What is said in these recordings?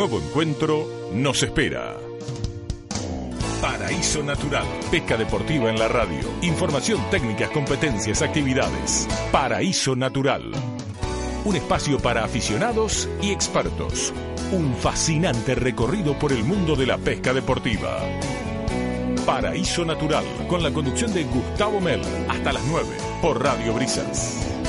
nuevo encuentro nos espera. Paraíso Natural. Pesca deportiva en la radio. Información, técnicas, competencias, actividades. Paraíso Natural. Un espacio para aficionados y expertos. Un fascinante recorrido por el mundo de la pesca deportiva. Paraíso Natural, con la conducción de Gustavo Mel, hasta las 9, por Radio Brisas.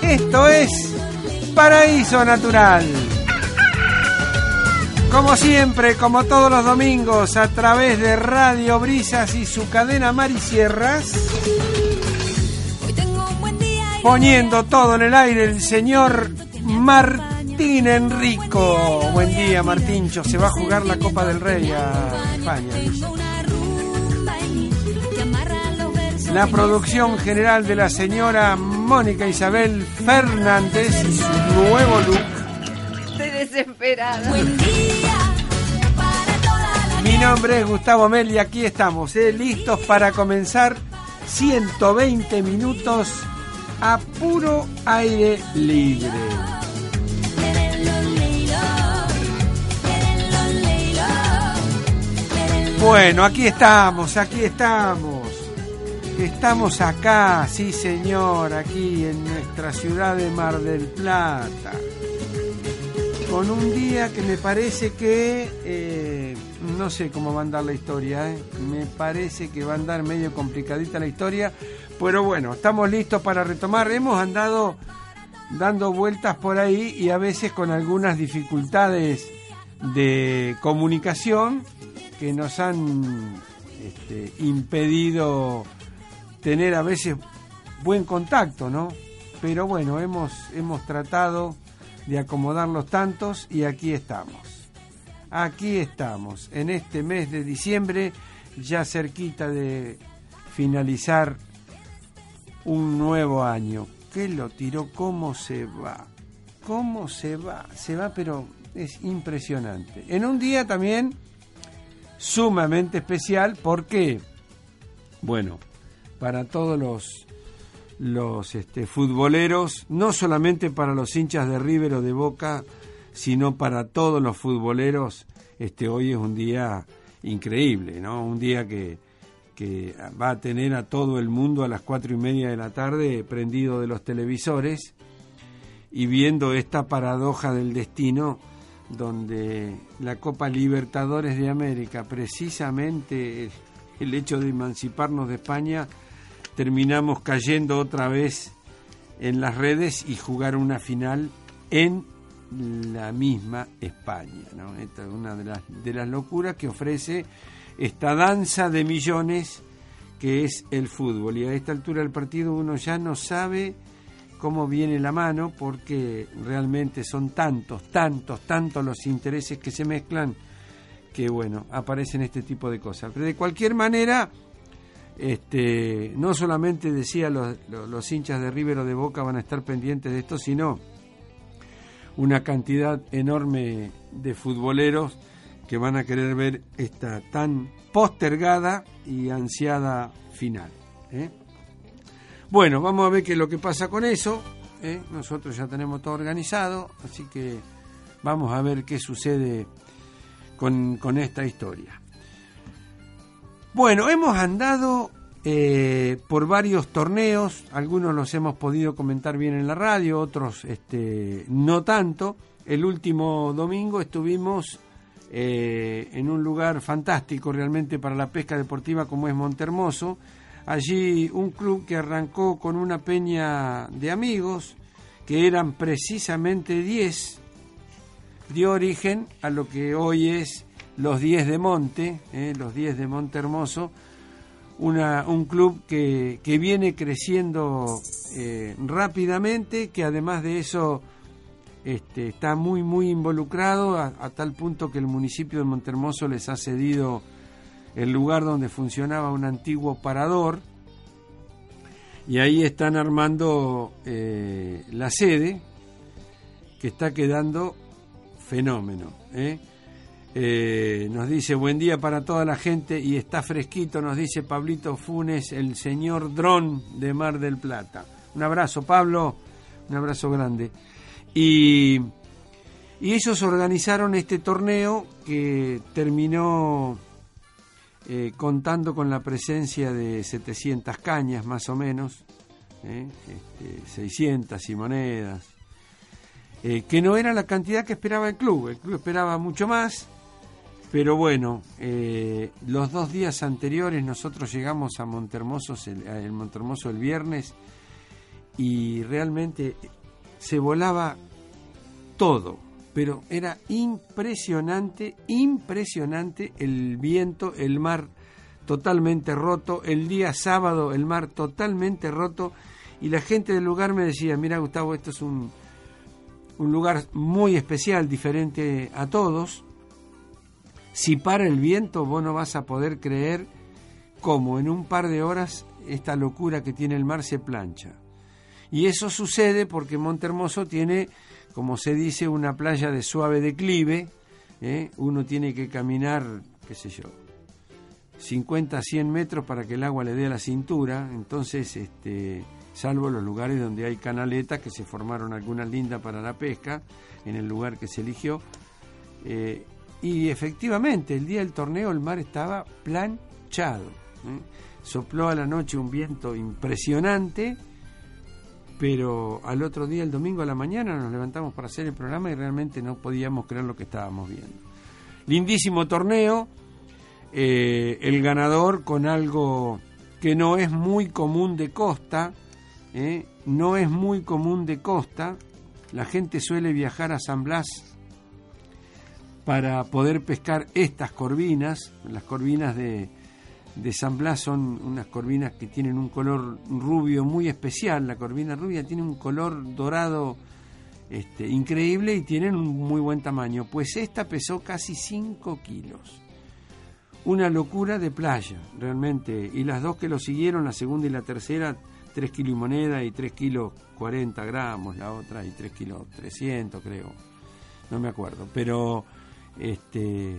Esto es Paraíso Natural. Como siempre, como todos los domingos, a través de Radio Brisas y su cadena día y poniendo todo en el aire el señor Martín Enrico. Buen día, Martíncho. Se va a jugar la Copa del Rey a España. La producción general de la señora Mónica Isabel Fernández y su nuevo look. Estoy desesperada. Buen día para toda la Mi nombre es Gustavo Mel y aquí estamos, ¿eh? listos para comenzar 120 minutos a puro aire libre. Bueno, aquí estamos, aquí estamos. Estamos acá, sí señor, aquí en nuestra ciudad de Mar del Plata. Con un día que me parece que, eh, no sé cómo va a andar la historia, eh. me parece que va a andar medio complicadita la historia, pero bueno, estamos listos para retomar. Hemos andado dando vueltas por ahí y a veces con algunas dificultades de comunicación que nos han este, impedido tener a veces buen contacto, ¿no? Pero bueno, hemos, hemos tratado de acomodar los tantos y aquí estamos. Aquí estamos, en este mes de diciembre, ya cerquita de finalizar un nuevo año. ¿Qué lo tiró? ¿Cómo se va? ¿Cómo se va? Se va, pero es impresionante. En un día también sumamente especial, ¿por qué? Bueno, para todos los los este, futboleros, no solamente para los hinchas de River o de Boca, sino para todos los futboleros, este, hoy es un día increíble, ¿no? Un día que, que va a tener a todo el mundo a las cuatro y media de la tarde prendido de los televisores y viendo esta paradoja del destino donde la Copa Libertadores de América, precisamente el, hecho de emanciparnos de España, terminamos cayendo otra vez en las redes y jugar una final en la misma España. Esta es una de las, de las locuras que ofrece esta danza de millones que es el fútbol. Y a esta altura del partido uno ya no sabe cómo viene la mano porque realmente son tantos, tantos, tantos los intereses que se mezclan que bueno, aparecen este tipo de cosas. Pero de cualquier manera, este, no solamente decía los, hinchas de River o de Boca van a estar pendientes de esto, sino una cantidad enorme de futboleros que van a querer ver esta tan postergada y ansiada final. ¿eh? Bueno, vamos a ver qué es lo que pasa con eso. ¿eh? Nosotros ya tenemos todo organizado, así que vamos a ver qué sucede con esta historia. Bueno, hemos andado eh, por varios torneos, algunos los hemos podido comentar bien en la radio, otros este, no tanto. El último domingo estuvimos eh, en un lugar fantástico realmente para la pesca deportiva como es Montermoso. Allí un club que arrancó con una peña de amigos, que eran precisamente 10, dio origen a lo que hoy es los 10 de Monte, eh, los 10 de Monte Hermoso, un club que, que viene creciendo eh, rápidamente, que además de eso este, está muy, muy involucrado a, tal punto que el municipio de Montermoso les ha cedido el lugar donde funcionaba un antiguo parador y ahí están armando eh, la sede que está quedando fenómeno. Eh, nos dice buen día para toda la gente y está fresquito, nos dice Pablito Funes, el señor dron de Mar del Plata. Un abrazo, Pablo, un abrazo grande. Y, y ellos organizaron este torneo que terminó eh, contando con la presencia de 700 cañas más o menos, eh, este, 600 y monedas, eh, que no era la cantidad que esperaba el club, el club esperaba mucho más, pero bueno, eh, los dos días anteriores nosotros llegamos a Montermoso el, el Montermoso el viernes y realmente se volaba todo, pero era impresionante, impresionante el viento, el mar totalmente roto, el día sábado el mar totalmente roto y la gente del lugar me decía, mira Gustavo, esto es un, un lugar muy especial, diferente a todos, si para el viento vos no vas a poder creer cómo en un par de horas esta locura que tiene el mar se plancha. Y eso sucede porque Montermoso tiene como se dice, una playa de suave declive, ¿eh? uno tiene que caminar, qué sé yo, 50 a 100 metros para que el agua le dé a la cintura, entonces, este, salvo los lugares donde hay canaletas, que se formaron algunas lindas para la pesca, en el lugar que se eligió, eh, y efectivamente, el día del torneo el mar estaba planchado, ¿eh? sopló a la noche un viento impresionante, pero al otro día, el domingo a la mañana, nos levantamos para hacer el programa y realmente no podíamos creer lo que estábamos viendo. Lindísimo torneo, eh, el ganador con algo que no es muy común de costa, eh, no es muy común de costa, la gente suele viajar a San Blas para poder pescar estas corvinas, las corvinas de, de San Blas son unas corvinas que tienen un color rubio muy especial. La corvina rubia tiene un color dorado este, increíble y tienen un muy buen tamaño. Pues esta pesó casi 5 kilos. Una locura de playa, realmente. Y las dos que lo siguieron, la segunda y la tercera, 3 kilos y moneda y 3 kilos 40 gramos, la otra y 3 kilos 300 creo. No me acuerdo. Pero este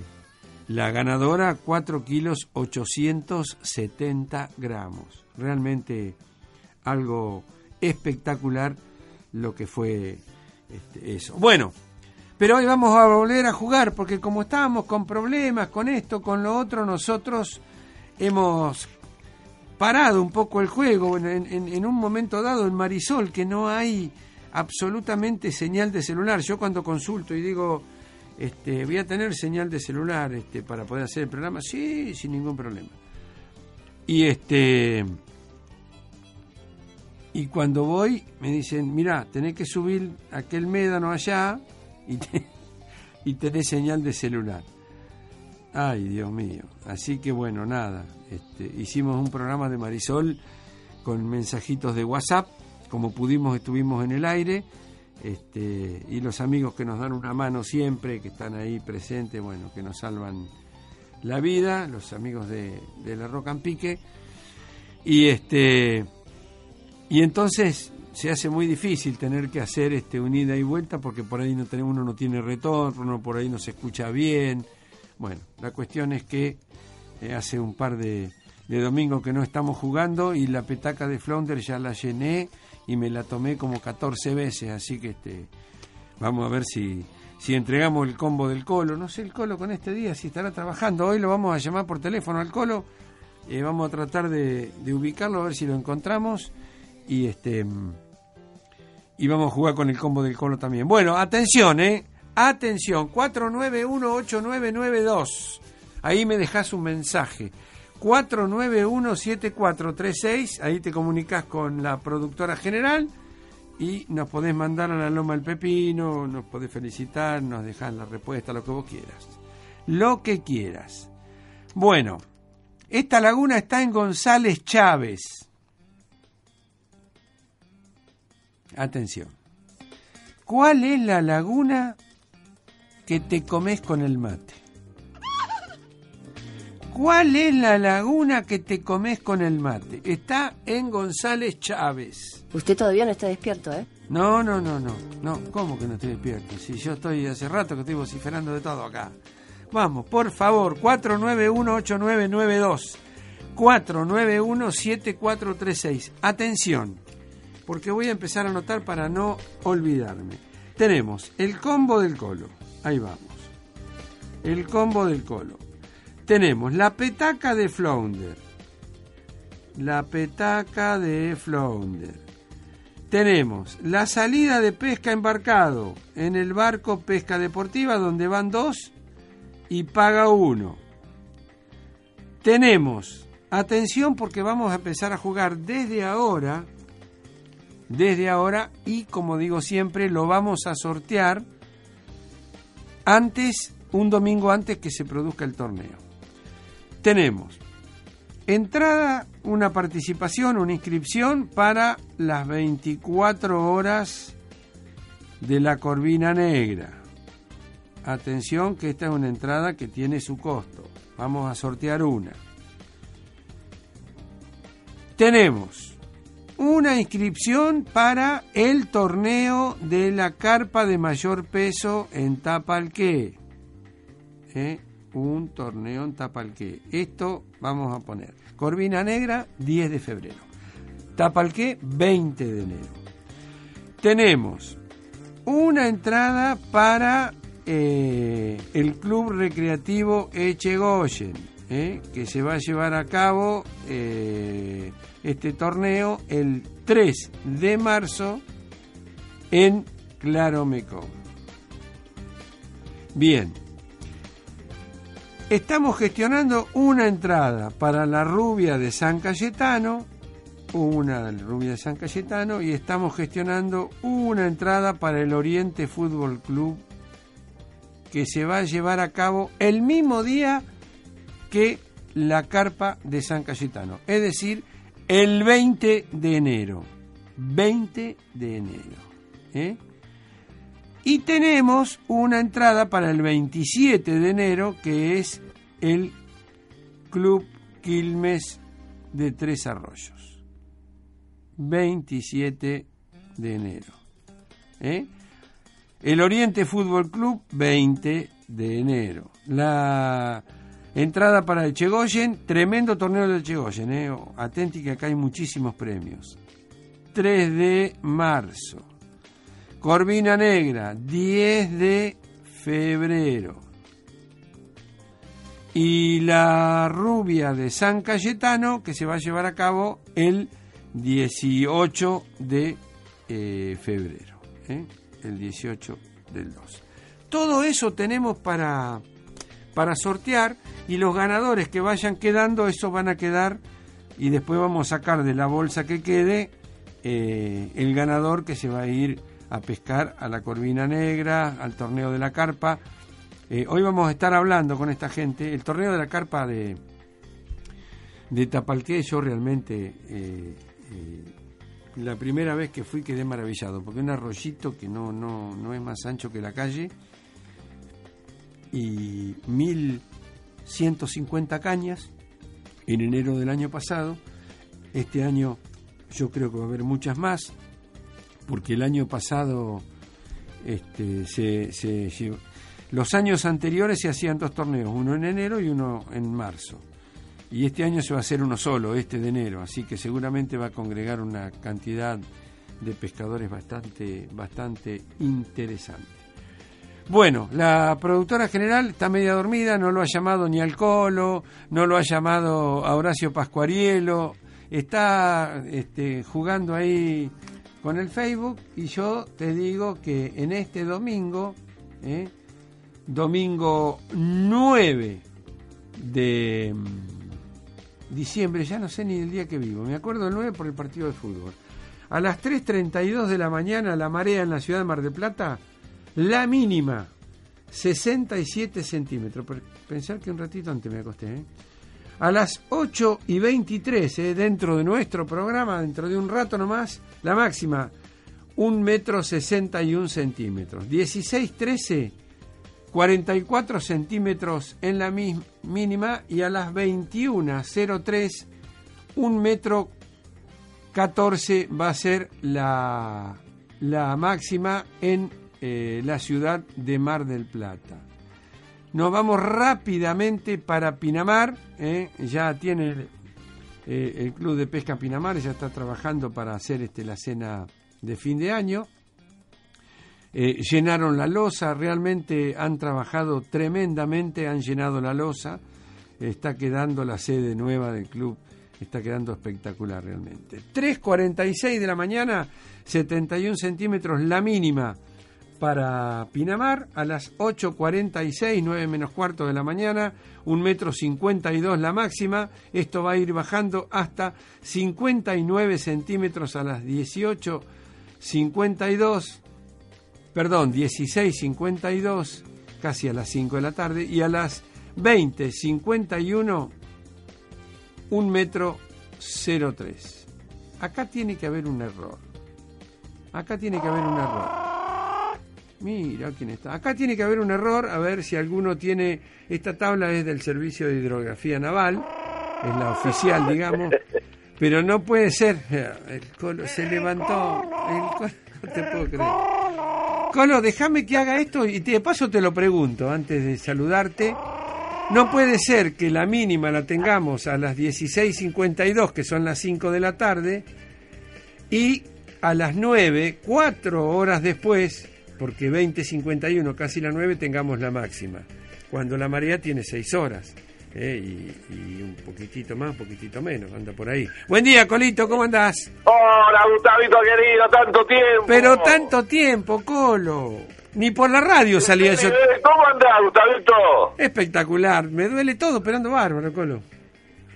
la ganadora 4 kilos 870 gramos. Realmente algo espectacular lo que fue este, eso. Bueno, pero hoy vamos a volver a jugar porque como estábamos con problemas, con esto, con lo otro, nosotros hemos parado un poco el juego en, un momento dado en Marisol que no hay absolutamente señal de celular. Yo cuando consulto y digo este, voy a tener señal de celular este, para poder hacer el programa, sí, sin ningún problema. Y este y cuando voy me dicen, mira, tenés que subir aquel médano allá y, te, y tenés señal de celular. Ay, Dios mío. Así que bueno, nada. Este, hicimos un programa de Marisol con mensajitos de WhatsApp. Como pudimos, estuvimos en el aire este, y los amigos que nos dan una mano siempre, que están ahí presentes, bueno, que nos salvan la vida, los amigos de, de la Roca en Pique. Y este y entonces se hace muy difícil tener que hacer este unida y vuelta porque por ahí no tenemos, uno no tiene retorno, por ahí no se escucha bien. Bueno, la cuestión es que eh, hace un par de, de domingo que no estamos jugando y la petaca de Flounder ya la llené y me la tomé como 14 veces, así que este vamos a ver si si entregamos el combo del Colo, no sé el Colo con este día si estará trabajando, hoy lo vamos a llamar por teléfono al Colo, eh, vamos a tratar de, de ubicarlo a ver si lo encontramos y este y vamos a jugar con el combo del Colo también. Bueno, atención, eh. Atención, 4918992. Ahí me dejas un mensaje. 4917436, ahí te comunicas con la productora general y nos podés mandar a la Loma del Pepino, nos podés felicitar, nos dejás la respuesta, lo que vos quieras. Lo que quieras. Bueno, esta laguna está en González Chávez. Atención. ¿Cuál es la laguna que te comes con el mate? ¿Cuál es la laguna que te comes con el mate? Está en González Chávez. Usted todavía no está despierto, ¿eh? No, no, no, no. No, ¿cómo que no estoy despierto? Si yo estoy hace rato que estoy vociferando de todo acá. Vamos, por favor, 4918992. 4917436. Atención, porque voy a empezar a anotar para no olvidarme. Tenemos el combo del colo. Ahí vamos. El combo del colo. Tenemos la petaca de Flounder. La petaca de Flounder. Tenemos la salida de pesca embarcado en el barco Pesca Deportiva donde van dos y paga uno. Tenemos, atención porque vamos a empezar a jugar desde ahora, desde ahora y como digo siempre lo vamos a sortear antes, un domingo antes que se produzca el torneo. Tenemos entrada, una participación, una inscripción para las 24 horas de la Corvina Negra. Atención que esta es una entrada que tiene su costo. Vamos a sortear una. Tenemos una inscripción para el torneo de la carpa de mayor peso en Tapalqué. ¿Eh? Un torneo en Tapalqué. Esto vamos a poner. Corvina Negra, 10 de febrero. Tapalqué, 20 de enero. Tenemos una entrada para eh, el Club Recreativo Echegoyen, eh, que se va a llevar a cabo eh, este torneo el 3 de marzo en Claromecó. Bien, estamos gestionando una entrada para la rubia de San Cayetano, una rubia de San Cayetano, y estamos gestionando una entrada para el Oriente Fútbol Club que se va a llevar a cabo el mismo día que la carpa de San Cayetano, es decir, el 20 de enero. 20 de enero. ¿eh? Y tenemos una entrada para el 27 de enero, que es el Club Quilmes de Tres Arroyos. 27 de enero. ¿eh? El Oriente Fútbol Club, 20 de enero. La entrada para el Chegoyen, tremendo torneo del Chegoyen, ¿eh? atenti que acá hay muchísimos premios. 3 de marzo. Corvina Negra, 10 de febrero. Y la rubia de San Cayetano, que se va a llevar a cabo el 18 de eh, febrero. ¿eh? El 18 del 2. Todo eso tenemos para, para sortear y los ganadores que vayan quedando, eso van a quedar y después vamos a sacar de la bolsa que quede eh, el ganador que se va a ir a pescar a la Corvina Negra, al torneo de la carpa. Eh, hoy vamos a estar hablando con esta gente. El torneo de la carpa de, de Tapalqué, yo realmente eh, eh, la primera vez que fui quedé maravillado, porque un arroyito que no, no, no es más ancho que la calle y 1150 cañas en enero del año pasado. Este año yo creo que va a haber muchas más, porque el año pasado este, se, llevó- los años anteriores se hacían dos torneos, uno en enero y uno en marzo. y este año se va a hacer uno solo, este de enero, así que seguramente va a congregar una cantidad de pescadores bastante, bastante interesante. Bueno, la productora general está media dormida, no lo ha llamado ni al Colo, no lo ha llamado a Horacio Pascuarielo, está este, jugando ahí con el Facebook y yo te digo que en este domingo, ¿eh? domingo 9 de mm, diciembre, ya no sé ni el día que vivo, me acuerdo el 9 por el partido de fútbol. A las 3.32 de la mañana, la marea en la ciudad de Mar del Plata, la mínima, 67 centímetros. Pensar que un ratito antes me acosté. ¿eh? A las 8 y 23, ¿eh? dentro de nuestro programa, dentro de un rato nomás, la máxima, 1 metro 61 centímetros. 16.13, 44 centímetros en la mínima y a las 21.03, 1 metro 14 va a ser la, la máxima en eh, la ciudad de Mar del Plata. Nos vamos rápidamente para Pinamar, ¿eh? ya tiene el, eh, el Club de Pesca Pinamar, ya está trabajando para hacer este, la cena de fin de año. Eh, llenaron la losa, realmente han trabajado tremendamente, han llenado la losa, está quedando la sede nueva del club, está quedando espectacular realmente. 3.46 de la mañana, 71 centímetros la mínima para Pinamar, a las 8.46, 9 menos cuarto de la mañana, 1 metro 52 la máxima, esto va a ir bajando hasta 59 centímetros a las 18.52 perdón, 16.52, casi a las 5 de la tarde, y a las 20.51, un metro 03. Acá tiene que haber un error. Acá tiene que haber un error. Mira quién está. Acá tiene que haber un error, a ver si alguno tiene... Esta tabla es del Servicio de Hidrografía Naval, es la oficial, digamos, pero no puede ser. El colo se levantó. Colo, no te puedo creer. Colo, déjame que haga esto y de paso te lo pregunto antes de saludarte. No puede ser que la mínima la tengamos a las 16.52, que son las 5 de la tarde, y a las 9, cuatro horas después, porque 20.51, casi las 9, tengamos la máxima, cuando la marea tiene 6 horas. ¿eh? Y, y un poquitito más, un poquitito menos, anda por ahí. Buen día, Colito, ¿cómo andás? Hola, Gustavito querido, tanto tiempo. Pero tanto tiempo, Colo. Ni por la radio salía yo. ¿Cómo andás, Gustavito? Espectacular, me duele todo, pero ando bárbaro, Colo.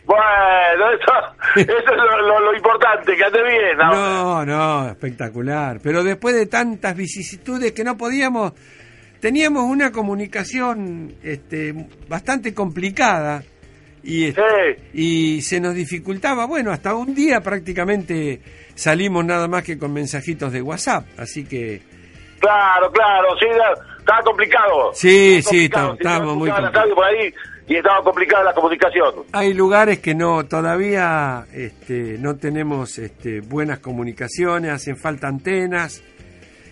Bueno, eso, eso es lo, lo- lo importante, que ande bien. No, no, espectacular. Pero después de tantas vicisitudes que no podíamos, teníamos una comunicación este, bastante complicada y, este, y se nos dificultaba. Bueno, hasta un día prácticamente salimos nada más que con mensajitos de WhatsApp, así que Claro, claro, sí, estaba complicado. Sí, Estaba sí, estamos- estamos muy radio por ahí y estaba complicada la comunicación. hay lugares que no todavía este, no tenemos este, buenas comunicaciones, hacen falta antenas.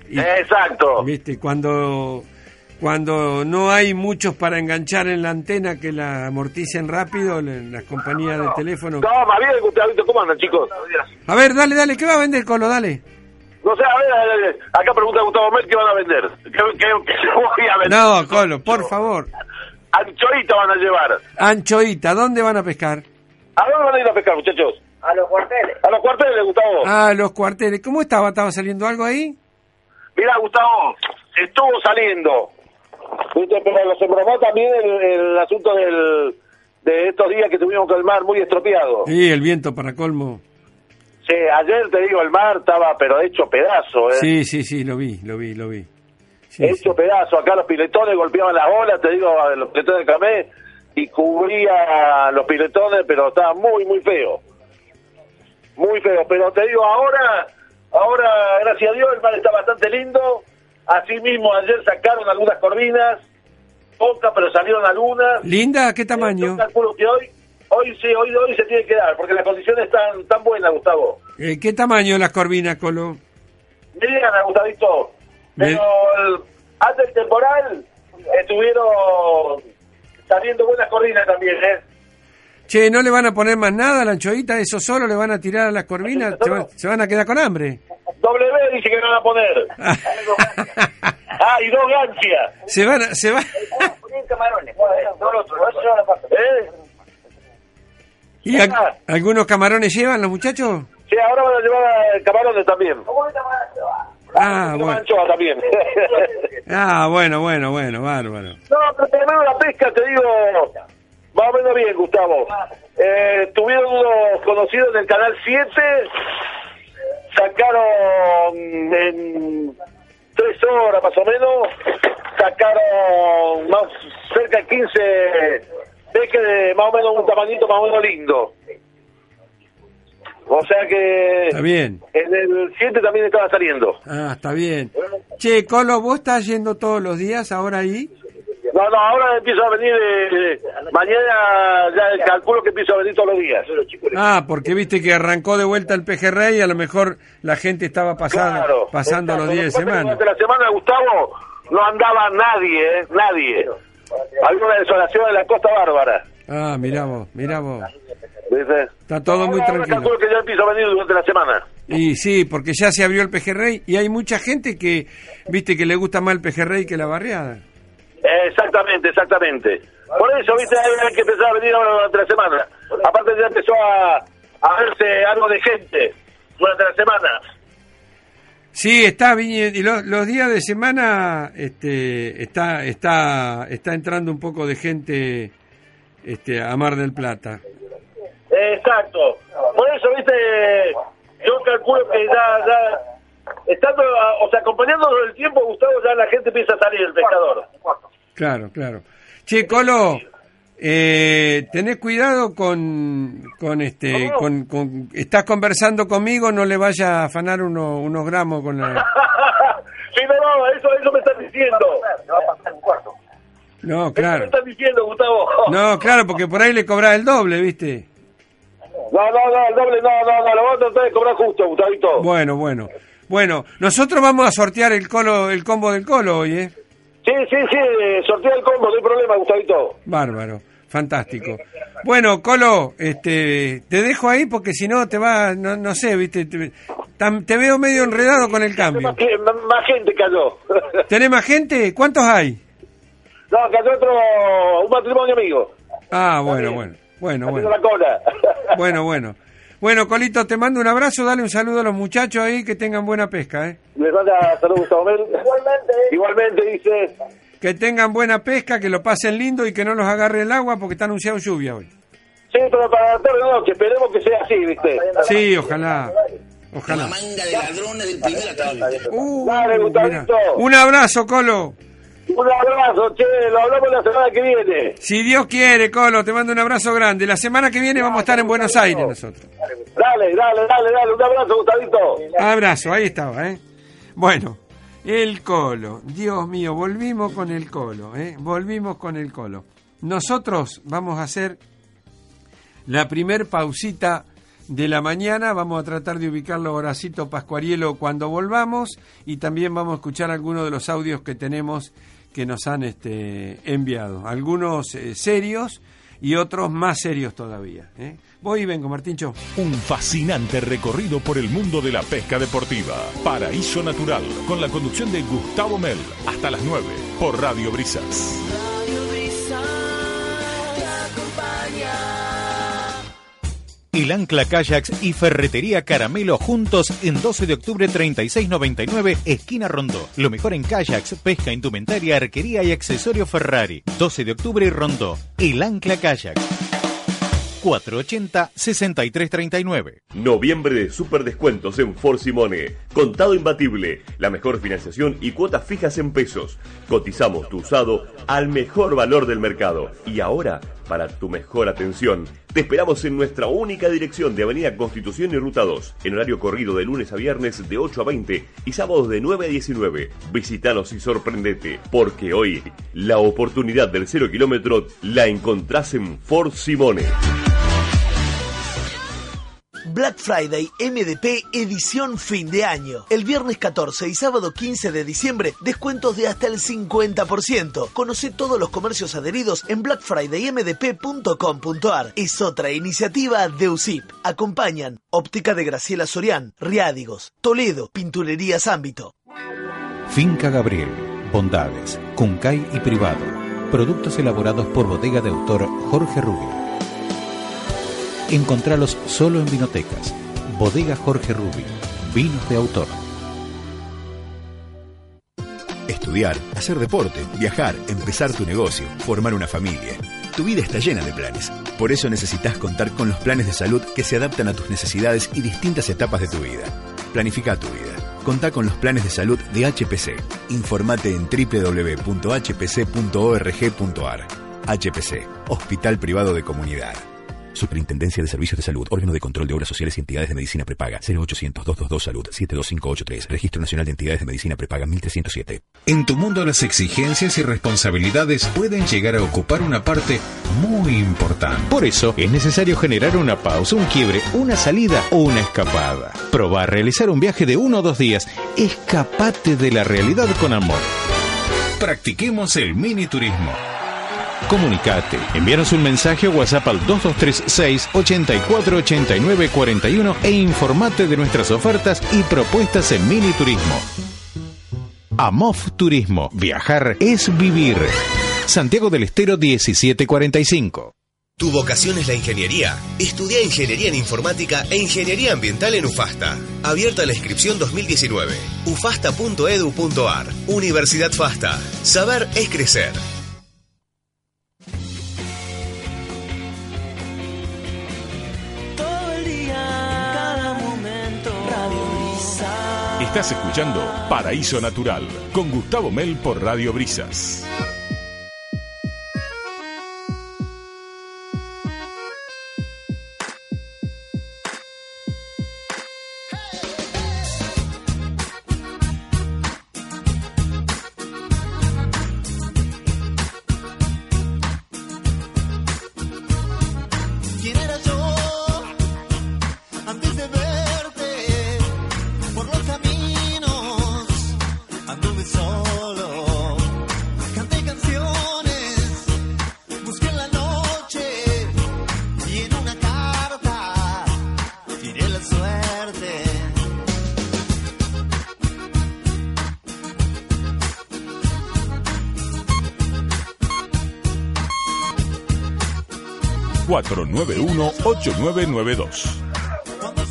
Y, Exacto. ¿Viste? Cuando, cuando no hay muchos para enganchar en la antena que la amorticen rápido, las compañías de teléfono. No, más bien, Gustavito, ¿cómo andan, chicos? A ver, dale, dale, ¿qué va a vender, Colo? Dale. No sé, a ver, a ver, acá pregunta Gustavo Mel qué van a vender. ¿Qué, qué, qué voy a vender? No, Colo, por favor. Anchoita van a llevar. Anchoita, ¿dónde van a pescar? ¿A dónde van a ir a pescar, muchachos? A los cuarteles. A los cuarteles, Gustavo. Ah, los cuarteles. ¿Cómo estaba? ¿Estaba saliendo algo ahí? Mira, Gustavo, estuvo saliendo. ¿Viste? Pero se embromó también el, el asunto del, de estos días que tuvimos con el mar muy estropeado. Sí, el viento para colmo. Sí, ayer te digo, el mar estaba pero hecho pedazo, ¿eh? Sí, sí, sí, lo vi, lo vi, lo vi. Sí, hecho pedazo. Acá los piletones golpeaban las olas, te digo, los piletones de Camé, y cubría los piletones, pero estaba muy, muy feo. Muy feo. Pero te digo, ahora, ahora, gracias a Dios, el mar está bastante lindo. Asimismo, ayer sacaron algunas corvinas, pocas, pero salieron algunas. ¿Linda? ¿Qué tamaño? Calculo que hoy, hoy sí, hoy, hoy se tiene que dar, porque las condiciones están tan buenas, Gustavo. Eh, ¿Qué tamaño las corvinas, Colo? Mediana, Gustavito. Pero el- antes del temporal estuvieron saliendo buenas corrinas también, ¿eh? Che, ¿no le van a poner más nada a la anchoita? ¿Eso solo le van a tirar a las corvinas? ¿Se, van- se van a quedar con hambre? W dice que no van a poner. ah, y dos gancias. Se van a... Se van... ¿Eh? ¿Y al- algunos camarones llevan los muchachos? Sí, ahora van a llevar eh, camarones también. Ah, bueno. anchoa también. Ah, bueno, bueno, bueno, bárbaro. no, pero por lo menos la pesca, te digo, más o menos bien, Gustavo. Eh, tuvieron unos conocidos en el Canal 7, sacaron en tres horas más o menos, sacaron más cerca de 15 peques de más o menos un tamañito más o menos lindo. O sea que Está bien. en el 7 también estaba saliendo. Ah, está bien. Che, Colo, ¿vos estás yendo todos los días ahora ahí? No, no, ahora empiezo a venir, eh, mañana ya calculo que empiezo a venir todos los días. Ah, porque viste que arrancó de vuelta el pejerrey y a lo mejor la gente estaba pasando, Claro. pasando los Exacto. días de Lo que pasa es que semana. Durante la semana, Gustavo, no andaba nadie, ¿eh? Nadie. Había una desolación en la Costa Bárbara. Ah, mirá vos, mirá vos. ¿Viste? Está todo muy tranquilo. calculo que ya empiezo a venir durante la semana. Y sí, porque ya se abrió el pejerrey y hay mucha gente que, viste, que le gusta más el pejerrey que la barriada. Exactamente, exactamente. Por eso, viste, hay, que empezar a venir ahora durante la semana. Aparte ya empezó a, a verse algo de gente durante la semana. Sí, está viniendo, y lo- los días de semana este, está, está, está entrando un poco de gente este, a Mar del Plata. Exacto. Por eso, viste, yo calculo que ya, ya estando, o sea, acompañándonos el tiempo, Gustavo, ya la gente empieza a salir, el pescador. Claro, claro. Che, Colo, eh, tenés cuidado con, con este, con, con- estás conversando conmigo, no le vaya a afanar uno- unos gramos con la... sí, no, no, eso, eso me están diciendo. No, Eso me claro. están diciendo, Gustavo. No, claro, porque por ahí le cobrás el doble, ¿viste? No, no, no, el doble, no, no, no, lo voy a tratar de cobrar justo, Gustavito. Bueno, bueno. Bueno, nosotros vamos a sortear el colo, el combo del colo hoy, ¿eh? Sí, sí, sí, eh, sortea el combo, no hay problema, Gustavito. Bárbaro, fantástico. Bueno, Colo, este, te dejo ahí porque si no te va, no, no sé, viste, te, te veo medio enredado con el cambio. Más- más gente cayó. ¿Tenés más gente? ¿Cuántos hay? no, cayó otro, un matrimonio amigo. Ah, bueno, bueno, bueno, bueno, la cola. bueno, bueno. Bueno, Colito, te mando un abrazo, dale un saludo a los muchachos ahí, que tengan buena pesca, ¿eh? Les manda saludos, Mel. Igualmente. Igualmente, dice. Que tengan buena pesca, que lo pasen lindo y que no los agarre el agua porque está anunciado lluvia hoy. Sí, pero para la tarde no, que esperemos que sea así, ¿viste? Sí, ojalá, ojalá. manga de ladrones del primer ataque. Uh, Dale, Gustavito. Un abrazo, Colo. Un abrazo, che, lo hablamos la semana que viene. Si Dios quiere, Colo, te mando un abrazo grande. La semana que viene vamos a estar en Buenos Aires nosotros. Dale, dale, dale, dale, un abrazo, Gustavito. Abrazo, ahí estaba, ¿eh? Bueno, el Colo. Dios mío, volvimos con el Colo, ¿eh? Volvimos con el Colo. Nosotros vamos a hacer la primer pausita de la mañana. Vamos a tratar de ubicarlo Horacito Pascuarielo cuando volvamos y también vamos a escuchar algunos de los audios que tenemos que nos han este, enviado. Algunos eh, serios y otros más serios todavía. ¿eh? Voy y vengo, Martincho. Un fascinante recorrido por el mundo de la pesca deportiva. Paraíso Natural, con la conducción de Gustavo Mel, hasta las 9, por Radio Brisas. El Ancla Kayaks y Ferretería Caramelo juntos en 12 de octubre 3699, esquina Rondó. Lo mejor en kayaks, pesca, indumentaria, arquería y accesorio Ferrari. 12 de octubre Rondó. El Ancla Kayaks. 480-6339. Noviembre de super descuentos en For Simone. Contado imbatible. La mejor financiación y cuotas fijas en pesos. Cotizamos tu usado al mejor valor del mercado. Y ahora, para tu mejor atención, te esperamos en nuestra única dirección de Avenida Constitución y Ruta 2. En horario corrido de lunes a viernes de 8 a 20 y sábados de 9 a 19. Visítanos y sorprendete. Porque hoy, la oportunidad del cero kilómetro la encontrás en For Simone. Black Friday MDP edición fin de año. El viernes 14 y sábado 15 de diciembre, descuentos de hasta el 50%. Conoce todos los comercios adheridos en blackfridaymdp.com.ar. Es otra iniciativa de USIP. Acompañan Óptica de Graciela Sorián, Riádigos, Toledo, Pinturerías Ámbito. Finca Gabriel. Bondades, Cuncay y Privado. Productos elaborados por bodega de autor Jorge Rubio. Encontralos solo en vinotecas. Bodega Jorge Rubio. Vinos de autor. Estudiar, hacer deporte, viajar, empezar tu negocio, formar una familia. Tu vida está llena de planes. Por eso necesitas contar con los planes de salud que se adaptan a tus necesidades y distintas etapas de tu vida. Planifica tu vida. Contá con los planes de salud de HPC. Informate en www.hpc.org.ar. HPC, Hospital Privado de Comunidad. Superintendencia de Servicios de Salud, órgano de control de obras sociales y entidades de medicina prepaga, 0800-222 Salud, 72583, Registro Nacional de Entidades de Medicina Prepaga, 1307. En tu mundo las exigencias y responsabilidades pueden llegar a ocupar una parte muy importante. Por eso es necesario generar una pausa, un quiebre, una salida o una escapada. Probar realizar un viaje de uno o dos días. Escapate de la realidad con amor. Practiquemos el mini turismo. Comunicate, envíanos un mensaje o WhatsApp al 2236 848941 e informate de nuestras ofertas y propuestas en mini turismo. Amof Turismo. Viajar es vivir. Santiago del Estero 1745. ¿Tu vocación es la ingeniería? Estudia Ingeniería en Informática e Ingeniería Ambiental en UFASTA. Abierta la inscripción 2019. ufasta.edu.ar. Universidad FASTA. Saber es crecer. Estás escuchando Paraíso Natural con Gustavo Mel por Radio Brisas.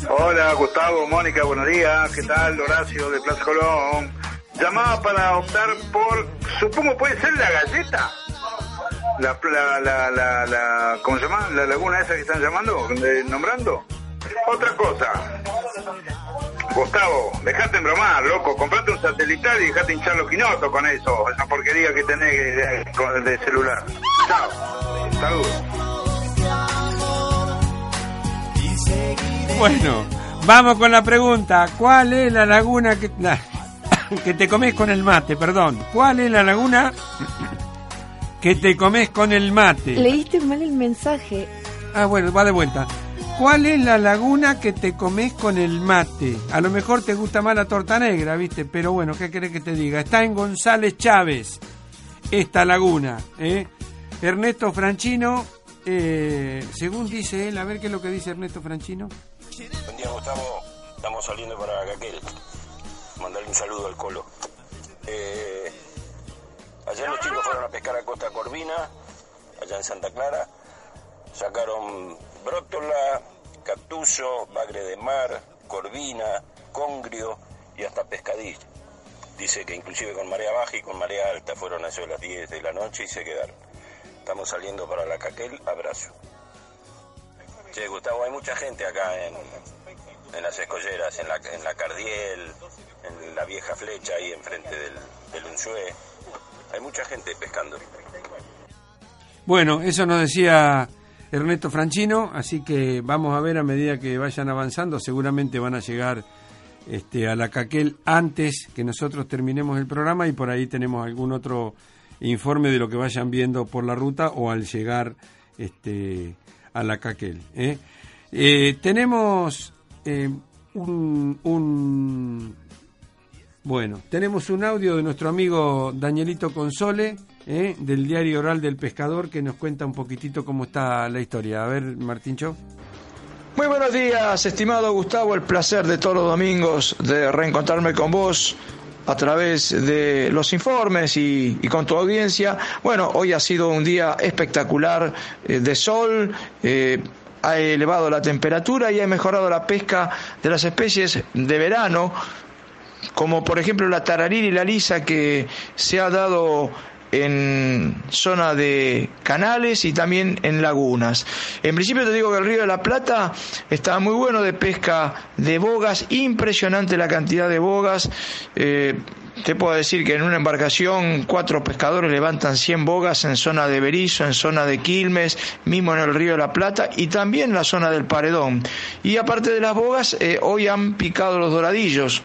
Hola, Gustavo, Mónica, buenos días. ¿Qué tal? Horacio de Plaza Colón. Llamaba para optar por, supongo puede ser la galleta. La, la, la, la, la- ¿cómo se llama? La laguna esa que están llamando, de- nombrando. Otra cosa. Gustavo, dejate embromar, loco. Comprate un satelital y dejate hinchar los quinotos con eso. Esa porquería que tenés de, de celular. Chao. Saludos. Bueno, vamos con la pregunta. ¿Cuál es la laguna que, la- que te comes con el mate? Perdón. ¿Cuál es la laguna que te comes con el mate? Leíste mal el mensaje. Ah, bueno, va de vuelta. ¿Cuál es la laguna que te comes con el mate? A lo mejor te gusta más la torta negra, ¿viste? Pero bueno, ¿qué querés que te diga? Está en González Chávez, esta laguna. ¿eh? Ernesto Franchino, eh, según dice él, a ver qué es lo que dice Ernesto Franchino. Buen día, Gustavo. Estamos saliendo para Caquel. Mandarle un saludo al Colo. Eh, ayer los chicos fueron a pescar a Costa Corvina, allá en Santa Clara. Sacaron brótola, catuso, bagre de mar, corvina, congrio y hasta pescadillo. Dice que inclusive con marea baja y con marea alta fueron a eso de las 10 de la noche y se quedaron. Estamos saliendo para la Caquel. Abrazo. Che, Gustavo, hay mucha gente acá en, en las escolleras, en la, en la Cardiel, en la vieja flecha ahí enfrente del, del. Hay mucha gente pescando. Bueno, eso nos decía Ernesto Franchino, así que vamos a ver a medida que vayan avanzando, seguramente van a llegar este, a la Caquel antes que nosotros terminemos el programa y por ahí tenemos algún otro informe de lo que vayan viendo por la ruta o al llegar este, a la Caquel. ¿eh? Eh, tenemos eh, un, un- Bueno, tenemos un audio de nuestro amigo Danielito Console, del diario oral del pescador, que nos cuenta un poquitito cómo está la historia. A ver, Martincho. Muy buenos días, estimado Gustavo. El placer de todos los domingos de reencontrarme con vos a través de los informes y, y con tu audiencia. Bueno, hoy ha sido un día espectacular eh, de sol. eh, ha elevado la temperatura y ha mejorado la pesca de las especies de verano, como por ejemplo la tararira y la lisa que se ha dado en zona de canales y también en lagunas. En principio te digo que el río de la Plata está muy bueno de pesca de bogas, impresionante la cantidad de bogas. Eh, te puedo decir que en una embarcación cuatro pescadores levantan 100 bogas en zona de Berizo, en zona de Quilmes, mismo en el río de la Plata y también en la zona del Paredón. Y aparte de las bogas, eh, hoy han picado los doradillos.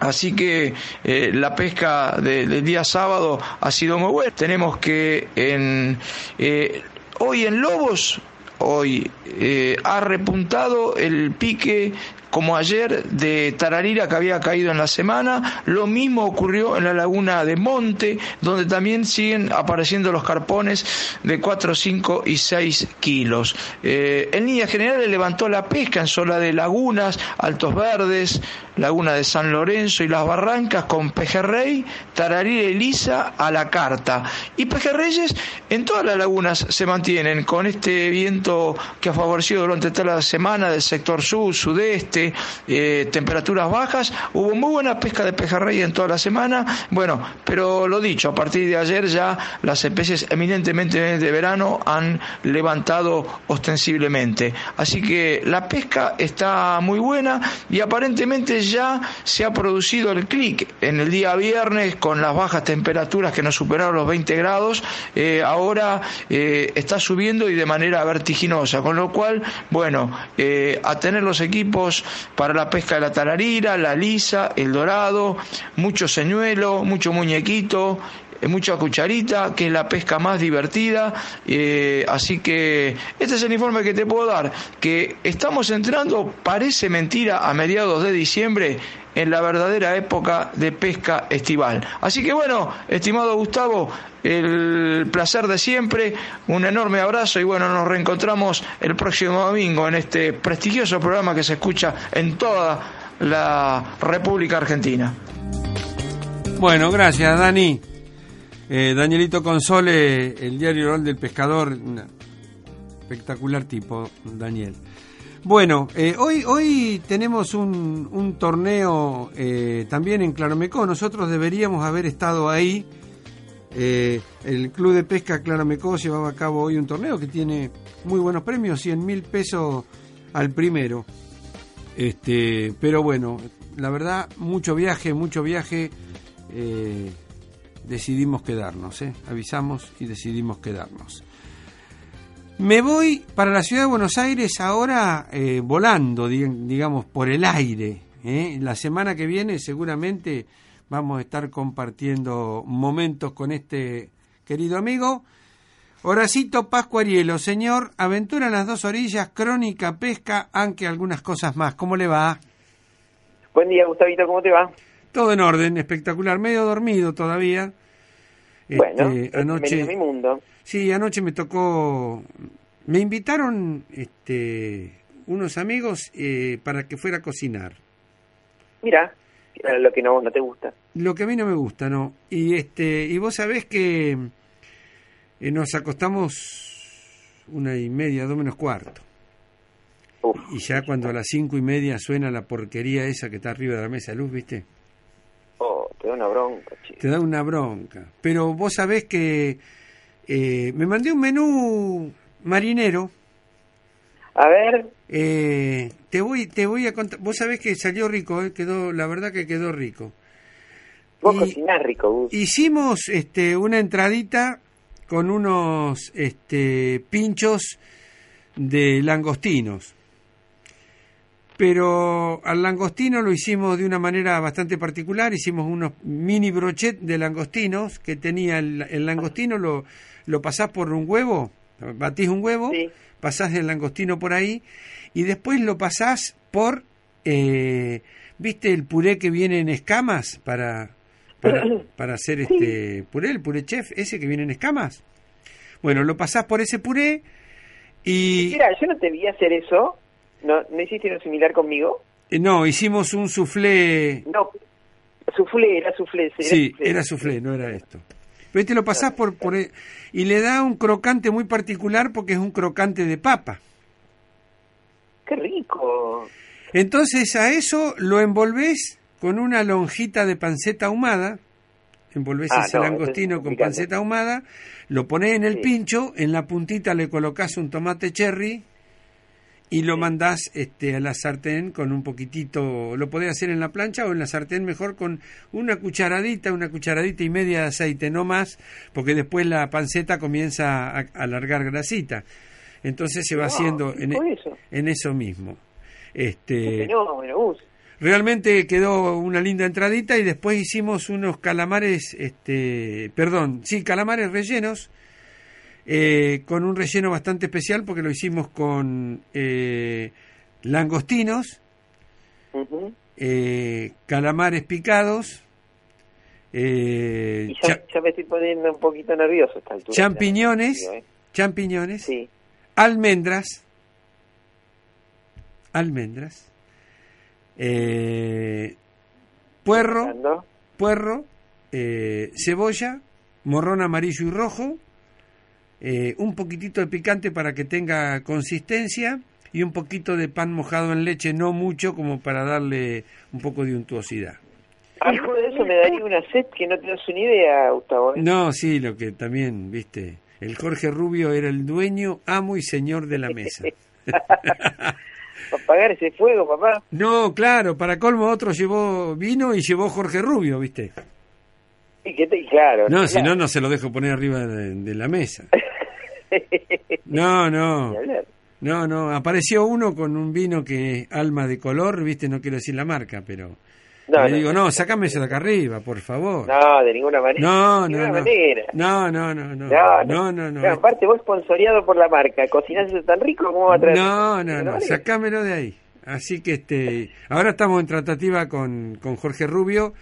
Así que eh, la pesca de- del día sábado ha sido muy buena. Tenemos que en, eh, hoy en Lobos, hoy eh, ha repuntado el pique como ayer de Tararira que había caído en la semana. Lo mismo ocurrió en la laguna de Monte, donde también siguen apareciendo los carpones de 4, 5 y 6 kilos. Eh, en líneas generales levantó la pesca en zona de lagunas, Altos Verdes, Laguna de San Lorenzo y Las Barrancas con pejerrey, tararira y lisa a la carta. Y pejerreyes en todas las lagunas se mantienen con este viento que ha favorecido durante toda la semana del sector sur, sudeste, eh, temperaturas bajas. Hubo muy buena pesca de pejerrey en toda la semana. Bueno, pero lo dicho, a partir de ayer ya las especies eminentemente de verano han levantado ostensiblemente. Así que la pesca está muy buena y aparentemente ya se ha producido el clic en el día viernes con las bajas temperaturas que nos superaron los 20 grados. eh, ahora eh, está subiendo y de manera vertiginosa, con lo cual, bueno, a tener los equipos para la pesca de la tararira, la lisa, el dorado, mucho señuelo, mucho muñequito, mucha cucharita, que es la pesca más divertida. eh, así que este es el informe que te puedo dar, que estamos entrando, parece mentira, a mediados de diciembre en la verdadera época de pesca estival. Así que bueno, estimado Gustavo, el placer de siempre, un enorme abrazo y bueno, nos reencontramos el próximo domingo en este prestigioso programa que se escucha en toda la República Argentina. Bueno, gracias, Dani. Eh, Danielito Console, el diario oral del pescador, espectacular tipo, Daniel. Bueno, eh, hoy, hoy tenemos un, un torneo eh, también en Claromecó. Nosotros deberíamos haber estado ahí. El Club de Pesca Claromecó llevaba a cabo hoy un torneo que tiene muy buenos premios, 100 mil pesos al primero. Este, pero bueno, la verdad, mucho viaje, mucho viaje. Decidimos quedarnos, ¿eh? avisamos y decidimos quedarnos. Me voy para la ciudad de Buenos Aires ahora eh, volando, dig- digamos, por el aire. ¿eh? La semana que viene seguramente vamos a estar compartiendo momentos con este querido amigo. Horacito Pascuarielo, señor, aventura en las dos orillas, crónica, pesca, aunque algunas cosas más. ¿Cómo le va? Buen día, Gustavito, ¿cómo te va? Todo en orden, espectacular, medio dormido todavía. Bueno, Este, es anoche, a mi mundo. sí, anoche me tocó, me invitaron, este, unos amigos eh, para que fuera a cocinar. Mira, lo que no, no te gusta. Lo que a mí no me gusta, ¿no? Y este, y vos sabés que eh, nos acostamos una y media, dos menos cuarto. y ya cuando a las cinco y media suena la porquería esa que está arriba de la mesa de luz, ¿viste? Te da una bronca, chico. Te da una bronca. Pero vos sabés que eh, me mandé un menú marinero. A ver. Eh, te voy, te voy a contar. Vos sabés que salió rico, eh, quedó, la verdad que quedó rico. Vos Y- cocinás rico, Gus. Hicimos este, una entradita con unos este, pinchos de langostinos. Pero al langostino lo hicimos de una manera bastante particular. Hicimos unos mini brochet de langostinos que tenía el, el langostino, lo, lo pasás por un huevo, batís un huevo, pasás el langostino por ahí y después lo pasás por, eh, ¿viste el puré que viene en escamas para, para, para hacer este puré, el puré chef, ese que viene en escamas? Bueno, lo pasás por ese puré y... Mira, yo no te vi hacer eso. ¿No, ¿no hiciste uno similar conmigo? eh, No, hicimos un soufflé... No, suflé, era. Era Sí, soufflé. era soufflé, no era esto. Pero este lo pasás por, por... Y le da un crocante muy particular porque es un crocante de papa. ¡Qué rico! Entonces a eso lo envolvés con una lonjita de panceta ahumada, envolvés Ah, ese no, langostino con panceta ahumada, lo ponés en el Sí. pincho, en la puntita le colocás un tomate cherry y lo mandás este, a la sartén con un poquitito, lo podés hacer en la plancha o en la sartén mejor con una cucharadita, una cucharadita y media de aceite, no más, porque después la panceta comienza a, alargar grasita. Entonces se va Ah, haciendo en, e- eso. en eso mismo. Este, Gus. Realmente quedó una linda entradita y después hicimos unos calamares, este, perdón, sí, calamares rellenos, eh, con un relleno bastante especial porque lo hicimos con eh, langostinos, Ujú. eh, calamares picados, eh, Y ya, ya me estoy poniendo un poquito nervioso esta altura. champiñones, ¿eh? champiñones, Sí. almendras, almendras, eh, puerro, puerro, cebolla, morrón amarillo y rojo, eh, un poquitito de picante para que tenga consistencia y un poquito de pan mojado en leche, no mucho como para darle un poco de untuosidad. Algo de eso me daría una sed que no das una idea, Gustavo. ¿eh? No, sí, lo que también, viste, el Jorge Rubio era el dueño, amo y señor de la mesa. Para apagar ese fuego, papá. No, claro, para colmo otro llevó vino y llevó Jorge Rubio, viste. Y que te, claro. No, si no, no se lo dejo poner arriba de, de la mesa. No, no. No, no, apareció uno con un vino que es alma de color, viste, no quiero decir la marca, pero No, le no, digo, no. sacame eso de acá arriba, por favor. No, de ninguna manera. No, no, no. No, no, no, no. No, No, no, aparte vos sponsoreado por la marca, cocinás eso tan rico, ¿cómo va a traer? No, no, no, sacámelo de ahí. Así que este, ahora estamos en tratativa con, con Jorge Rubio.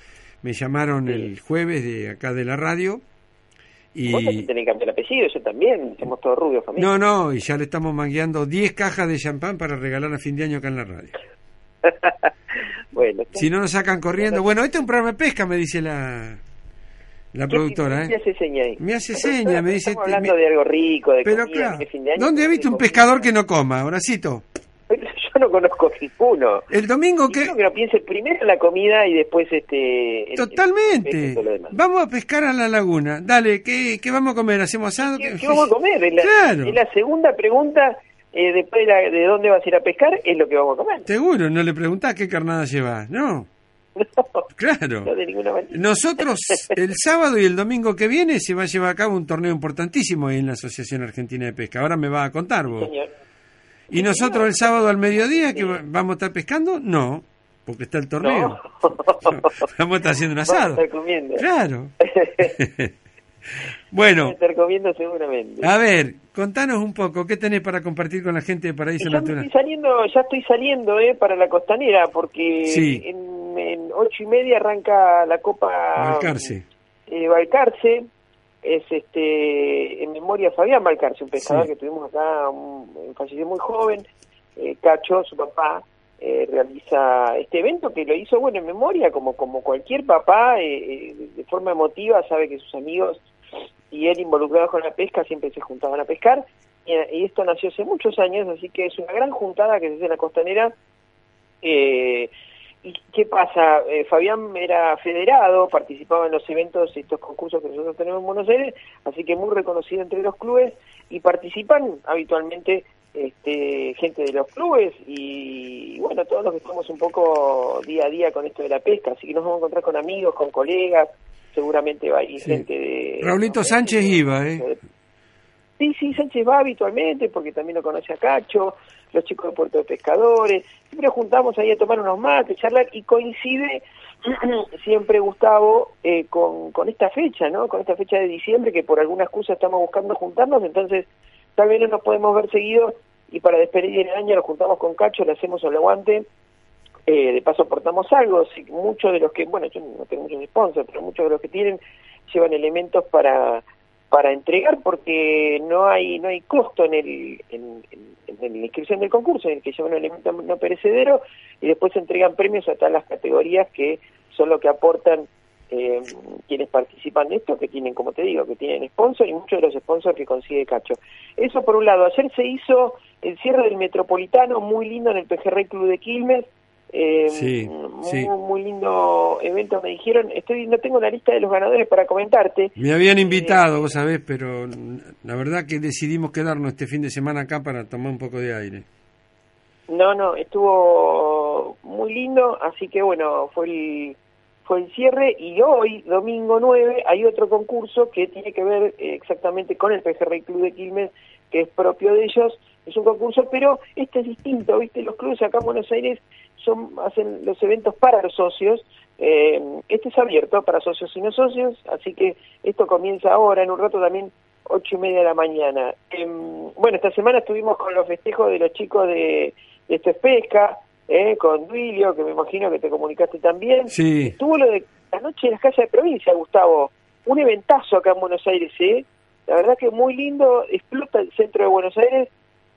Me llamaron el jueves de acá de la radio. Vos Y tenés que cambiar el apellido, yo también, somos todos rubios, familia. no, no, y ya le estamos mangueando 10 cajas de champán para regalar a fin de año acá en la radio. bueno, Si no nos sacan corriendo. Bueno, este es un programa de pesca, me dice la, la ¿qué- productora. ¿qué ¿eh? te hace seña ahí? Me hace seña, me dice. Estamos hablando me- de algo rico, de Pero comida, claro, de fin de año. ¿dónde ha visto un pescador que no coma, Horacito? Yo no conozco ninguno. El domingo que... Que no piense primero en la comida y después este... Totalmente. el-. Vamos a pescar a la laguna. Dale, ¿qué, qué vamos a comer? ¿Hacemos asado? ¿Qué, qué vamos a comer? Es la, Claro. es la segunda pregunta, eh, después de, la- de dónde vas a ir a pescar, es lo que vamos a comer. Seguro, no le preguntás qué carnada llevas. No, claro. No, de ninguna manera. Nosotros, el sábado y el domingo que viene, se va a llevar a cabo un torneo importantísimo ahí en la Asociación Argentina de Pesca. Ahora me va a contar vos. Señor. ¿Y nosotros el sábado al mediodía que va- vamos a estar pescando? No, porque está el torneo. Vamos a estar haciendo un asado. comiendo. Claro. Bueno, seguramente. a ver, contanos un poco, ¿qué tenés para compartir con la gente de Paraíso ya Natural? estoy saliendo, ya estoy saliendo eh, para la costanera porque Sí. en, en ocho y media arranca la Copa Balcarce. eh, Balcarce. Es este en memoria de Fabián Balcarce, un pescador Sí. que tuvimos acá, un, falleció muy joven. Eh, Cacho, su papá, eh, realiza este evento que lo hizo bueno en memoria, como como cualquier papá, eh, eh, de forma emotiva, sabe que sus amigos y él involucrados con la pesca siempre se juntaban a pescar y, y esto nació hace muchos años, así que es una gran juntada que se hace en la costanera. Eh, ¿Y qué pasa? Eh, Fabián era federado, participaba en los eventos, estos concursos que nosotros tenemos en Buenos Aires, así que muy reconocido entre los clubes y participan habitualmente este, gente de los clubes y bueno, todos los que estamos un poco día a día con esto de la pesca, así que nos vamos a encontrar con amigos, con colegas, seguramente va a ir Sí. gente de... Raulito Sánchez iba, ¿eh? Sí, sí, Sánchez va habitualmente porque también lo conoce a Cacho, los chicos de Puerto de Pescadores, siempre juntamos ahí a tomar unos mates, charlar y coincide siempre Gustavo eh, con, con esta fecha, ¿no? Con esta fecha de diciembre que por alguna excusa estamos buscando juntarnos, entonces tal vez no nos podemos ver seguido y para despedir el año nos juntamos con Cacho, le hacemos el aguante eh, de paso aportamos algo, si muchos de los que, bueno, yo no tengo muchos sponsors, pero muchos de los que tienen llevan elementos para para entregar porque no hay no hay costo en el en, la inscripción del concurso en el que llevan un elemento no perecedero y después se entregan premios a todas las categorías que son lo que aportan eh, quienes participan de esto, que tienen, como te digo, que tienen sponsor y muchos de los sponsors que consigue Cacho. Eso por un lado. Ayer se hizo el cierre del Metropolitano, muy lindo en el Pejerrey Club de Quilmes. Eh, Sí, muy, sí. muy lindo evento, me dijeron. Estoy No tengo la lista de los ganadores para comentarte. Me habían invitado, vos sabés, pero la verdad que decidimos quedarnos este fin de semana acá para tomar un poco de aire. No, no, estuvo muy lindo, así que bueno, fue el, fue el cierre y hoy, domingo 9, hay otro concurso que tiene que ver eh, exactamente con el Pejerrey Club de Quilmes, que es propio de ellos. Es un concurso, pero este es distinto, ¿viste? Los clubes acá en Buenos Aires son hacen los eventos para los socios. eh, este es abierto para socios y no socios, así que esto comienza ahora, en un rato también, ocho y media de la mañana. Em, bueno, esta semana estuvimos con los festejos de los chicos de, de Esto es Pesca, eh, con Duilio, que me imagino que te comunicaste también. Sí. Estuvo lo de la noche de las casas de provincia, Gustavo. Un eventazo acá en Buenos Aires, ¿eh? La verdad que muy lindo, explota el centro de Buenos Aires.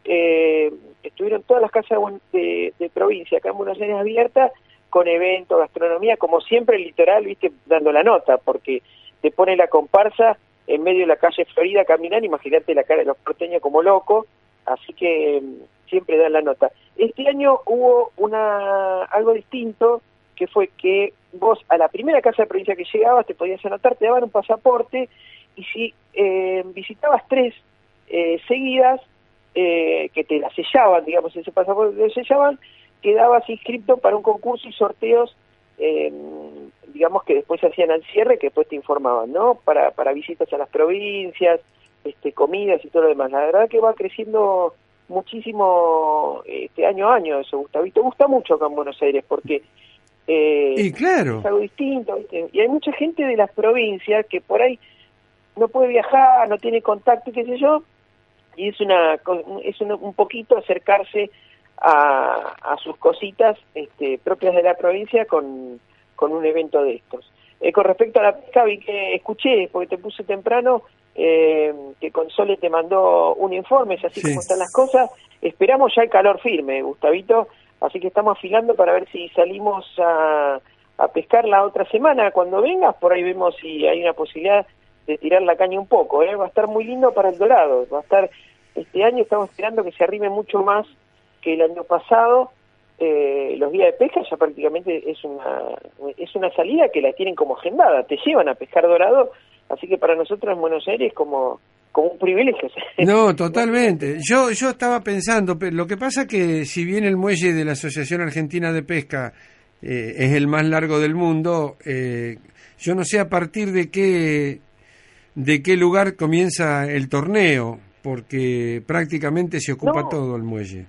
Eh, estuvieron todas las casas de de, provincia acá en Buenos Aires abiertas con eventos, gastronomía, como siempre el litoral, viste, dando la nota, porque te pone la comparsa en medio de la calle Florida a caminar, imagínate la cara de los porteños como locos, así que mm, siempre dan la nota. Este año hubo una algo distinto, que fue que vos a la primera casa de provincia que llegabas te podías anotar, te daban un pasaporte, y si eh, visitabas tres eh, seguidas, eh, que te la sellaban, digamos, ese pasaporte te lo sellaban, quedabas inscrito para un concurso y sorteos, eh, digamos, que después se hacían al cierre, que después te informaban, ¿no? Para, para visitas a las provincias, este, comidas y todo lo demás. La verdad que va creciendo muchísimo este año a año eso, Gustavito. Gusta mucho acá en Buenos Aires porque eh, Y claro. es algo distinto, ¿viste? Y hay mucha gente de las provincias que por ahí no puede viajar, no tiene contacto, qué sé yo, y es una es un, un poquito acercarse a, a sus cositas este, propias de la provincia con, con un evento de estos. Eh, con respecto a la pesca, vi que escuché, porque te puse temprano, eh, que Console te mandó un informe, es así Sí. como están las cosas. Esperamos ya el calor firme, Gustavito, así que estamos afilando para ver si salimos a, a pescar la otra semana. Cuando vengas, por ahí vemos si hay una posibilidad de tirar la caña un poco. ¿eh? Va a estar muy lindo para el dorado. Va a estar este año estamos esperando que se arrime mucho más que el año pasado. Eh, los días de pesca ya prácticamente es una es una salida que la tienen como agendada. Te llevan a pescar dorado, así que para nosotros en Buenos Aires como como un privilegio. No, totalmente. Yo, yo estaba pensando, lo que pasa que si bien el muelle de la Asociación Argentina de Pesca eh, es el más largo del mundo, eh, yo no sé a partir de qué de qué lugar comienza el torneo, porque prácticamente se ocupa No. todo el muelle.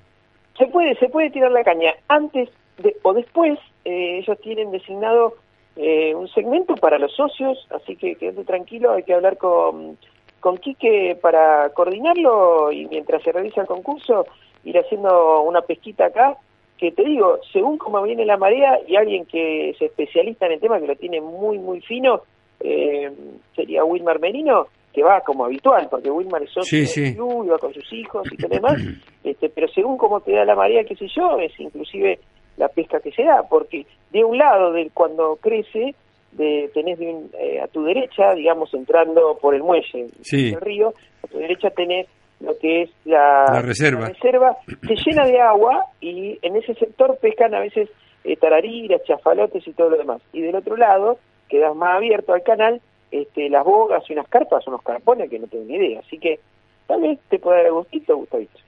se puede se puede tirar la caña antes de, o después eh, ellos tienen designado eh, un segmento para los socios así que quédate tranquilo hay que hablar con con Quique para coordinarlo y mientras se realiza el concurso ir haciendo una pesquita acá que te digo según cómo viene la marea y alguien que es especialista en el tema que lo tiene muy muy fino eh, sería Wilmar Merino que va como habitual porque Wilmar es socio Sí, del sí. club va con sus hijos y todo demás este, pero según cómo te da la marea, qué sé yo, es inclusive la pesca que se da, porque de un lado, del cuando crece, de, tenés de un- eh, a tu derecha, digamos, entrando por el muelle Sí. del río, a tu derecha tenés lo que es la, La reserva. la reserva, se llena de agua y en ese sector pescan a veces eh, tarariras, chafalotes y todo lo demás. Y del otro lado, quedas más abierto al canal, este, las bogas y unas carpas, unos carpones que no tengo ni idea. Así que tal vez te pueda dar gustito, Gustavito.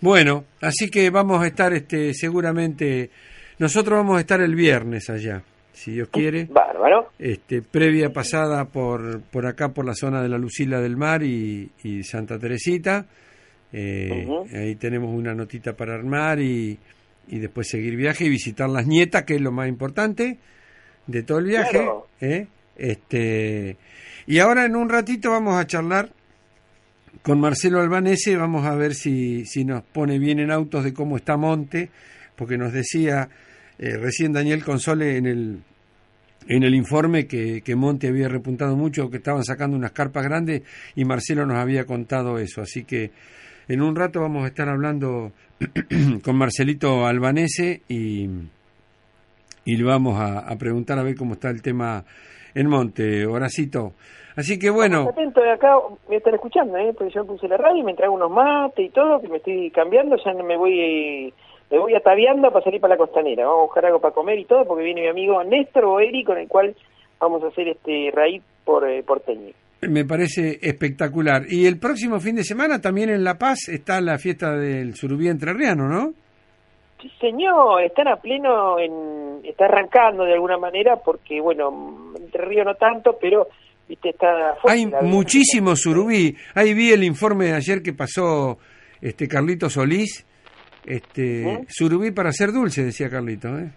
Bueno, así que vamos a estar este, seguramente, nosotros vamos a estar el viernes allá, si Dios quiere. Bárbaro. Este, previa pasada por, por acá, por la zona de la Lucila del Mar y, y Santa Teresita. Eh. Ahí tenemos una notita para armar y, y después seguir viaje y visitar las nietas, que es lo más importante de todo el viaje. Claro. ¿eh? Este, y ahora en un ratito vamos a charlar con Marcelo Albanese, vamos a ver si, si nos pone bien en autos de cómo está Monte, porque nos decía eh, recién Daniel Console en el en el informe que, que Monte había repuntado mucho, que estaban sacando unas carpas grandes y Marcelo nos había contado eso. Así que en un rato vamos a estar hablando con Marcelito Albanese y, y le vamos a, a preguntar a ver cómo está el tema en Monte, Horacito. Así que bueno, Atento de acá, me están escuchando, ¿eh? Porque yo puse la radio y me traigo unos mates y todo, que me estoy cambiando, ya me voy me voy ataviando para salir para la costanera. Vamos a buscar algo para comer y todo, porque viene mi amigo Néstor Boeri, con el cual vamos a hacer este raíz por eh, porteño. me parece espectacular. Y el próximo fin de semana también en La Paz está la fiesta del Surubí Entrerriano, ¿no? Sí, señor, están a pleno, en, está arrancando de alguna manera, porque, bueno, Entre Río no tanto, pero, viste, está fuerte Hay la vida. muchísimo surubí. Ahí vi el informe de ayer que pasó este Carlito Solís. Este, ¿Eh? surubí para ser dulce, decía Carlito, ¿eh?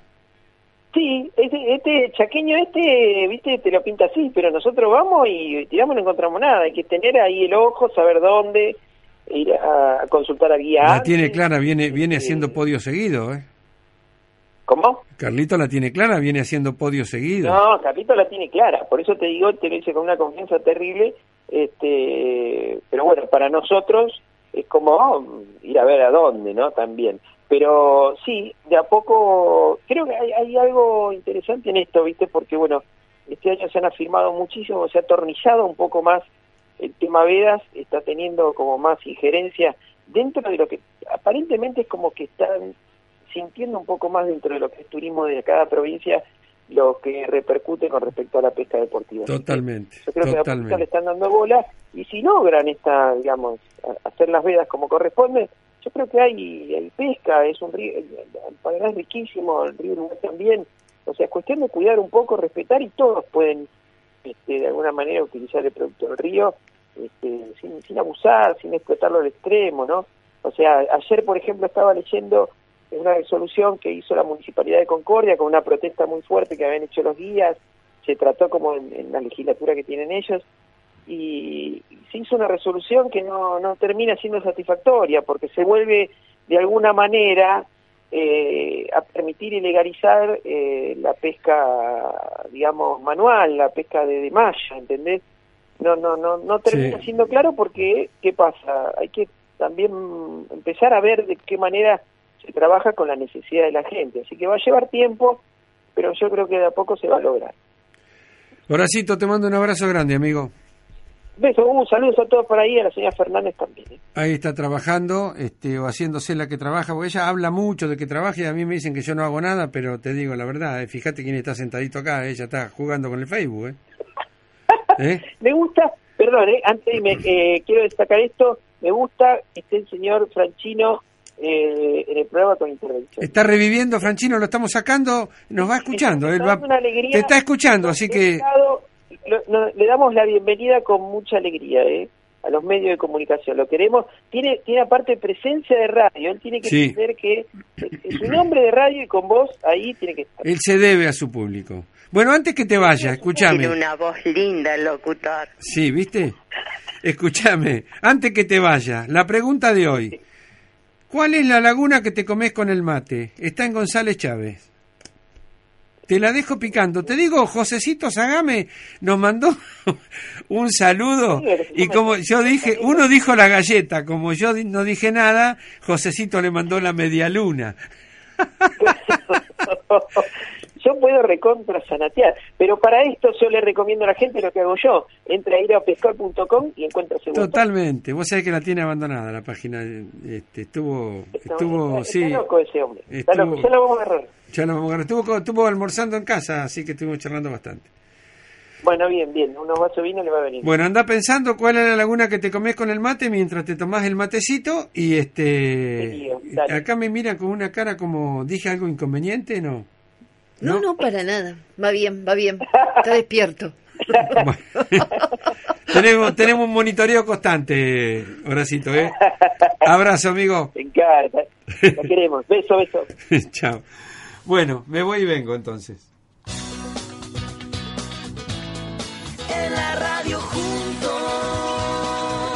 Sí, este, este chaqueño este, viste, te lo pinta así, pero nosotros vamos y tiramos no encontramos nada. Hay que tener ahí el ojo, saber dónde, ir a, consultar a guía. La antes. tiene clara, viene viene haciendo podio seguido, ¿eh? ¿Cómo? Carlito la tiene clara, viene haciendo podio seguido. No, Capito la tiene clara, por eso te digo, te lo hice con una confianza terrible, este, pero bueno, para nosotros es como oh, ir a ver a dónde, ¿no? También. Pero sí, de a poco, creo que hay, hay algo interesante en esto, ¿viste? Porque bueno, este año se han afirmado muchísimo, se ha atornillado un poco más el tema Vedas, está teniendo como más injerencia dentro de lo que aparentemente es como que están sintiendo un poco más dentro de lo que es turismo de cada provincia lo que repercute con respecto a la pesca deportiva. Totalmente, Yo creo que a poquito le totalmente. están dando bola y si logran esta, digamos, hacer las vedas como corresponde, yo creo que hay, hay pesca, es un río, el el Paraná es riquísimo, el río Uruguay también, o sea, es cuestión de cuidar un poco, respetar y todos pueden este, de alguna manera utilizar el producto del río este, sin, abusar, sin explotarlo al extremo, ¿no? O sea, ayer, por ejemplo, estaba leyendo una resolución que hizo la Municipalidad de Concordia con una protesta muy fuerte que habían hecho los guías, se trató como en, la legislatura que tienen ellos, y se hizo una resolución que no, no termina siendo satisfactoria, porque se vuelve de alguna manera eh, a permitir y legalizar eh, la pesca, digamos, manual, la pesca de, de malla, ¿entendés? No, no, no, no termina Sí. siendo claro porque, ¿qué pasa? Hay que también empezar a ver de qué manera se trabaja con la necesidad de la gente. Así que va a llevar tiempo, pero yo creo que de a poco se va a lograr. Horacito, te mando un abrazo grande, amigo. Besos, uh, saludos a todos por ahí, a la señora Fernández también. ¿eh? Ahí está trabajando, este, o haciéndose la que trabaja, porque ella habla mucho de que trabaja y a mí me dicen que yo no hago nada, pero te digo la verdad, eh, fíjate quién está sentadito acá, ella está jugando con el Facebook, ¿eh? ¿Eh? Me gusta, perdón, ¿eh? antes irme, eh, quiero destacar esto, me gusta que esté el señor Franchino eh, en el programa con intervención. Está reviviendo, Franchino, lo estamos sacando, nos va escuchando, él va- una alegría. te está escuchando, así que Estado- lo- no, le damos la bienvenida con mucha alegría ¿eh? a los medios de comunicación. Lo queremos. Tiene tiene aparte presencia de radio. Él tiene que Sí. entender que es un nombre de radio y con vos ahí tiene que estar. él se debe a su público. Bueno, antes que te vaya, escúchame. Tiene una voz linda el locutor. Sí, ¿viste? Escúchame, antes que te vaya, la pregunta de hoy. ¿Cuál es la laguna que te comes con el mate? Está en González Chávez. Te la dejo picando. Te digo, Josecito Sagame nos mandó un saludo y como yo dije, uno dijo la galleta, como yo no dije nada, Josecito le mandó la media luna. Yo puedo recontra sanatear, pero para esto yo le recomiendo a la gente lo que hago yo. Entra a ir a pescar.com y encuentra botón. Totalmente. Vos sabés que la tiene abandonada la página. Este, estuvo, estuvo, está, sí. está loco ese hombre. Está Estuvo- loco. Ya lo vamos a agarrar. Ya lo vamos a agarrar. Estuvo, estuvo almorzando en casa, así que estuvimos charlando bastante. Bueno, bien, bien. Unos vasos vino le va a venir. Bueno, anda pensando cuál es la laguna que te comes con el mate mientras te tomás el matecito y este acá me miran con una cara como dije algo inconveniente, ¿no? No, no, para nada. Va bien, va bien. Está despierto. tenemos tenemos un monitoreo constante, Horacito, ¿eh? Abrazo, amigo. Me encanta. Lo queremos. Beso, beso. Chao. Bueno, me voy y vengo entonces. En la radio juntos.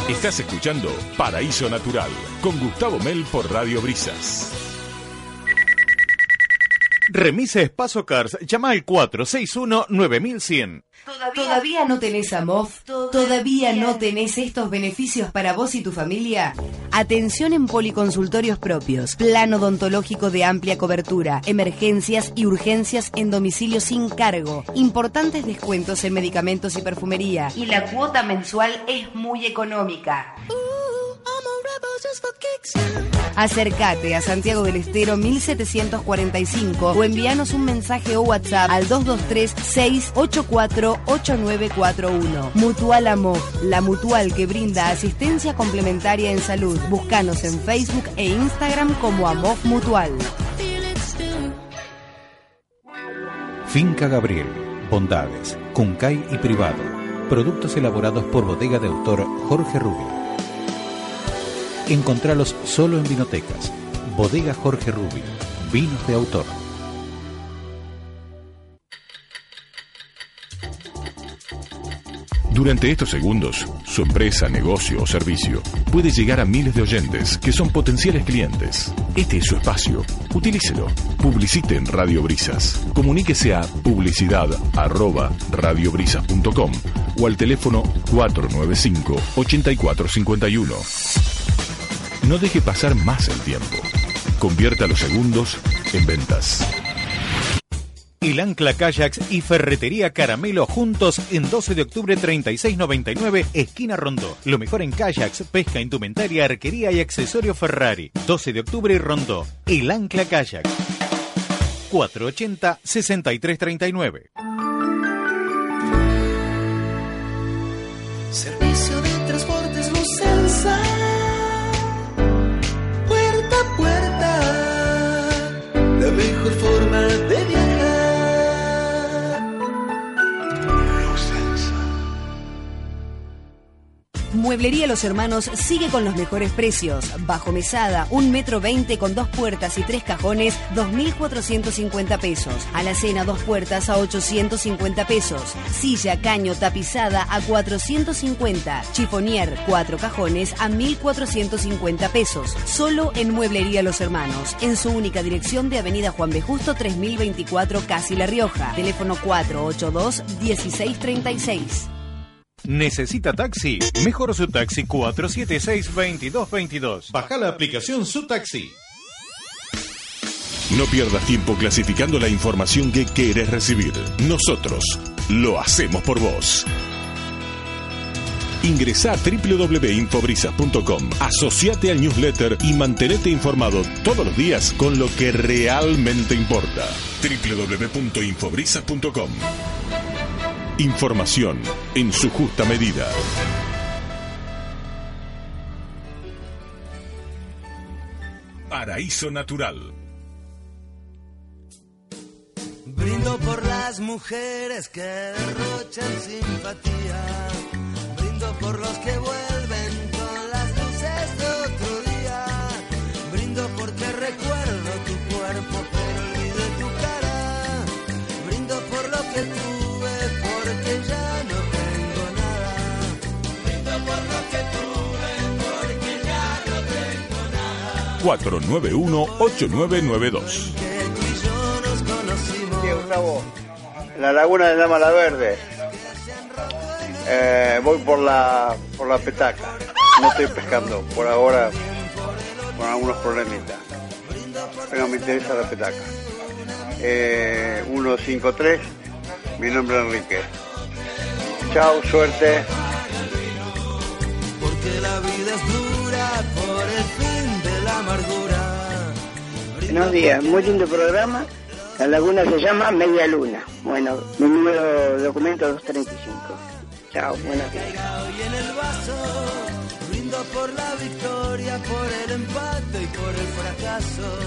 Estás escuchando Paraíso Natural con Gustavo Mel por Radio Brisas. Remise Espacio Cars. Llama al 461-9100. ¿Todavía no tenés AMOF? ¿Todavía no tenés estos beneficios para vos y tu familia? Atención en policonsultorios propios, plan odontológico de amplia cobertura, emergencias y urgencias en domicilio sin cargo, importantes descuentos en medicamentos y perfumería. Y la cuota mensual es muy económica. Acércate a Santiago del Estero 1745 o envíanos un mensaje o WhatsApp al 223-684-8941. Mutual Amor, la mutual que brinda asistencia complementaria en salud. Búscanos en Facebook e Instagram como Amor Mutual. Finca Gabriel. Bondades. Cuncay y privado. Productos elaborados por bodega de autor Jorge Rubio. Encontralos solo en vinotecas. Bodega Jorge Rubio. Vinos de autor. Durante estos segundos, su empresa, negocio o servicio puede llegar a miles de oyentes que son potenciales clientes. Este es su espacio. Utilícelo. Publicite en Radio Brisas. Comuníquese a publicidad o al teléfono 495-8451. No deje pasar más el tiempo. Convierta los segundos en ventas. El Ancla Kayaks y Ferretería Caramelo juntos en 12 de octubre 3699, esquina Rondó. Lo mejor en kayaks, pesca, indumentaria, arquería y accesorio Ferrari. 12 de octubre Rondó. El Ancla Kayak. 480-6339. Servicio de La mejor forma de Mueblería Los Hermanos sigue con los mejores precios. Bajo mesada, un metro veinte con dos puertas y tres cajones, 2.450 pesos. Alacena, dos puertas a 850 pesos. Silla, caño, tapizada a 450. Chifonier, cuatro cajones a 1.450 pesos. Solo en Mueblería Los Hermanos. En su única dirección de Avenida Juan B. Justo 3024, Casi La Rioja. Teléfono 482-1636. ¿Necesita taxi? Mejor su taxi 476-2222. Baja la aplicación Su Taxi. No pierdas tiempo clasificando la información que quieres recibir. Nosotros lo hacemos por vos. Ingresa a www.infobrisas.com, asociate al newsletter y mantenete informado todos los días con lo que realmente importa. www.infobrisas.com Información en su justa medida. Paraíso Natural. Brindo por las mujeres que derrochan simpatía. Brindo por los que vuelven con las luces de otro día. Brindo porque recuerdo tu cuerpo, pero olvidé tu cara. Brindo por lo que tuve, 491-8992. Sí, Gustavo, en la laguna de Dama la Verde. Eh, voy por la por la petaca. No estoy pescando por ahora con algunos problemitas. Pero me interesa la petaca. Eh, 153, mi nombre es Enrique. Chao, suerte. Porque la vida es dura por el fin de la amargura. Buenos días, muy lindo programa. La laguna se llama Media Luna. Bueno, mi número de documento 235. Chao, buenos días. Y en el vaso brindo por la victoria, por el empate y por el fracaso.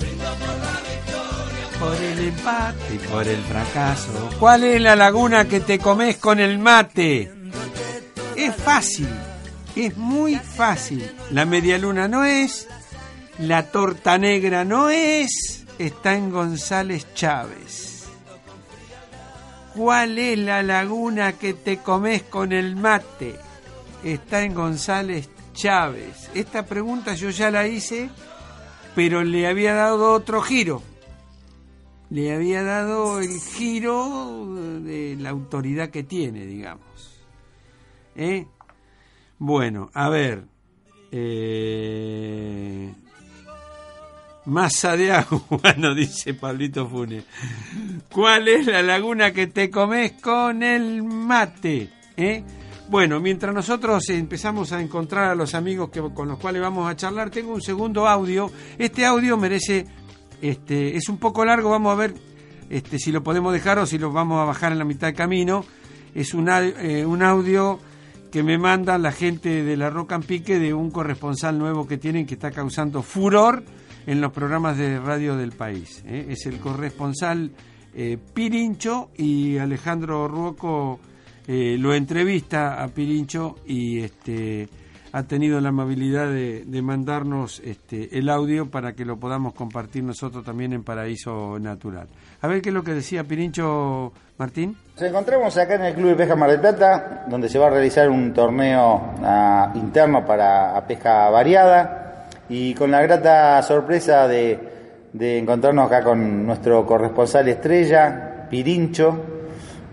Brindo por la victoria. Por el empate y por el fracaso. ¿Cuál es la laguna que te comes con el mate? Es fácil, es muy fácil. La media luna no es, la torta negra no es, está en González Chávez. ¿Cuál es la laguna que te comes con el mate? Está en González Chávez. Esta pregunta yo ya la hice, pero le había dado otro giro. le había dado el giro de la autoridad que tiene, digamos. ¿Eh? Bueno, a ver. Eh, masa de agua, nos dice Pablito Funes. ¿Cuál es la laguna que te comes con el mate? ¿Eh? Bueno, mientras nosotros empezamos a encontrar a los amigos que, con los cuales vamos a charlar, tengo un segundo audio. Este audio merece, este, es un poco largo, vamos a ver este, si lo podemos dejar o si lo vamos a bajar en la mitad del camino. Es un, eh, un audio que me manda la gente de la Roca en Pique de un corresponsal nuevo que tienen que está causando furor en los programas de radio del país. ¿eh? Es el corresponsal eh, Pirincho y Alejandro Ruoco eh, lo entrevista a Pirincho y este ha tenido la amabilidad de, mandarnos este, el audio para que lo podamos compartir nosotros también en Paraíso Natural. A ver qué es lo que decía Pirincho Martín. Nos encontramos acá en el Club de Pesca Mar del Plata, donde se va a realizar un torneo ah, interno para pesca variada y con la grata sorpresa de, de encontrarnos acá con nuestro corresponsal estrella, Pirincho,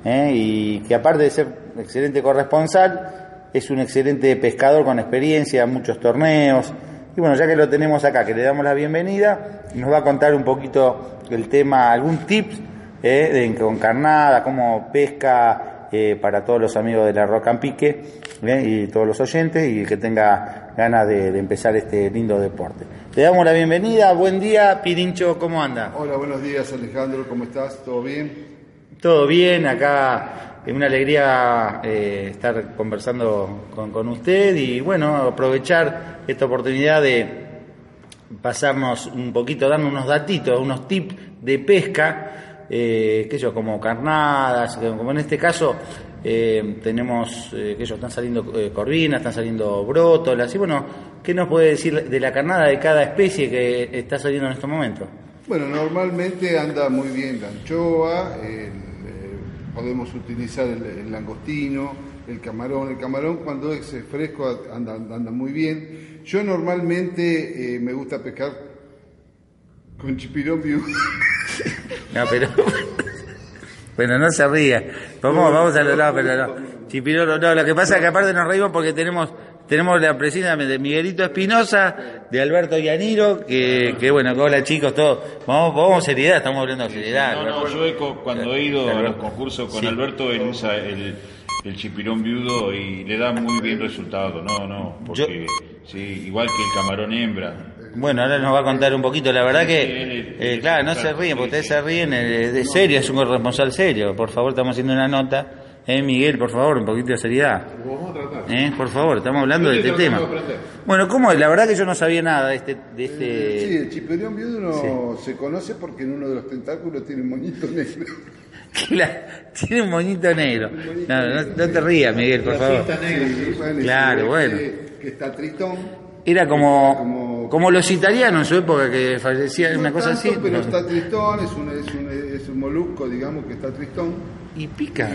¿eh? y que aparte de ser excelente corresponsal, es un excelente pescador con experiencia, muchos torneos. Y bueno, ya que lo tenemos acá, que le damos la bienvenida, nos va a contar un poquito el tema, algún tips eh, de, con carnada, cómo pesca eh, para todos los amigos de la Roca en Pique eh, y todos los oyentes y que tenga ganas de, de empezar este lindo deporte. Le damos la bienvenida, buen día, Pirincho, ¿cómo anda? Hola, buenos días Alejandro, ¿cómo estás? ¿Todo bien? Todo bien, acá una alegría eh, estar conversando con, con usted y bueno, aprovechar esta oportunidad de pasarnos un poquito, darnos unos datitos, unos tips de pesca, eh, que yo, como carnadas, como en este caso eh, tenemos, que ellos están saliendo corvinas, están saliendo brótolas, y bueno, ¿qué nos puede decir de la carnada de cada especie que está saliendo en estos momentos? Bueno, normalmente anda muy bien la anchoa, el, podemos utilizar el, langostino, el camarón. El camarón cuando es fresco anda, muy bien. Yo normalmente eh, me gusta pescar con chipirón. No, pero. Bueno, no se ría. Vamos, vamos a lo lado, pero no. Chipirolo, no. Lo que pasa es que aparte nos reímos porque tenemos tenemos la presencia de Miguelito Espinosa, de Alberto Yaniro, que, que bueno, que hola chicos, todos. Vamos, vamos seriedad, estamos hablando de seriedad. No, no, yo he co- cuando he ido a los concursos con Sí. Alberto, él usa el, el chipirón viudo y le da muy bien resultado. No, no, porque sí, igual que el camarón hembra. Bueno, ahora nos va a contar un poquito. La verdad que, eh, claro, no se ríen, porque ustedes se ríen eh, de serio, es un corresponsal serio. Por favor, estamos haciendo una nota. Eh, Miguel, por favor, un poquito de seriedad. Eh, por favor, estamos hablando de este tema. Bueno, ¿cómo es? La verdad que yo no sabía nada de este... De este... Sí, el chipirón viudo no se conoce porque en uno de los tentáculos tiene un moñito negro. La- tiene un moñito negro. No, no, no te rías, Miguel, por favor. Sí, bueno, Claro, bueno. Que está tristón. Era como, como los italianos en su época que fallecían, una No cosa tanto, así. Pero No. está tristón, es un, es, un, es un molusco, digamos, que está tristón. Y pica.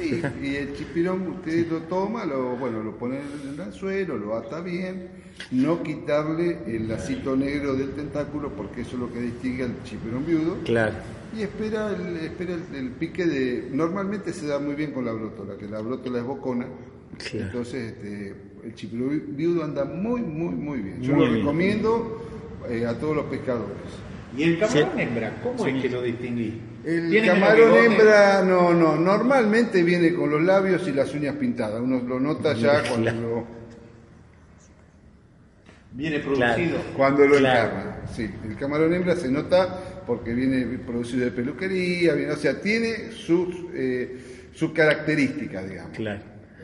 Sí, y el chipirón usted lo toma, lo, bueno, lo pone en el anzuelo, lo ata bien, no quitarle el lacito negro del tentáculo porque eso es lo que distingue al chipirón viudo. Claro. Y espera el, espera el, el pique de... Normalmente se da muy bien con la brótola, que la brótola es bocona. Claro. Entonces este, el chipirón viudo anda muy, muy, muy bien. Yo Muy lo bien. recomiendo eh, a todos los pescadores. ¿Y el camarón hembra? ¿Cómo es que lo distinguís? El ¿Tiene camarón hembra, no, no, normalmente viene con los labios y las uñas pintadas. Uno lo nota ya cuando lo, Viene producido. Cuando lo Claro. encarna. Sí, el camarón hembra se nota porque viene producido de peluquería, viene, o sea, tiene sus, eh, sus características, digamos.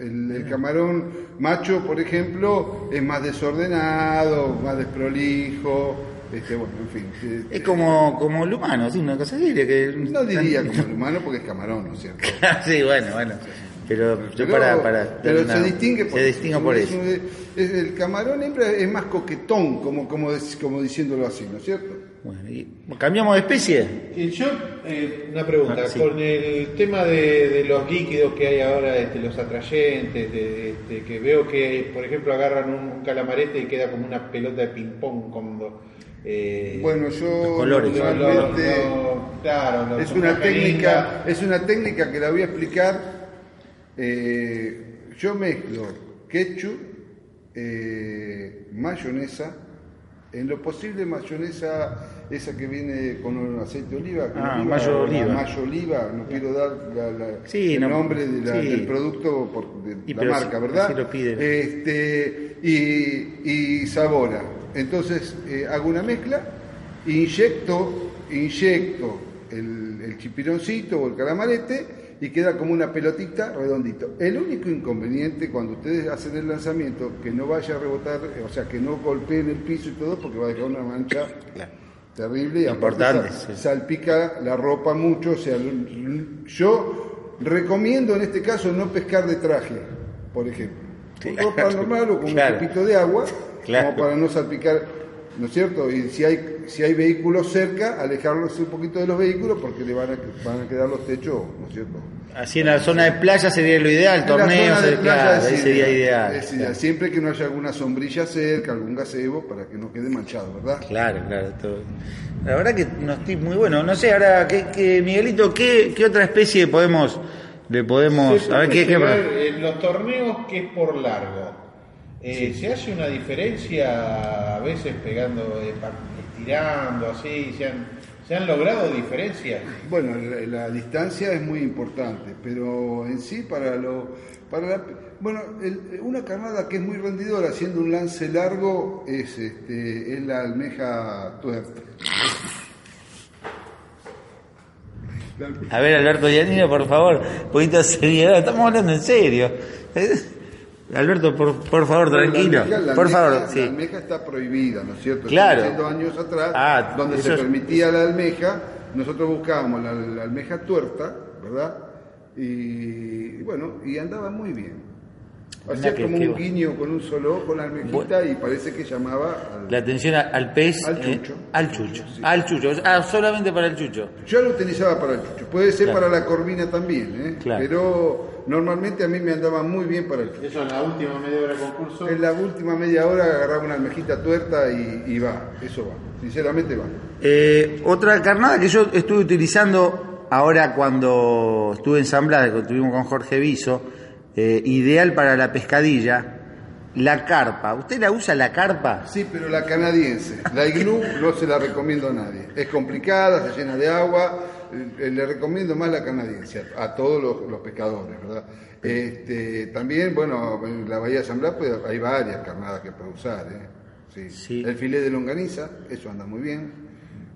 El, el camarón macho, por ejemplo, es más desordenado, más desprolijo, este, bueno, en fin. Es como, como el humano, sí, una cosa así. de Que... No diría como el humano porque es camarón, ¿no es cierto? sí, bueno, bueno. Pero yo Pero- para, para pero se distingue por, se distingue por es eso. es- el camarón hembra es más coquetón, como, como, diciéndolo así, ¿no es cierto? Bueno, y- ¿Cambiamos de especie? Y yo, eh, una pregunta, Ah, sí. con el tema de, de los líquidos que hay ahora, este, los atrayentes, de, este, que veo que, por ejemplo, agarran un, un calamarete y queda como una pelota de ping-pong cuando... eh, Bueno, yo lo- lo- normalmente- lo- claro, lo- Es una técnica, es una técnica que la voy a explicar. Eh, yo mezclo ketchup, eh, mayonesa, en lo posible mayonesa esa que viene con un aceite de oliva, Ah, oliva, mayo oliva. mayo oliva, no quiero dar la- la- Sí, el no, nombre de la- sí. del producto por, de Y la marca, si- ¿verdad? si lo piden. Este, y, y sabora. Entonces eh, hago una mezcla, inyecto, inyecto el, el chipironcito o el calamarete y queda como una pelotita redondito. El único inconveniente cuando ustedes hacen el lanzamiento, que no vaya a rebotar, eh, o sea, que no golpeen el piso y todo, porque va a dejar una mancha terrible y aparte salpica la ropa mucho. O sea, yo recomiendo en este caso no pescar de traje, por ejemplo. Con Claro. ropa normal o con Claro. un poquito de agua, Claro. como para no salpicar, ¿no es cierto? Y si hay, si hay vehículos cerca, alejarlos un poquito de los vehículos porque le van a, van a quedar los techos, ¿no es cierto? Así en la zona de playa sería lo ideal, En la torneo, zona de claro, ahí sería ideal, ideal. es ideal. Siempre que no haya alguna sombrilla cerca, algún gazebo, para que no quede manchado, ¿verdad? Claro, claro. todo. La verdad que unos tips muy buenos. No sé, ahora, ¿qué, qué- Miguelito, ¿qué, qué otra especie podemos, le podemos... Se A ver, ¿qué, qué- en los torneos que es por largo. Eh, ¿Se hace una diferencia a veces pegando, eh, estirando, así? ¿Se han, se han logrado diferencias? Bueno, la, la distancia es muy importante, pero en sí para lo para la- bueno, el- una carnada que es muy rendidora haciendo un lance largo es este es la almeja tuerta. A ver, Alberto Giannino, por favor, poquito de seriedad. Estamos hablando en serio. Alberto, por, por favor, La tranquilo. almeja- la por almeja- favor, La sí. almeja está prohibida, ¿no es cierto? Claro. Hace 100 años atrás, Ah, donde se es- permitía la almeja, nosotros buscábamos la, la almeja tuerta, ¿verdad? Y, y bueno, y andaba muy bien. Hacía como que- un guiño con un solo ojo la almejita y parece que llamaba al... La atención al pez. Al eh, chucho. al chucho. Al chucho. Ah, solamente para el chucho. Yo lo utilizaba para el chucho, puede ser Claro. para la corvina también, ¿eh? Claro. pero normalmente a mí me andaba muy bien para el chucho. Eso en la última media hora del concurso. En la última media hora agarraba una almejita tuerta y, y va, eso va, sinceramente va. Eh, otra carnada que yo estuve utilizando ahora cuando estuve en San Blas, que estuvimos con Jorge Viso, eh, ideal para la pescadilla, la carpa. ¿Usted la usa la carpa? Sí, pero la canadiense, la iglú no se la recomiendo a nadie. Es complicada, se llena de agua, eh, le recomiendo más la canadiense a, todos los, los pescadores, ¿verdad? Este, también, bueno, en la Bahía de San Blas pues, hay varias carnadas que puede usar, ¿eh? Sí. El filé de longaniza, eso anda muy bien.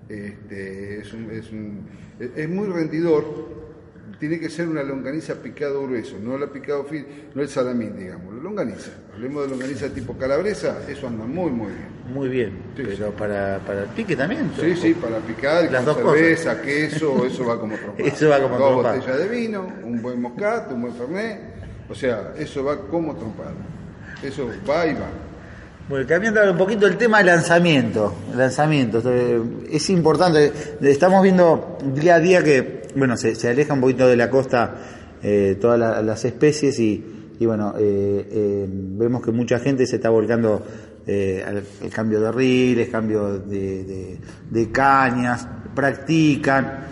Este, es, un- es, un- es muy rendidor. Tiene que ser una longaniza picado grueso, no la picado fin, no el salamín, digamos, la longaniza. Hablemos de longaniza tipo calabresa, eso anda muy, muy bien. Muy bien, pero para, para el pique también. Sí, sí, para picar, Las con dos cerveza, queso, eso va como trompada. Eso va como Dos trompada. botellas de vino, un buen moscato, un buen fernet, o sea, eso va como trompada. Eso va y va. Bueno, cambiando un poquito el tema del lanzamiento. Lanzamiento, eh, es importante. Estamos viendo día a día que, bueno, se, se aleja un poquito de la costa eh, todas la- las especies y, y bueno, eh, eh, vemos que mucha gente se está volcando al, al cambio de riles, cambio de, de- de cañas, practican.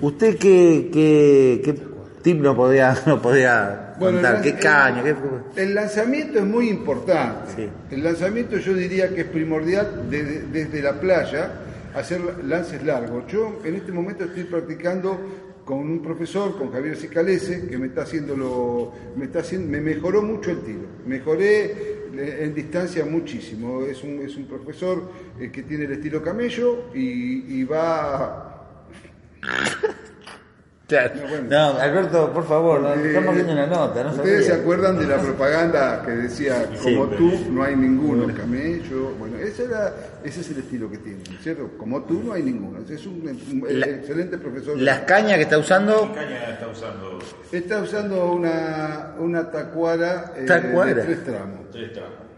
¿Usted qué, qué, qué tip nos podría, nos podría contar? ¿Qué caña? ¿Qué- El lanzamiento es muy importante. El lanzamiento yo diría que es primordial de- desde la playa hacer lances largos. Yo en este momento estoy practicando con un profesor, con Javier Cicalese, que me está haciendo lo, me está haciendo, me mejoró mucho el tiro. Mejoré en distancia muchísimo. Es un, es un profesor eh, que tiene el estilo camello y, y va No, Alberto, por favor, Eh, estamos viendo una nota. No Ustedes se acuerdan de la propaganda que decía, Sí. como tú no hay ninguno, el camello. Bueno, ese, era, ese es el estilo que tiene, ¿no es ¿cierto? Como tú no hay ninguno. Es un, un La- excelente profesor. de- Las cañas que está usando. caña está usando? Está usando una, una tacuara, eh, Tacuara. de tres tramos. Tres tramos.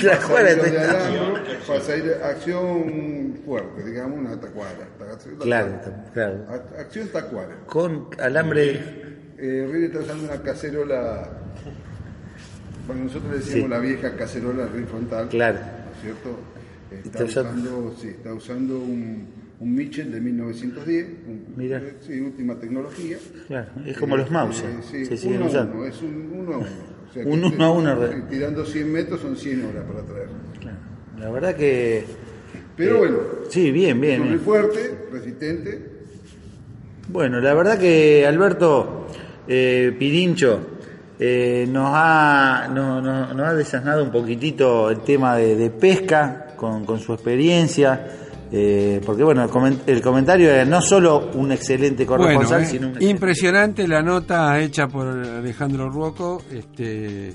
Tacuara de alambre, pasadero- acción fuerte, digamos, una tacuara. Acción Claro, tacuara. claro. Ac- Acción tacuara. Con alambre. Eh, Rini está usando una cacerola. Bueno, nosotros le decimos Sí. la vieja cacerola ring frontal. Claro. ¿No es cierto? Está, Está usando- usando, sí, está usando un, un Mitchell de 1910, un- Mira. sí, última tecnología. Claro, es como los mouse, Eh, sí, uno uno, es un uno a uno. O sea Un uno a uno, tirando 100 metros son 100 horas para traer. La verdad que... Pero eh, bueno, Sí, bien, bien. muy fuerte, resistente. Bueno, la verdad que Alberto eh, Pirincho eh, nos, ha, no- no- nos ha desasnado un poquitito el tema de, de pesca con, con su experiencia. Eh, porque bueno, el, comen- el comentario era no solo un excelente corresponsal, Bueno, eh, sino un impresionante la nota hecha por Alejandro Ruoco. Este,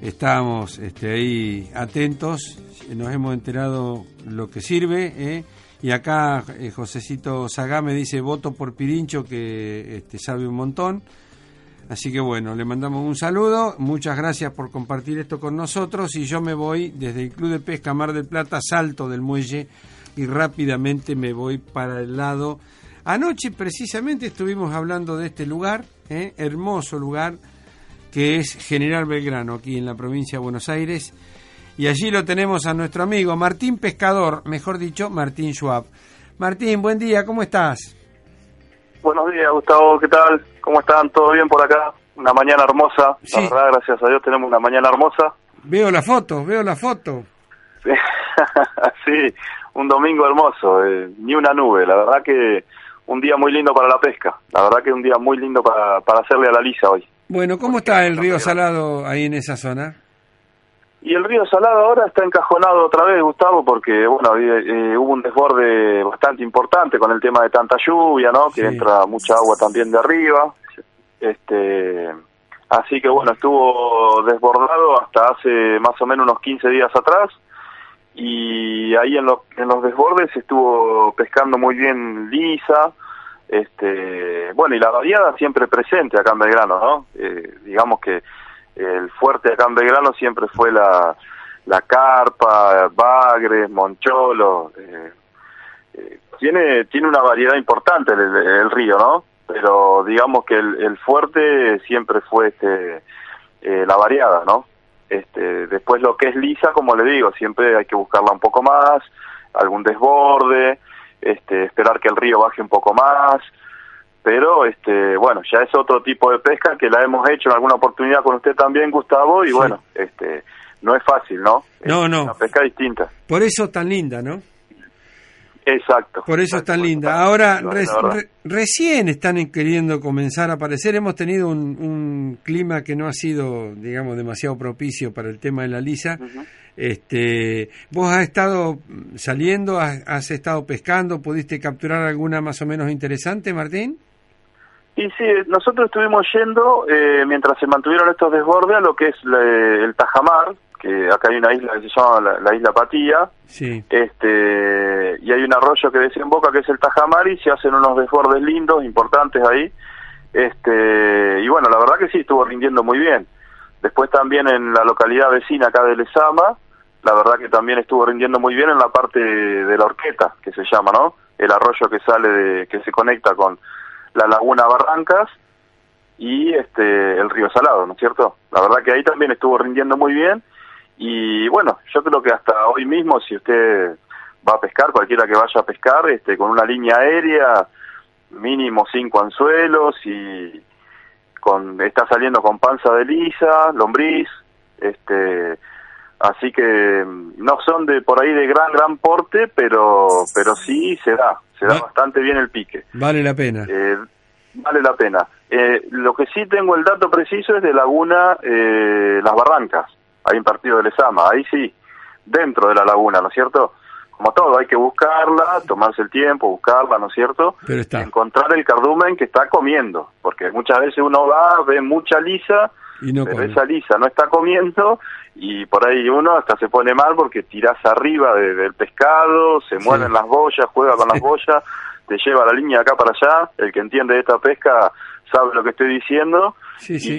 estábamos este, ahí atentos, nos hemos enterado lo que sirve. eh, y acá eh, Josecito Sagá me dice voto por Pirincho que este, sabe un montón. Así que bueno, le mandamos un saludo, muchas gracias por compartir esto con nosotros y yo me voy desde el Club de Pesca Mar del Plata, salto del muelle y rápidamente me voy para el lado. Anoche precisamente estuvimos hablando de este lugar, ¿eh? hermoso lugar, que es General Belgrano, aquí en la provincia de Buenos Aires. Y allí lo tenemos a nuestro amigo Martín Pescador, mejor dicho, Martín Schwab. Martín, buen día, ¿cómo estás? Buenos días, Gustavo, ¿qué tal? ¿Cómo están? ¿Todo bien por acá? Una mañana hermosa. La verdad, gracias a Dios, tenemos una mañana hermosa. Veo la foto, veo la foto. Sí, Sí, un domingo hermoso, eh, ni una nube. La verdad que un día muy lindo para la pesca. La verdad que un día muy lindo para, para hacerle a la lisa hoy. Bueno, ¿cómo está el río Salado ahí en esa zona? Y el río Salado ahora está encajonado otra vez, Gustavo, porque bueno, eh, hubo un desborde bastante importante con el tema de tanta lluvia, ¿no? Que entra mucha agua también de arriba. Este, así que bueno, estuvo desbordado hasta hace más o menos unos 15 días atrás. Y ahí en los, en los desbordes estuvo pescando muy bien lisa. Este, bueno, y la variada siempre presente acá en Belgrano, ¿no? Eh, digamos que el fuerte acá en Belgrano siempre fue la, la carpa, bagres, moncholo. eh, eh, tiene, tiene una variedad importante el, el río, ¿no? Pero digamos que el, el fuerte siempre fue este eh, la variada, ¿no? Este, después lo que es lisa, como le digo, siempre hay que buscarla un poco más, algún desborde, este, esperar que el río baje un poco más, pero este, bueno, ya es otro tipo de pesca que la hemos hecho en alguna oportunidad con usted también, Gustavo, y bueno, este, no es fácil, ¿no? No, Es no. Una pesca distinta. Por eso tan linda, ¿no? Exacto. Por eso es tan linda. Ahora, re- recién están en- queriendo comenzar a aparecer. Hemos tenido un, un clima que no ha sido, digamos, demasiado propicio para el tema de la lisa. Este, vos has estado saliendo, has, has estado pescando, ¿pudiste capturar alguna más o menos interesante, Martín? Y sí, nosotros estuvimos yendo, eh, mientras se mantuvieron estos desbordes, a lo que es la- el Tajamar, que acá hay una isla que se llama la, la isla Patía, Sí. este y hay un arroyo que desemboca que es el Tajamar y se hacen unos desbordes lindos, importantes ahí. Este y bueno, la verdad que sí, estuvo rindiendo muy bien. Después también en la localidad vecina acá de Lezama, la verdad que también estuvo rindiendo muy bien en la parte de la Orqueta, que se llama, ¿no? El arroyo que sale de, que se conecta con la laguna Barrancas y este el río Salado, ¿no es cierto? La verdad que ahí también estuvo rindiendo muy bien y bueno, yo creo que hasta hoy mismo si usted va a pescar, cualquiera que vaya a pescar, este con una línea aérea mínimo cinco anzuelos y con está saliendo con panza de lisa, lombriz, este así que mm, no son de por ahí de gran gran porte, pero pero sí se da, se da Va- bastante bien el pique. Vale la pena. Eh, vale la pena. Eh, lo que sí tengo el dato preciso es de Laguna eh, Las Barrancas, ahí en Partido de Lezama, ahí sí, dentro de la laguna, ¿no es cierto? Como todo, hay que buscarla, tomarse el tiempo, buscarla, ¿no es cierto? Pero está. Encontrar el cardumen que está comiendo, porque muchas veces uno va, ve mucha lisa, Y no pero come. esa lisa no está comiendo y por ahí uno hasta se pone mal porque tirás arriba de- del pescado, se mueven las boyas, juega con las boyas, te lleva la línea de acá para allá, el que entiende de esta pesca sabe lo que estoy diciendo Sí, sí.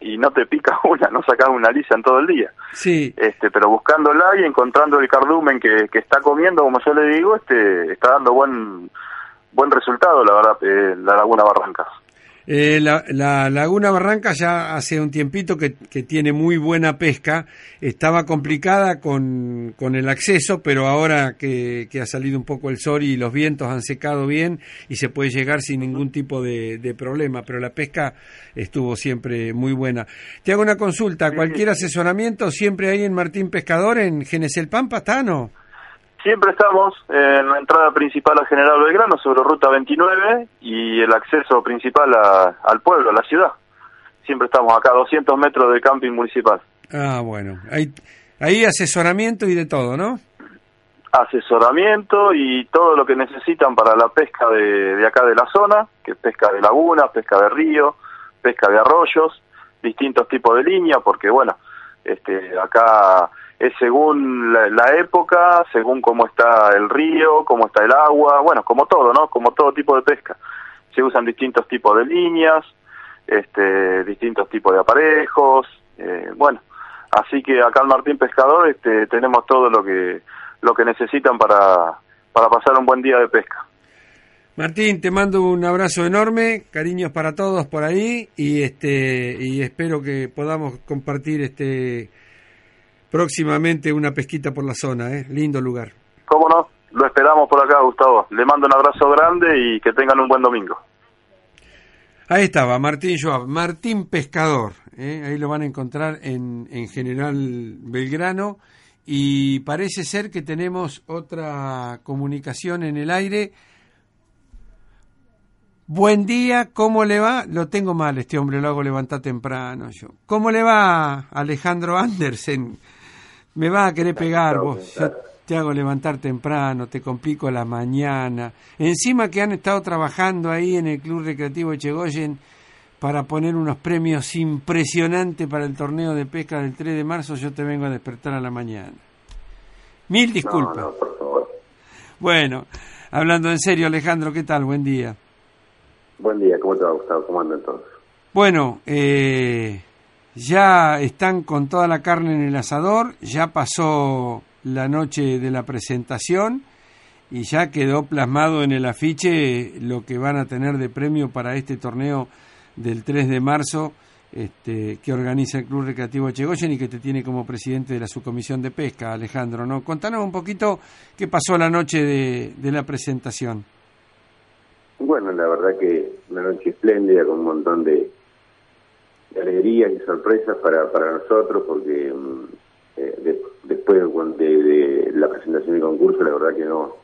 y, y no te pica una, no sacas una lisa en todo el día. Sí, Este, pero buscándola y encontrando el cardumen que, que está comiendo, como yo le digo, este, está dando buen buen resultado, la verdad, eh, la Laguna Barrancas. Eh, la, la Laguna Barranca ya hace un tiempito que, que tiene muy buena pesca. Estaba complicada con, con el acceso, pero ahora que, que ha salido un poco el sol y los vientos han secado bien y se puede llegar sin ningún tipo de, de problema. Pero la pesca estuvo siempre muy buena. Te hago una consulta. ¿Cualquier asesoramiento siempre hay en Martín Pescador en Genesel Pampa? ¿Está no? Siempre estamos en la entrada principal a General Belgrano sobre Ruta 29 y el acceso principal a- al pueblo, a la ciudad. Siempre estamos acá a 200 metros del camping municipal. Ah, bueno. Hay, hay asesoramiento y de todo, ¿no? Asesoramiento y todo lo que necesitan para la pesca de, de acá de la zona, que es pesca de laguna, pesca de río, pesca de arroyos, distintos tipos de línea, porque bueno, este, acá es según la, época, según cómo está el río, cómo está el agua, bueno, como todo, ¿no? Como todo tipo de pesca. Se usan distintos tipos de líneas, este, distintos tipos de aparejos, eh, bueno, así que acá en Martín Pescador este, tenemos todo lo que lo que necesitan para, para pasar un buen día de pesca. Martín, te mando un abrazo enorme, cariños para todos por ahí y este y espero que podamos compartir este próximamente una pesquita por la zona, ¿eh? lindo lugar. ¿Cómo no? Lo esperamos por acá, Gustavo. Le mando un abrazo grande y que tengan un buen domingo. Ahí estaba, Martín Joab, Martín Pescador, ¿eh? ahí lo van a encontrar en, en General Belgrano y parece ser que tenemos otra comunicación en el aire. Buen día, ¿cómo le va? Lo tengo mal este hombre, lo hago levantar temprano yo. ¿Cómo le va Alejandro Andersen? Me va a querer pegar vos. Yo te hago levantar temprano, te complico la mañana. Encima que han estado trabajando ahí en el Club Recreativo Echegoyen para poner unos premios impresionantes para el torneo de pesca del 3 de marzo, yo te vengo a despertar a la mañana. Mil disculpas. Bueno, hablando en serio, Alejandro, ¿qué tal? Buen día. Buen día, ¿cómo te va, Gustavo? ¿Cómo andan todos? Bueno, eh, ya están con toda la carne en el asador, ya pasó la noche de la presentación y ya quedó plasmado en el afiche lo que van a tener de premio para este torneo del 3 de marzo este, que organiza el Club Recreativo Echegoyen y que te tiene como presidente de la subcomisión de pesca, Alejandro. ¿no? Contanos un poquito qué pasó la noche de, de la presentación. Bueno, la verdad que una noche espléndida con un montón de, de alegrías y sorpresas para, para nosotros porque mm, eh, de- después de, la presentación del concurso la verdad que no,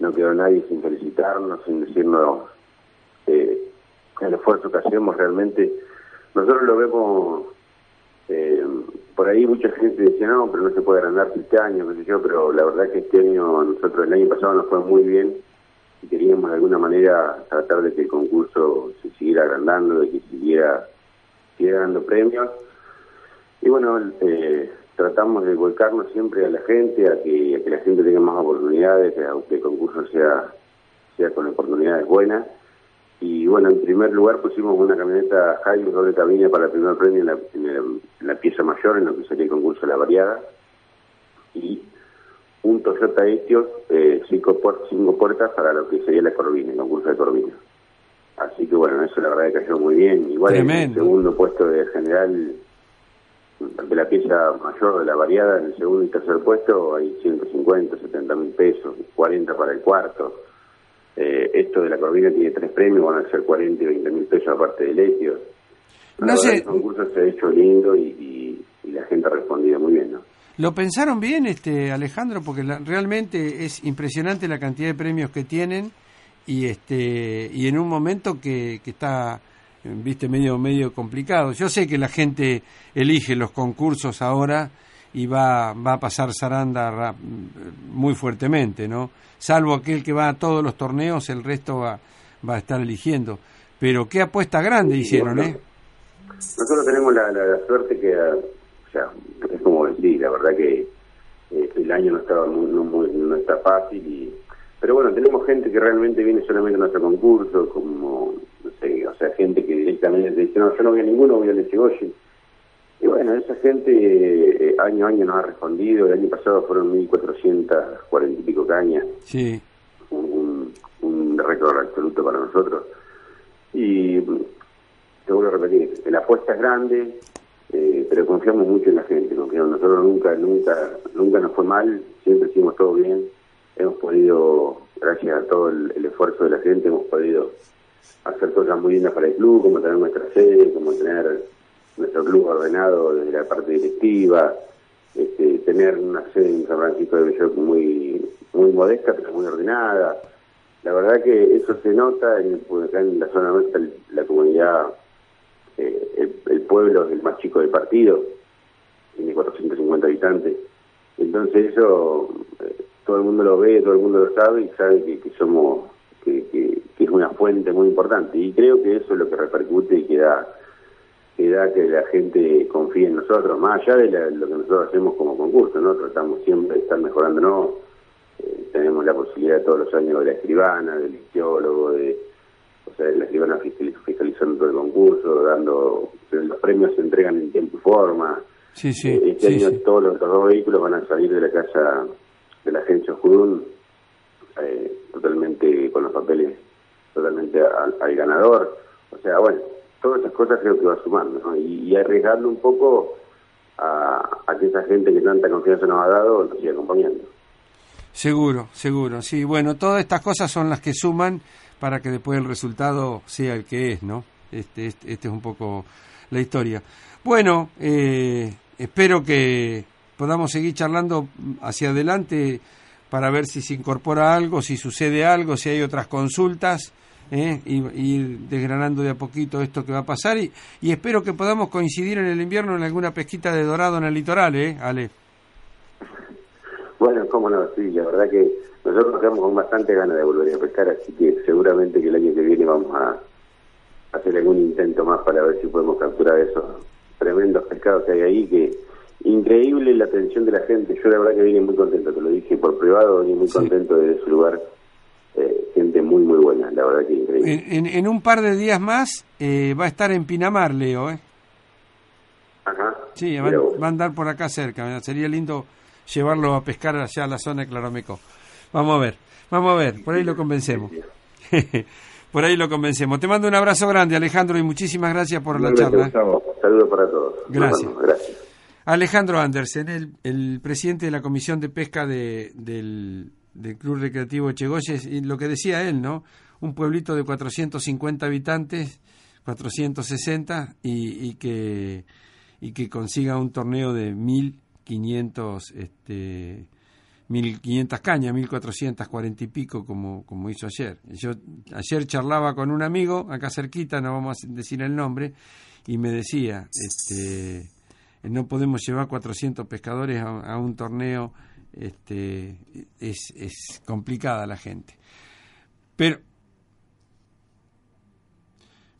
no quedó nadie sin felicitarnos, sin decirnos eh, el esfuerzo que hacemos realmente. Nosotros lo vemos, eh, por ahí mucha gente decía, no, pero no se puede agrandar este año, qué sé yo, pero la verdad que este año, nosotros el año pasado nos fue muy bien y queríamos de alguna manera tratar de que el concurso se siguiera agrandando, de que siguiera, siguiera dando premios. Y bueno, eh, tratamos de volcarnos siempre a la gente, a que, a que la gente tenga más oportunidades, que, que el concurso sea, sea con oportunidades buenas. Y bueno, en primer lugar pusimos una camioneta Hilux doble cabina para el primer premio en la, en el- en la pieza mayor, en lo que sería el concurso de la variada. Y un Toyota Etios, eh, cinco, puer- cinco puertas para lo que sería la Corvina, el concurso de Corvina. Así que bueno, eso la verdad que cayó muy bien. Igual en el segundo puesto de general de la pieza mayor de la variada, en el segundo y tercer puesto hay 150, 70 mil pesos, 40 para el cuarto. Eh, esto de la Corvina tiene tres premios, van a ser 40 y 20 mil pesos aparte del Etios. La No sé. El concurso se ha hecho lindo y, y- y la gente ha respondido muy bien, ¿no? ¿Lo pensaron bien, este Alejandro? Porque la- realmente es impresionante la cantidad de premios que tienen y este y en un momento que, que está viste medio medio complicado. Yo sé que la gente elige los concursos ahora y va va a pasar zaranda ra- muy fuertemente, ¿no? Salvo aquel que va a todos los torneos, el resto va va a estar eligiendo. Pero qué apuesta grande hicieron, ¿eh? Nosotros tenemos la, la- la suerte que, ah, o sea, es como decir, la verdad que eh, el año no estaba no, muy- no está fácil, y, pero bueno, tenemos gente que realmente viene solamente a nuestro concurso, como, no sé, o sea, gente que directamente dice, no, yo no voy a ninguno, voy al de Chegoyen. Y bueno, esa gente eh, año a año nos ha respondido, el año pasado fueron 1.440 y pico cañas, Sí. un, récord absoluto para nosotros. Y vuelvo a repetir, la apuesta es grande, eh, pero confiamos mucho en la gente, confiamos. Nosotros nunca, nunca, nunca nos fue mal, siempre hicimos todo bien. Hemos podido, gracias a todo el, esfuerzo de la gente, hemos podido hacer cosas muy lindas para el club, como tener nuestra sede, como tener nuestro club ordenado desde la parte directiva, este, tener una sede en San Francisco de Bello muy, muy modesta, pero muy ordenada. La verdad que eso se nota en, pues, acá en la zona nuestra, la comunidad, eh, el, el pueblo es el más chico del partido, tiene 450 habitantes. Entonces eso eh, todo el mundo lo ve, todo el mundo lo sabe y sabe que, que somos, que, que- que es una fuente muy importante. Y creo que eso es lo que repercute y que da, que da que la gente confíe en nosotros, más allá de la- lo que nosotros hacemos como concurso, ¿no? Tratamos siempre de estar mejorándonos, eh, tenemos la posibilidad todos los años de la escribana, del ictiólogo, de, o sea, de la escribana fiscal- fiscalizando todo el concurso, dando, los premios se entregan en tiempo y forma. Sí, sí, Eh, Este sí, año todos los, los dos vehículos van a salir de la casa de la agencia Judún eh, totalmente con los papeles totalmente al, al ganador. O sea, bueno, todas esas cosas creo que va sumando, ¿no? Y, y arriesgando un poco a, a que esa gente que tanta confianza nos ha dado nos siga acompañando. Seguro, seguro, sí. Bueno, todas estas cosas son las que suman para que después el resultado sea el que es, ¿no? Este, este, este es un poco la historia. Bueno, eh, espero que podamos seguir charlando hacia adelante para ver si se incorpora algo, si sucede algo, si hay otras consultas, ¿eh? y, y desgranando de a poquito esto que va a pasar. Y, y espero que podamos coincidir en el invierno en alguna pesquita de dorado en el litoral, ¿eh, Ale? Bueno, cómo no, sí, la verdad que nosotros nos quedamos con bastante ganas de volver a pescar, así que seguramente que el año que viene vamos a hacer algún intento más para ver si podemos capturar esos tremendos pescados que hay ahí, que increíble la atención de la gente, yo la verdad que vine muy contento, te lo dije por privado, vine muy contento de ese lugar, eh, gente muy muy buena, la verdad que increíble. En, en- un par de días más eh, va a estar en Pinamar, Leo, ¿eh? Ajá. Sí, va, a andar por acá cerca. mira, Sería lindo llevarlo a pescar allá a la zona de Claromeco. Vamos a ver, vamos a ver, por ahí lo convencemos. por ahí lo convencemos. Te mando un abrazo grande, Alejandro, y muchísimas gracias por la Igualmente, charla. Saludos para todos. Gracias. gracias. Alejandro Andersen, el, el presidente de la Comisión de Pesca de- del, Club Recreativo Echegoyes, y lo que decía él, ¿no? Un pueblito de 450 habitantes, 460, y, y que y que consiga un torneo de 1500 este 1500 cañas, 1440 y pico como como hizo ayer. Yo ayer charlaba con un amigo acá cerquita, no vamos a decir el nombre, y me decía, este no podemos llevar 400 pescadores a, un torneo, este es, es complicada la gente. Pero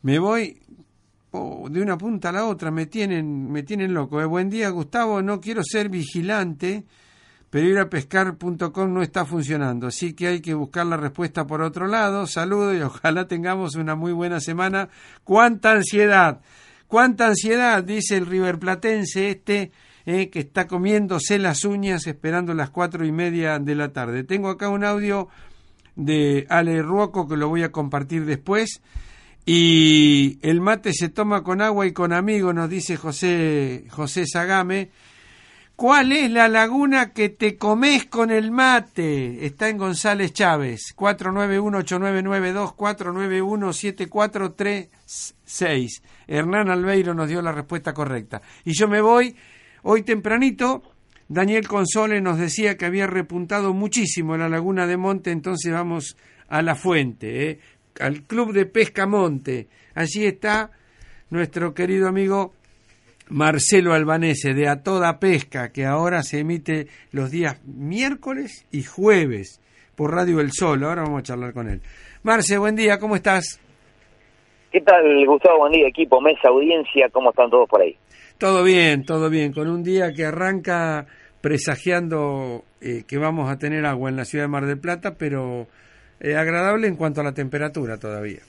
me voy oh, de una punta a la otra, me tienen, me tienen loco. Eh, Buen día, Gustavo, no quiero ser vigilante, pero ir a pescar.com no está funcionando, así que hay que buscar la respuesta por otro lado. Saludo y ojalá tengamos una muy buena semana. ¡Cuánta ansiedad! ¡Cuánta ansiedad! Dice el riverplatense este, eh, que está comiéndose las uñas esperando las cuatro y media de la tarde. Tengo acá un audio de Ale Ruoco que lo voy a compartir después. Y el mate se toma con agua y con amigos, nos dice José, José Sagame. ¿Cuál es la laguna que te comes con el mate? Está en González Chávez, 491-8992, 491-7436. Hernán Albeiro nos dio la respuesta correcta. Y yo me voy, hoy tempranito, Daniel Console nos decía que había repuntado muchísimo la laguna de Monte, entonces vamos a la fuente, ¿eh? al Club de Pesca Monte. Allí está nuestro querido amigo Marcelo Albanese de A Toda Pesca, que ahora se emite los días miércoles y jueves por Radio El Sol. Ahora vamos a charlar con él. Marce, buen día, ¿cómo estás? ¿Qué tal, Gustavo? Buen día, equipo, mesa, audiencia, ¿cómo están todos por ahí? Todo bien, todo bien, con un día que arranca presagiando eh, que vamos a tener agua en la ciudad de Mar del Plata, pero eh, agradable en cuanto a la temperatura todavía.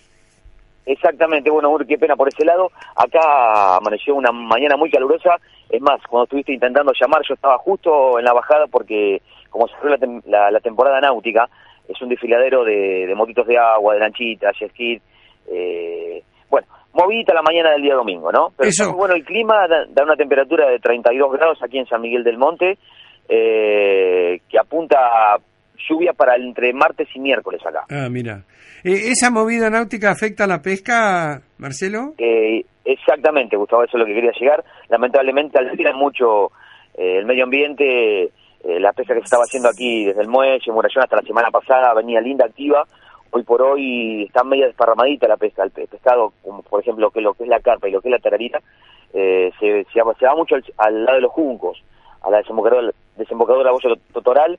Exactamente, bueno, Uri, qué pena por ese lado. Acá amaneció una mañana muy calurosa. Es más, cuando estuviste intentando llamar, yo estaba justo en la bajada porque, como se fue la, tem- la- la temporada náutica, es un desfiladero de, de motitos de agua, de lanchitas, jet ski. Eh, bueno, movida la mañana del día domingo, ¿no? Pero Eso. bueno el clima, da, da una temperatura de 32 grados aquí en San Miguel del Monte, eh, que apunta a lluvia para entre martes y miércoles acá. Ah, mira. Eh, ¿Esa movida náutica afecta a la pesca, Marcelo? Eh, exactamente, Gustavo, eso es lo que quería llegar. Lamentablemente, al tirar mucho eh, el medio ambiente, eh, la pesca que se estaba haciendo aquí desde el muelle, Murallón, hasta la semana pasada, venía linda, activa. Hoy por hoy está media desparramadita la pesca. El pe- pescado, como por ejemplo que lo que es la carpa y lo que es la tararita, se, se, va- mucho al, lado de los juncos, a la desembocadura, desembocadura Bollo Totoral,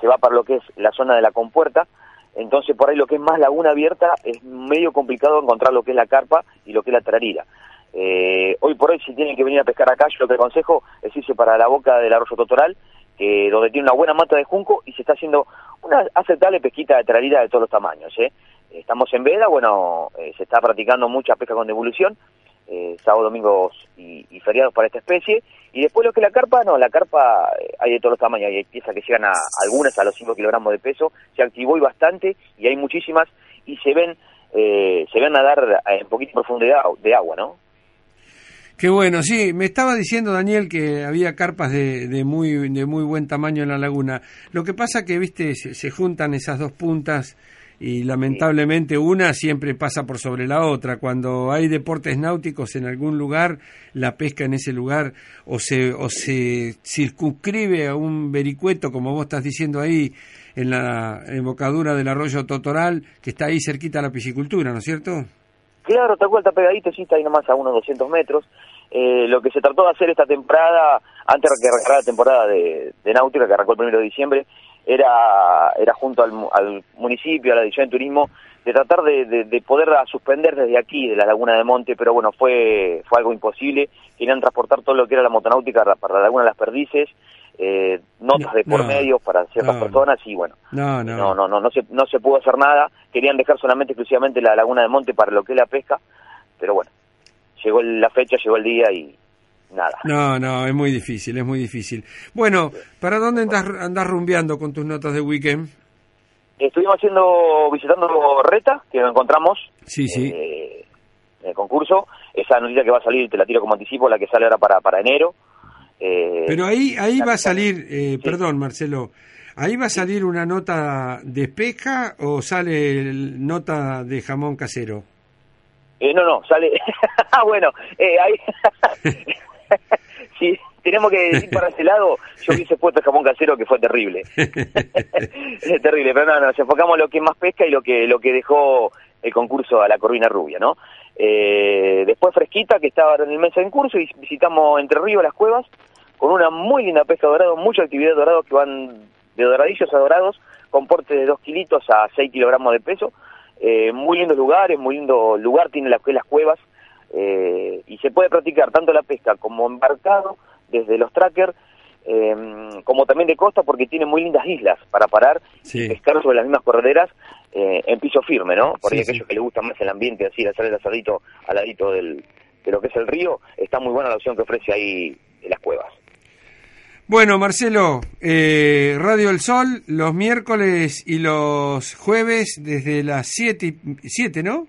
se va para lo que es la zona de la compuerta. Entonces, por ahí lo que es más laguna abierta es medio complicado encontrar lo que es la carpa y lo que es la tararira. Eh, hoy por hoy, si tienen que venir a pescar acá, yo lo que aconsejo es irse para la boca del arroyo Totoral, que donde tiene una buena mata de junco y se está haciendo una aceptable pesquita de tararira de todos los tamaños. ¿eh? Estamos en veda, bueno, eh, se está practicando mucha pesca con devolución, eh, sábado, domingos y, feriados para esta especie. Y después lo que la carpa, no, la carpa eh, hay de todos los tamaños, hay piezas que llegan a algunas a los 5 kilogramos de peso, se activó y bastante, y hay muchísimas, y se ven, eh, se ven nadar en poquita profundidad de agua, ¿no? Qué bueno, sí, me estaba diciendo Daniel que había carpas de, de muy de muy buen tamaño en la laguna. Lo que pasa que, viste, se, se juntan esas dos puntas y lamentablemente una siempre pasa por sobre la otra. Cuando hay deportes náuticos en algún lugar, la pesca en ese lugar o se o se circunscribe a un vericueto, como vos estás diciendo ahí, en la embocadura del arroyo Totoral, que está ahí cerquita a la piscicultura, ¿no es cierto? Claro, tal cual está pegadito, sí, está ahí nomás a unos 200 metros. Eh, lo que se trató de hacer esta temporada, antes de que arrancara la temporada de, de náutica, que arrancó el primero de diciembre, era, era junto al, mu- al municipio, a la Dirección de Turismo, de tratar de, de, de poder suspender desde aquí, de la Laguna de Monte, pero bueno, fue, fue algo imposible. Querían transportar todo lo que era la motonáutica para la Laguna de las Perdices, eh, notas de por no, medio para ciertas no, personas y bueno, No, no. no, no, no, no se, no se pudo hacer nada. Querían dejar solamente exclusivamente la laguna de Monte para lo que es la pesca, pero bueno, llegó la fecha, llegó el día y nada. No, no, es muy difícil, es muy difícil. Bueno, ¿para dónde andás, andás rumbeando con tus notas de weekend? Estuvimos haciendo, visitando Reta, que lo encontramos Sí, sí. eh, en el concurso. Esa noticia que va a salir, te la tiro como anticipo, la que sale ahora para, para enero. Eh, Pero ahí, ahí va a salir, eh, perdón Marcelo, ¿ahí va a salir una nota de pesca o sale el- nota de jamón casero? Eh, no, no, sale. Ah, bueno, eh, ahí. sí, tenemos que decir para ese lado, yo hubiese puesto el jamón casero que fue terrible. terrible, pero no, no, nos enfocamos en lo que más pesca y lo que lo que dejó el concurso a la Corvina Rubia, ¿no? Eh, después Fresquita, que estaba en el mes en curso, y visitamos Entre Ríos, las cuevas, con una muy linda pesca de dorado, mucha actividad de dorados que van de doradillos a dorados, con porte de 2 kilitos a 6 kilogramos de peso. Eh, muy lindos lugares, muy lindo lugar tiene la, las cuevas, eh, y se puede practicar tanto la pesca como embarcado, desde los trackers, eh, como también de costa, porque tiene muy lindas islas para parar y pescar sobre las mismas correderas eh, en piso firme, ¿no? Por ahí Sí, aquellos que les gusta más el ambiente, así, hacer el asadito al ladito del, de lo que es el río, está muy buena la opción que ofrece ahí en las cuevas. Bueno, Marcelo, eh, Radio El Sol, los miércoles y los jueves desde las 7, y- 7 ¿no?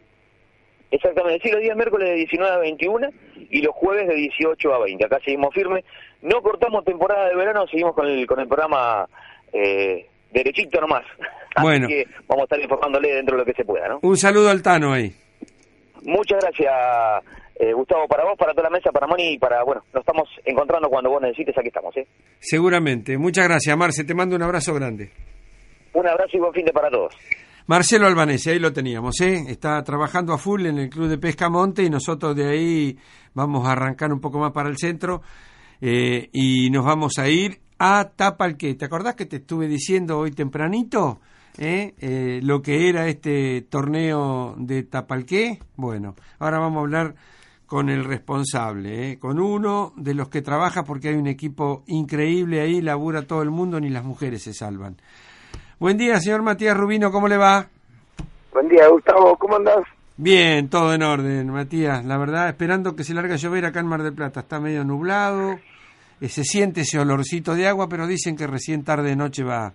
Exactamente, sí, los días miércoles de 19 a 21 y los jueves de 18 a 20. Acá seguimos firmes. No cortamos temporada de verano, seguimos con el, con el programa eh, derechito nomás. Así Bueno. que vamos a estar informándole dentro de lo que se pueda, ¿no? Un saludo al Tano ahí. Muchas gracias, eh, Gustavo, para vos, para toda la mesa, para Moni y para, bueno, nos estamos encontrando cuando vos necesites, aquí estamos, ¿eh? Seguramente. Muchas gracias, Marce. Te mando un abrazo grande. Un abrazo y buen fin de para todos. Marcelo Albanese, ahí lo teníamos, ¿eh? Está trabajando a full en el Club de Pesca Monte y nosotros de ahí vamos a arrancar un poco más para el centro eh, y nos vamos a ir a Tapalqué. ¿Te acordás que te estuve diciendo hoy tempranito eh, eh, lo que era este torneo de Tapalqué? Bueno, ahora vamos a hablar con el responsable, ¿eh? con uno de los que trabaja porque hay un equipo increíble ahí, labura todo el mundo, ni las mujeres se salvan. Buen día, señor Matías Rubino, ¿cómo le va? Buen día, Gustavo, ¿cómo andás? Bien, todo en orden, Matías. La verdad, esperando que se largue a llover acá en Mar del Plata. Está medio nublado, eh, se siente ese olorcito de agua, pero dicen que recién tarde de noche va,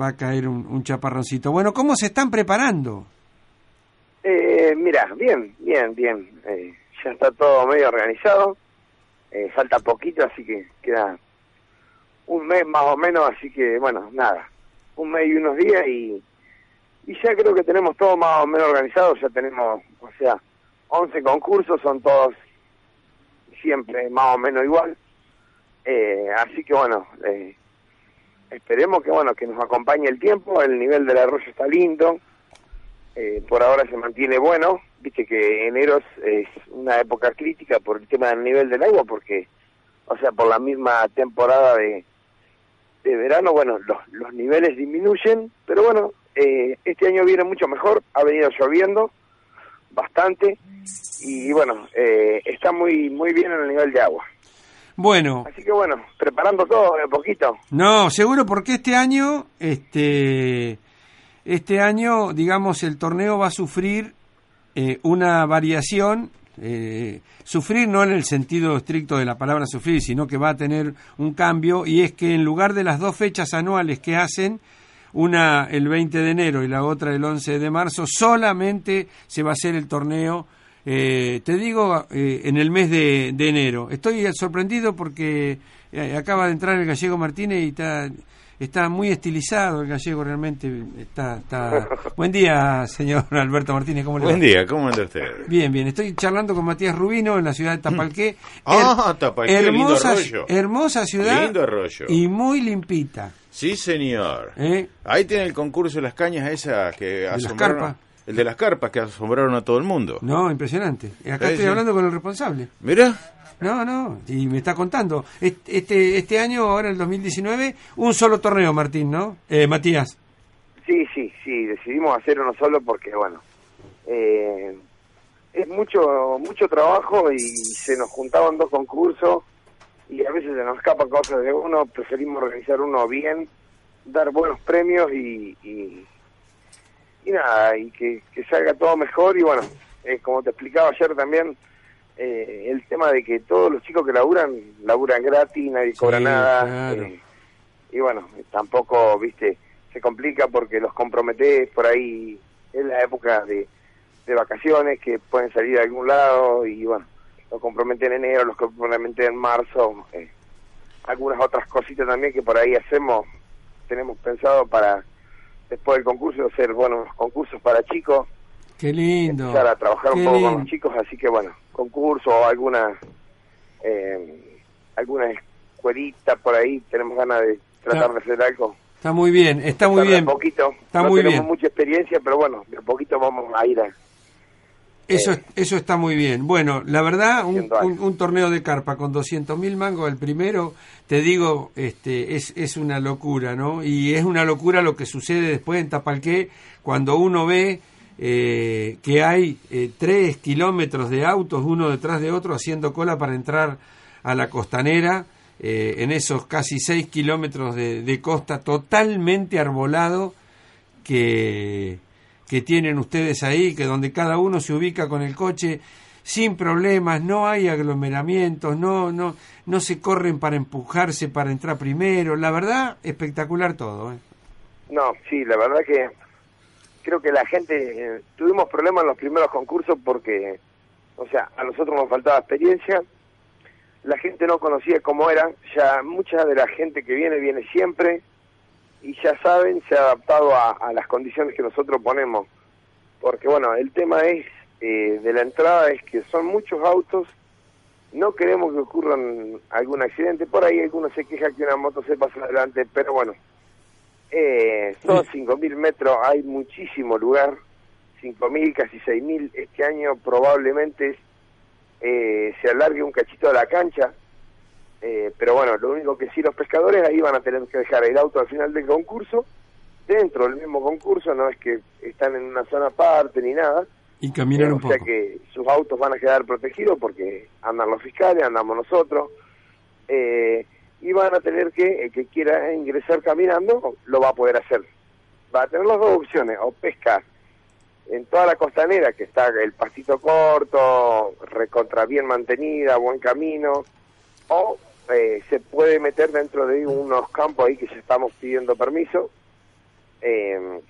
va a caer un, un chaparroncito. Bueno, ¿cómo se están preparando? Eh, mira, bien, bien, bien. Eh, ya está todo medio organizado. Eh, falta poquito, así que queda un mes más o menos, así que bueno, nada. Un mes y unos días y, y ya creo que tenemos todo más o menos organizado. Ya tenemos, o sea, 11 concursos, son todos siempre más o menos igual. Eh, así que bueno, eh, esperemos que bueno que nos acompañe el tiempo. El nivel del arroyo está lindo. Eh, por ahora se mantiene bueno. Viste que enero es, una época crítica por el tema del nivel del agua, porque, o sea, por la misma temporada de, de verano, bueno, los, los niveles disminuyen, pero bueno, eh, este año viene mucho mejor, ha venido lloviendo bastante y bueno, eh, está muy muy bien en el nivel de agua. Bueno, Así que bueno, preparando todo de a poquito. no, seguro porque este año, este, este año, digamos, el torneo va a sufrir eh, una variación, eh, sufrir no en el sentido estricto de la palabra sufrir, sino que va a tener un cambio y es que en lugar de las dos fechas anuales que hacen, una el 20 de enero y la otra el 11 de marzo, solamente se va a hacer el torneo, eh, te digo, eh, en el mes de, de enero. Estoy sorprendido porque eh, acaba de entrar el gallego Martínez y está, está muy estilizado el gallego, realmente está... está... Buen día, señor Alberto Martínez, ¿cómo le va? Buen día, ¿cómo anda usted? Bien, bien. Estoy charlando con Matías Rubino en la ciudad de Tapalqué. Ah, Her- Tapalqué, lindo hermosa, arroyo. hermosa ciudad Lindo arroyo. y muy limpita. Sí, señor. ¿Eh? Ahí tiene el concurso de las cañas esas que las asombraron. carpas? El de las carpas que asombraron a todo el mundo. No, impresionante. Acá estoy hablando con el responsable. Mira. No, no, y me está contando. Est- Este, este año, ahora el 2019, un solo torneo, Martín, ¿no? Eh, Matías. Sí, sí, sí, decidimos hacer uno solo porque, bueno, eh, es mucho mucho trabajo y se nos juntaban dos concursos y a veces se nos escapan cosas de uno, preferimos organizar uno bien, dar buenos premios y, y, y nada, y que, que salga todo mejor y bueno, eh, como te explicaba ayer también, eh, el tema de que todos los chicos que laburan, laburan gratis, nadie cobra Sí, nada. claro. eh, y bueno, tampoco, viste, se complica porque los comprometés por ahí en la época de, de vacaciones que pueden salir de algún lado y bueno, los comprometés en enero, los comprometés en marzo, eh, algunas otras cositas también que por ahí hacemos, tenemos pensado para después del concurso hacer buenos concursos para chicos, Qué lindo. empezar a trabajar un poco con lindo. los chicos, así que bueno, concurso o alguna eh, alguna escuelita por ahí, tenemos ganas de tratar de hacer algo. Está muy bien, está muy bien. poquito, Está no muy tenemos bien. mucha experiencia, pero bueno, de a poquito vamos a ir a... Eso, es- eso está muy bien. Bueno, la verdad, un, torneo de carpa con 200 mil mangos, el primero, te digo, este, es, es una locura, ¿no? Y es una locura lo que sucede después en Tapalqué cuando uno ve eh, que hay eh, tres kilómetros de autos uno detrás de otro haciendo cola para entrar a la costanera. eh, en esos casi seis kilómetros de, de costa totalmente arbolado que, que tienen ustedes ahí, que donde cada uno se ubica con el coche sin problemas, no hay aglomeramientos, no, no, no se corren para empujarse para entrar primero, la verdad, espectacular todo. ¿eh? No, sí, la verdad que creo que la gente, eh, tuvimos problemas en los primeros concursos porque, o sea, a nosotros nos faltaba experiencia, la gente no conocía cómo era, ya mucha de la gente que viene viene siempre y ya saben, se ha adaptado a, las condiciones que nosotros ponemos. Porque bueno, el tema es eh, de la entrada es que son muchos autos, no queremos que ocurran algún accidente, por ahí alguno se queja que una moto se pasa adelante, pero bueno, eh, son 5.000 metros, hay muchísimo lugar, 5.000, casi 6.000, este año probablemente eh, se alargue un cachito de la cancha, eh, pero bueno, lo único que sí los pescadores ahí van a tener que dejar el auto al final del concurso, dentro del mismo concurso, no es que están en una zona aparte ni nada, Y caminar eh, un o sea poco. que sus autos van a quedar protegidos porque andan los fiscales, andamos nosotros, eh, y van a tener que, el que quiera ingresar caminando, lo va a poder hacer. Va a tener las dos opciones, o pesca en toda la costanera, que está el pastito corto, recontra bien mantenida, buen camino, o eh, se puede meter dentro de unos campos ahí que ya estamos pidiendo permiso. Eh,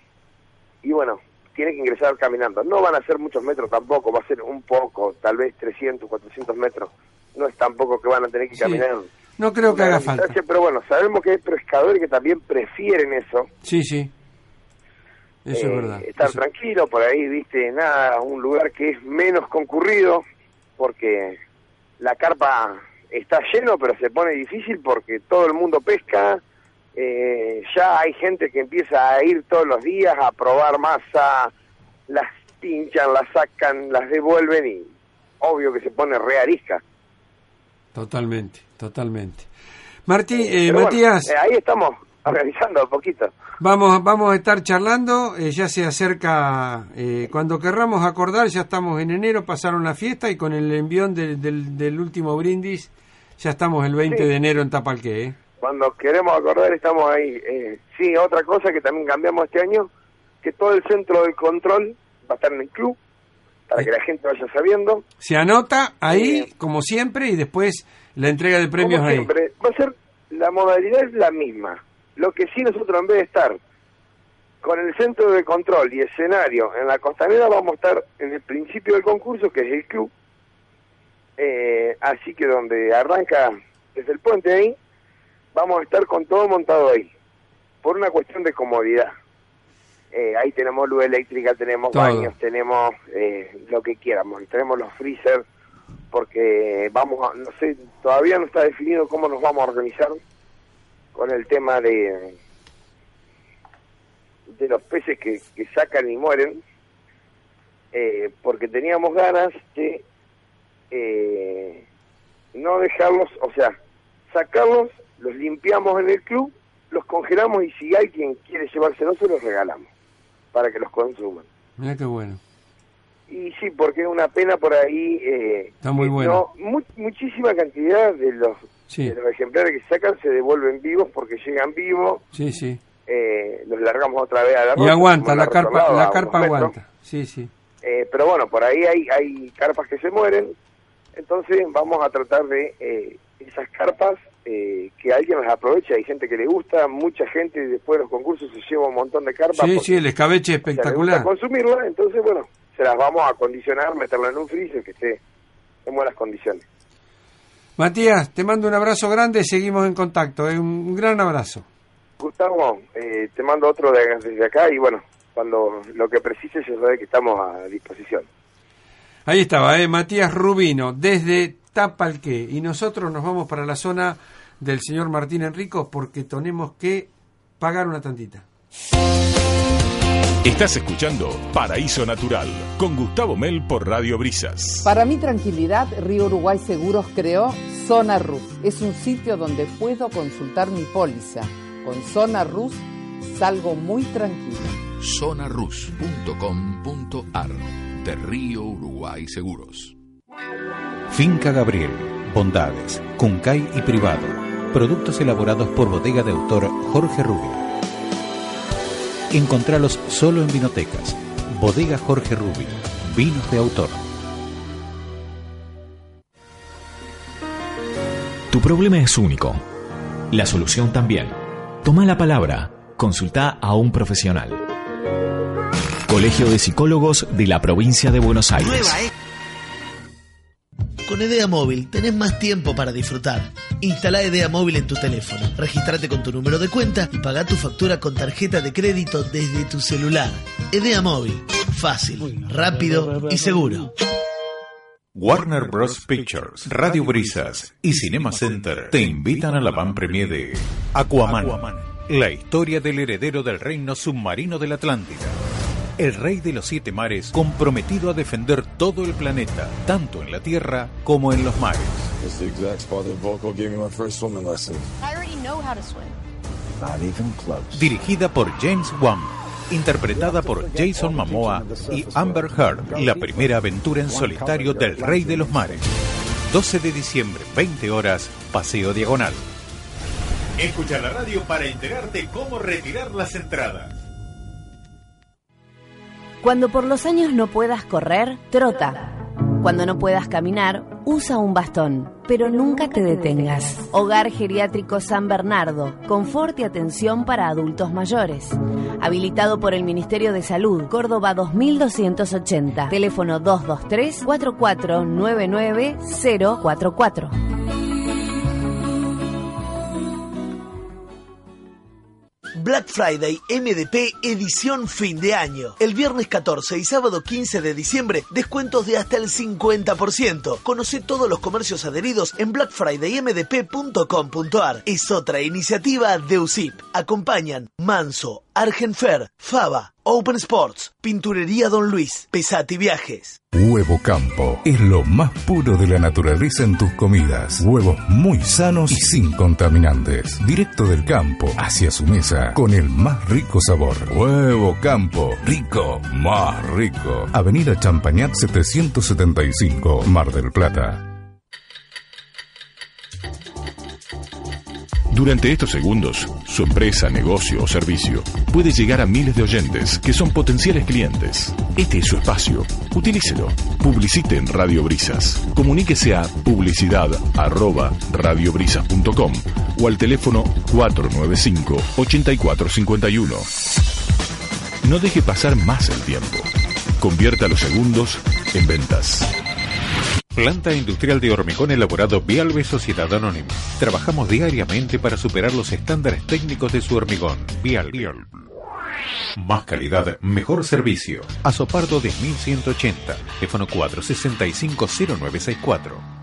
y bueno, tiene que ingresar caminando. No van a ser muchos metros tampoco, va a ser un poco, tal vez 300, 400 metros. No es tampoco que van a tener que Sí. caminar. No creo que haga falta. Pero bueno, sabemos que hay pescadores que también prefieren eso. Sí, sí. Eso eh, es verdad. Estar Eso- tranquilo por ahí, viste, nada, un lugar que es menos concurrido, porque la carpa está lleno, pero se pone difícil porque todo el mundo pesca. eh, ya hay gente que empieza a ir todos los días a probar masa, las pinchan, las sacan, las devuelven y obvio que se pone re arisca. Totalmente, totalmente. Martí, eh, bueno, Matías, eh, ahí estamos organizando un poquito. vamos, vamos a estar charlando, eh, ya se acerca, eh, cuando querramos acordar, ya estamos en enero, pasaron la fiesta y con el envión del, del, del último brindis, ya estamos el 20 Sí. de enero en Tapalqué. ¿eh? Cuando queremos acordar estamos ahí. Eh, sí, otra cosa que también cambiamos este año, que todo el centro del control va a estar en el club, para que la gente vaya sabiendo. Se anota ahí, como siempre, y después la entrega de premios Como ahí. siempre, va a ser, la modalidad es la misma. Lo que sí nosotros en vez de estar con el centro de control y escenario en la costanera, vamos a estar en el principio del concurso, que es el club. Eh, así que donde arranca desde el puente ahí, vamos a estar con todo montado ahí, por una cuestión de comodidad. Eh, ahí tenemos luz eléctrica, tenemos Todo. baños, tenemos eh, lo que quieramos, tenemos los freezer, porque vamos a, no sé, todavía no está definido cómo nos vamos a organizar con el tema de de los peces que, que sacan y mueren, eh, porque teníamos ganas de eh, no dejarlos, o sea, sacarlos, los limpiamos en el club, los congelamos y si alguien quiere llevárselos, se los regalamos para que los consuman. Mira qué bueno. Y sí, porque es una pena por ahí. Eh, Está muy bueno. no- mu- muchísima cantidad de los, Sí. de los ejemplares que sacan se devuelven vivos porque llegan vivos. Sí, sí. eh, los largamos otra vez a la Y aguanta, la carpa, la carpa aguanta. Sí, sí. Eh, pero bueno, por ahí hay, hay carpas que se mueren, entonces vamos a tratar de eh, esas carpas eh, que alguien las aproveche. Hay gente que le gusta, mucha gente después de los concursos se lleva un montón de carpas. Sí, porque sí, el escabeche o sea, espectacular. consumirla, entonces bueno, se las vamos a acondicionar, meterla en un freezer que esté en buenas condiciones. Matías, te mando un abrazo grande, seguimos en contacto. ¿eh? Un, gran abrazo. Gustavo, eh, te mando otro de- desde acá y bueno, cuando lo que precises ya sabes que estamos a disposición. Ahí estaba, ¿eh? Matías Rubino, desde Tapalqué. Y nosotros nos vamos para la zona del señor Martín Enrico porque tenemos que pagar una tantita. Estás escuchando Paraíso Natural con Gustavo Mel por Radio Brisas. Para mi tranquilidad, Río Uruguay Seguros creó Zona Rus. Es un sitio donde puedo consultar mi póliza. Con Zona Rus salgo muy tranquilo. zonarus.com.ar de Río Uruguay Seguros. Finca Gabriel. Bondades. Cuncay y privado. Productos elaborados por bodega de autor Jorge Rubio. Encontralos solo en vinotecas. Bodega Jorge Rubio. Vinos de autor. Tu problema es único. La solución también. Toma la palabra. Consulta a un profesional. Colegio de Psicólogos de la Provincia de Buenos Aires. Con Idea Móvil tenés más tiempo para disfrutar. Instala Idea Móvil en tu teléfono, registrate con tu número de cuenta y paga tu factura con tarjeta de crédito desde tu celular. Idea Móvil. Fácil, rápido y seguro. Warner Bros. Pictures, Radio Brisas y Cinema Center te invitan a la van premier de Aquaman, la historia del heredero del reino submarino de la Atlántida. El rey de los siete mares comprometido a defender todo el planeta, tanto en la tierra como en los mares. It's the exact spot that Volko gave me my first swimming lesson. I already know how to swim. Not even close. Dirigida por James Wan, interpretada por Jason Momoa y Amber Heard, la primera aventura en solitario del Rey de los Mares. 12 de diciembre, 20 horas, Paseo Diagonal. Escucha la radio para enterarte cómo retirar las entradas. Cuando por los años no puedas correr, trota. Cuando no puedas caminar, usa un bastón, pero nunca te detengas. Hogar Geriátrico San Bernardo, confort y atención para adultos mayores. Habilitado por el Ministerio de Salud, Córdoba 2280. Teléfono 223 4499 Black Friday MDP edición fin de año. El viernes 14 y sábado 15 de diciembre, descuentos de hasta el 50%. Conoce todos los comercios adheridos en blackfridaymdp.com.ar. Es otra iniciativa de USIP. Acompañan Manso, Argenfer, Fava, Open Sports, Pinturería Don Luis, Pesati Viajes. Huevo Campo es lo más puro de la naturaleza en tus comidas. Huevos muy sanos y sin contaminantes. Directo del campo hacia su mesa con el más rico sabor. Huevo Campo, rico, más rico. Avenida Champañat 775, Mar del Plata. Durante estos segundos, su empresa, negocio o servicio puede llegar a miles de oyentes que son potenciales clientes. Este es su espacio. Utilícelo. Publicite en Radio Brisas. Comuníquese a publicidad arroba radiobrisas.com o al teléfono 495-8451. No deje pasar más el tiempo. Convierta los segundos en ventas. Planta Industrial de Hormigón Elaborado Vialbe Sociedad Anónima. Trabajamos diariamente para superar los estándares técnicos de su hormigón. Vial. Más calidad, mejor servicio. Azopardo 10180. Teléfono 4650964.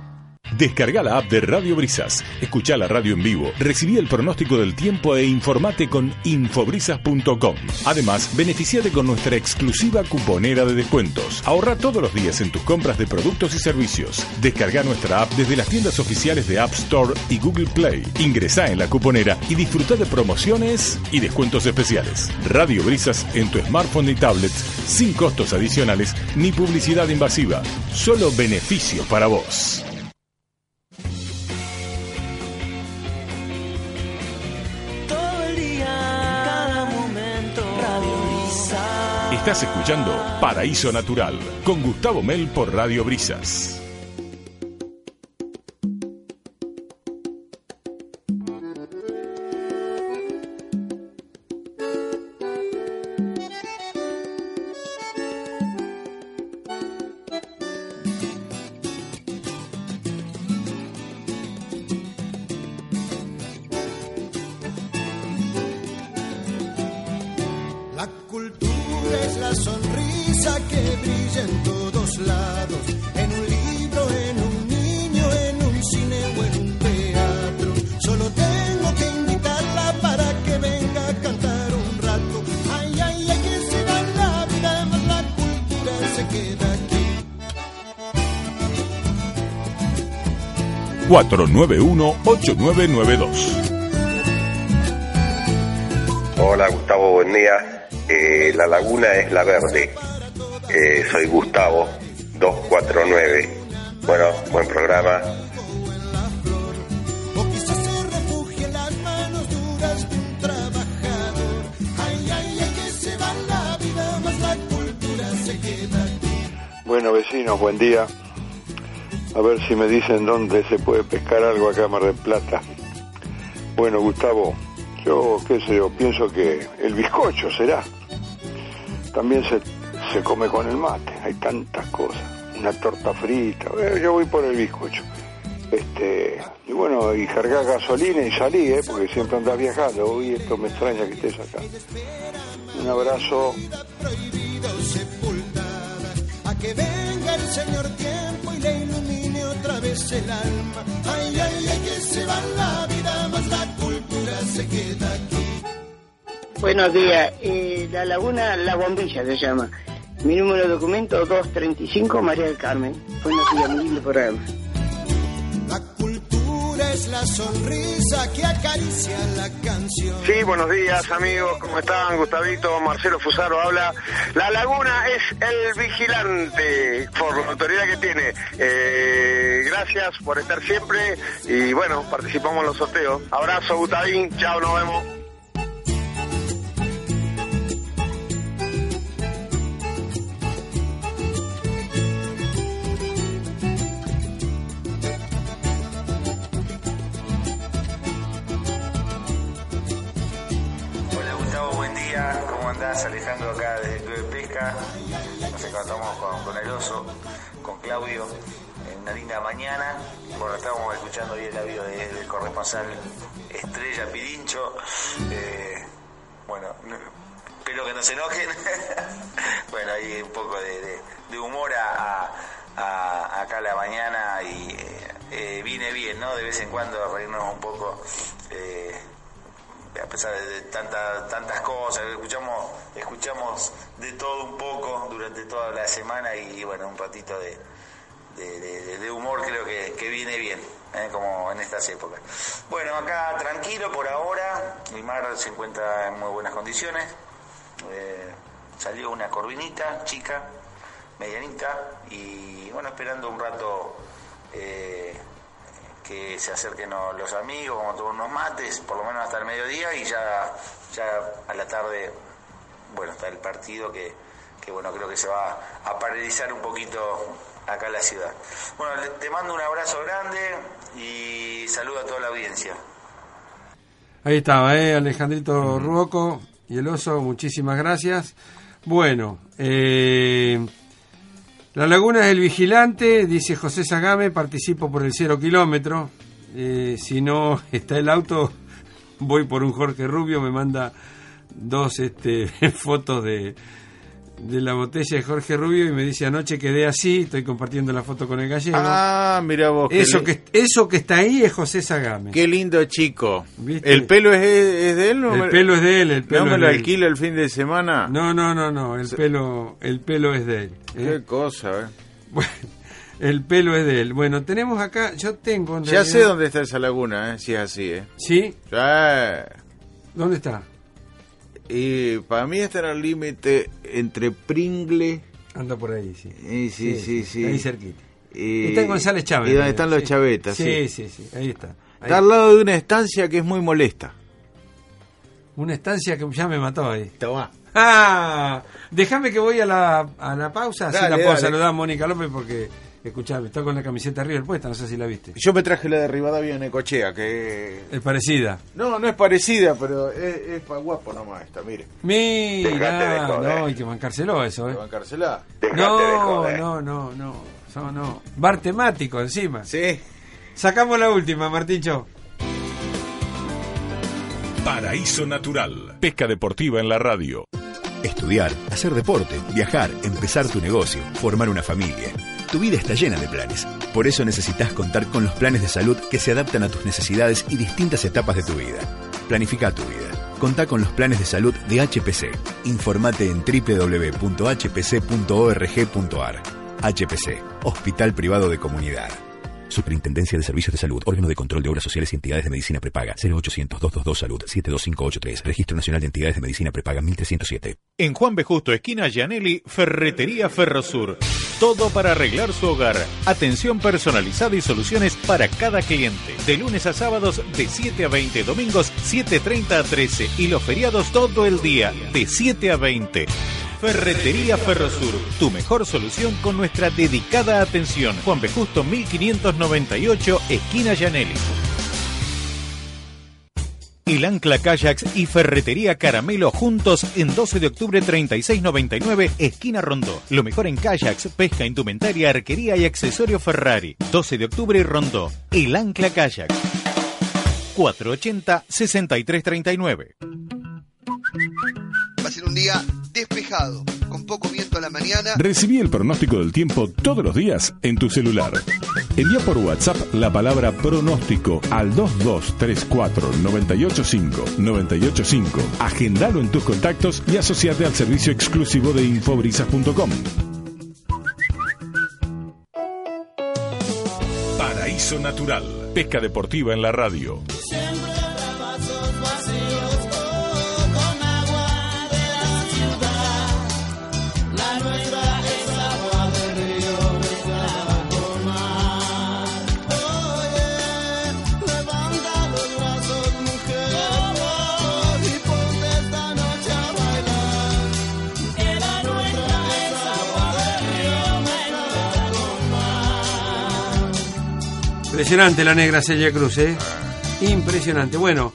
Descarga la app de Radio Brisas, escucha la radio en vivo, recibí el pronóstico del tiempo e informate con infobrisas.com. Además, beneficiate con nuestra exclusiva cuponera de descuentos. Ahorra todos los días en tus compras de productos y servicios. Descarga nuestra app desde las tiendas oficiales de App Store y Google Play. Ingresá en la cuponera y disfruta de promociones y descuentos especiales. Radio Brisas en tu smartphone y tablet, sin costos adicionales ni publicidad invasiva. Solo beneficios para vos. Estás escuchando Paraíso Natural con Gustavo Mel por Radio Brisas. 491-8992. Hola Gustavo, buen día. Eh, la laguna es la verde. Eh, soy Gustavo, 249. Bueno, buen programa. Bueno, vecinos, buen día. A ver si me dicen dónde se puede pescar algo acá en Mar del Plata. Bueno, Gustavo, yo qué sé yo, pienso que el bizcocho será. También se, se come con el mate, hay tantas cosas. Una torta frita, eh, yo voy por el bizcocho. Este, y bueno, y cargar gasolina y salí, ¿eh? porque siempre andas viajando. Uy, esto me extraña que estés acá. Un abrazo. Vez el alma. Ay, ay, ay, que se va la vida, más la cultura se queda aquí. Buenos días. Eh, la laguna La Bombilla se llama. Mi número de documento 235 María del Carmen. Buenos días, muy lindo programa. Es la sonrisa que acaricia la canción. Sí, buenos días amigos, ¿cómo están? Gustavito, Marcelo Fusaro habla. La laguna es el vigilante por la autoridad que tiene. Eh, gracias por estar siempre y bueno, participamos en los sorteos. Abrazo, Gustavín, chao, nos vemos. Andás? Alejandro acá desde el Club de Pesca. Nos encontramos con, con el oso, con Claudio, en una linda mañana. Bueno, estábamos escuchando hoy el audio de- del corresponsal Estrella Pirincho. Eh, bueno, no- espero que no se enojen. bueno, hay un poco de, humor a, acá a la mañana y eh, eh, viene bien, ¿no? De vez en cuando reírnos un poco. A pesar de tanta, tantas cosas, escuchamos, escuchamos de todo un poco durante toda la semana y bueno, un ratito de- de humor creo que, que viene bien, ¿eh? como en estas épocas. Bueno, acá tranquilo por ahora, mi mar se encuentra en muy buenas condiciones, Eh, salió una corvinita chica, medianita, y bueno, esperando un rato eh, que se acerquen los amigos, como tomar unos mates, por lo menos hasta el mediodía, y ya, ya a la tarde, bueno, está el partido que, que bueno, creo que se va a paralizar un poquito acá en la ciudad. Bueno, te mando un abrazo grande y saludo a toda la audiencia. Ahí estaba, ¿eh? Alejandrito Ruoco y el oso, muchísimas gracias. Bueno, eh, la laguna es el vigilante, dice José Sagame, participo por el cero kilómetro. Eh, si no está el auto, voy por un Jorge Rubio, me manda dos este, fotos de, de la botella de Jorge Rubio y me dice anoche quedé así, estoy compartiendo la foto con el gallego. Ah, mira vos. eso, que, eso que está ahí es José Sagame. Qué lindo chico. ¿Viste? ¿El pelo es, es de él? ¿No El me- pelo es de él, el pelo ¿No me lo alquila el fin de semana? No, no, no, no, el pelo, el pelo es de él. ¿eh? Qué cosa, ¿eh? Bueno, el pelo es de él. Bueno, tenemos acá, yo tengo en Ya realidad- sé dónde está esa laguna, ¿eh? Si es así, ¿eh? ¿Sí? Ya. ¿Dónde está? Y para mí está en el límite entre Pringle... Anda por ahí, sí. sí, sí, sí, sí. Ahí cerquita. Y, está en González Chávez. Y donde están los chavetas, sí. sí. Sí, sí, ahí está. Ahí. Está al lado de una estancia que es muy molesta. Una estancia que ya me mató ahí. Toma. Ah, déjame que voy a la, a la pausa, así Dale, la puedo dale. saludar a Mónica López porque, escuchame, está con la camiseta River puesta, no sé si la viste. Yo me traje la de Rivadavia Necochea, que... Es parecida. No, no es parecida, pero es, es para guapo nomás esta, mire. Mira, no, hay que bancárselo eso, ¿eh? Bancársela. No, no, no, no, no, no. Bar temático encima. Sí. Sacamos la última, Martincho. Paraíso Natural. Pesca deportiva en la radio. Estudiar, hacer deporte, viajar, empezar tu negocio, formar una familia. Tu vida está llena de planes. Por eso necesitas contar con los planes de salud que se adaptan a tus necesidades y distintas etapas de tu vida. Planifica tu vida. Contá con los planes de salud de HPC. Informate en www.hpc.org.ar. HPC, Hospital Privado de Comunidad. Superintendencia de Servicios de Salud, órgano de control de obras sociales y entidades de medicina prepaga, 0800-222 Salud, 72583, Registro Nacional de Entidades de Medicina Prepaga, 1307. En Juan B. Justo, esquina Gianelli, Ferretería Ferrosur. Todo para arreglar su hogar. Atención personalizada y soluciones para cada cliente. De lunes a sábados de 7 a 20, domingos 7.30 a 13 y los feriados todo el día de 7 a 20. Ferretería Ferrosur, tu mejor solución con nuestra dedicada atención. Juan B. Justo 1598, esquina Gianelli. El Ancla Kayaks y Ferretería Caramelo juntos en 12 de octubre 3699, esquina Rondó. Lo mejor en kayaks, pesca, indumentaria, arquería y accesorio Ferrari. 12 de octubre Rondó. El Ancla Kayaks. 480-6339. Va a ser un día despejado, con poco viento a la mañana. Recibí el pronóstico del tiempo todos los días en tu celular. Envía por WhatsApp la palabra pronóstico al 2234 985 985. Agendalo en tus contactos y asociate al servicio exclusivo de infobrisas.com. Paraíso Natural. Pesca deportiva en la radio. Impresionante la negra Celia Cruz, ¿eh? Impresionante. Bueno,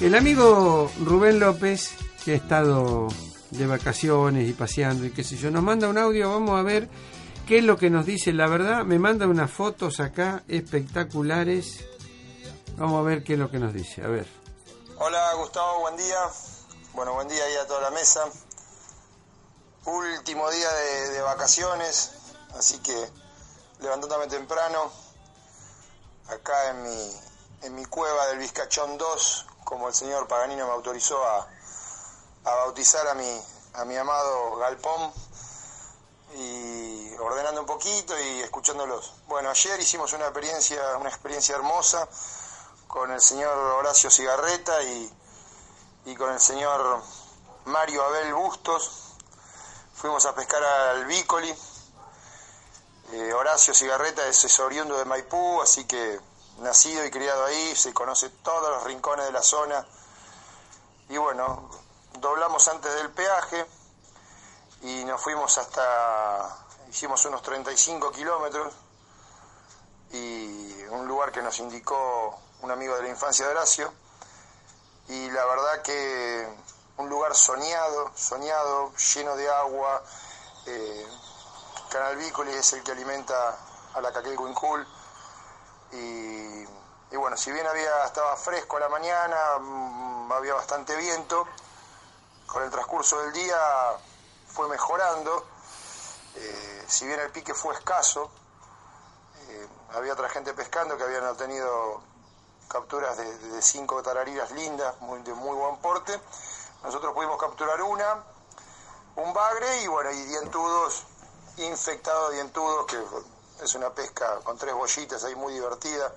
el amigo Rubén López, que ha estado de vacaciones y paseando y qué sé yo. Nos manda un audio, vamos a ver qué es lo que nos dice. La verdad, me manda unas fotos acá espectaculares. Vamos a ver qué es lo que nos dice. A ver. Hola Gustavo, buen día. Bueno, buen día ahí a toda la mesa. Último día de, de vacaciones, así que levantándome temprano, acá en mi, en mi cueva del Vizcachón 2, como el señor Paganino me autorizó a, a bautizar a mi, a mi amado Galpón, y ordenando un poquito y escuchándolos. Bueno, ayer hicimos una experiencia, una experiencia hermosa con el señor Horacio Cigarreta y, y con el señor Mario Abel Bustos. Fuimos a pescar al Bícoli. Eh, Horacio Cigarreta es, oriundo de Maipú, así que nacido y criado ahí, se conoce todos los rincones de la zona. Y bueno, doblamos antes del peaje y nos fuimos hasta, hicimos unos 35 kilómetros y un lugar que nos indicó un amigo de la infancia de Horacio y la verdad que un lugar soñado, soñado, lleno de agua, eh, Canal Bícoli es el que alimenta a la Caquel Cuincul y, bueno, si bien había, estaba fresco la mañana, mm, había bastante viento, con el transcurso del día fue mejorando, eh, si bien el pique fue escaso, eh, había otra gente pescando que habían obtenido capturas de, cinco tarariras lindas, de muy buen porte. Nosotros pudimos capturar una, un bagre y bueno, y dientudos, infectados dientudos, que es una pesca con tres bollitas ahí muy divertida,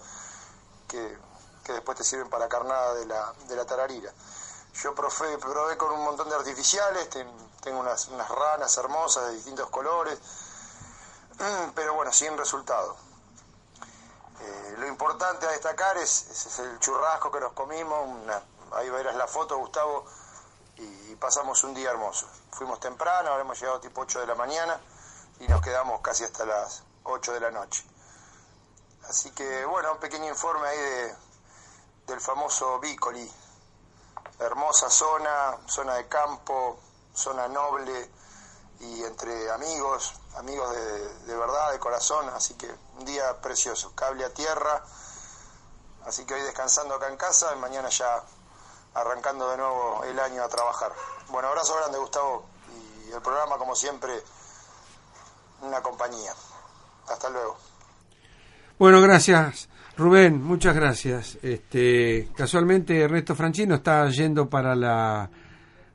que, que después te sirven para carnada de la, de la tararira. Yo probé, probé con un montón de artificiales, ten- tengo unas, unas ranas hermosas de distintos colores, pero bueno, sin resultado. Eh, lo importante a destacar es, es el churrasco que nos comimos, ahí verás la foto, Gustavo, y, y pasamos un día hermoso. Fuimos temprano, habremos llegado tipo 8 de la mañana y nos quedamos casi hasta las 8 de la noche. Así que bueno, un pequeño informe ahí de, del famoso Bícoli. Hermosa zona, zona de campo, zona noble y entre amigos, amigos de, de verdad, de corazón, así que un día precioso, cable a tierra, así que hoy descansando acá en casa y mañana ya arrancando de nuevo el año a trabajar. Bueno, abrazo grande Gustavo y el programa como siempre una compañía. Hasta luego. Bueno, gracias, Rubén, muchas gracias. Este, casualmente Ernesto Franchino está yendo para la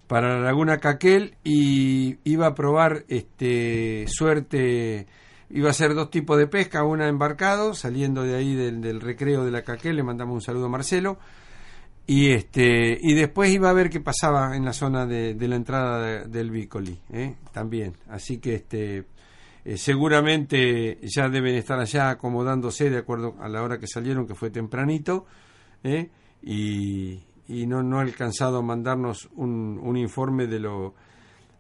para la Laguna Caquel y iba a probar este suerte iba a hacer dos tipos de pesca, una embarcado, saliendo de ahí del, recreo de la Caquel, le mandamos un saludo a Marcelo. Y este y después iba a ver qué pasaba en la zona de, de la entrada de- del Bícoli, ¿eh? también. Así que este eh, seguramente ya deben estar allá acomodándose de acuerdo a la hora que salieron, que fue tempranito, ¿eh? y, y no, no ha alcanzado a mandarnos un, un informe de lo,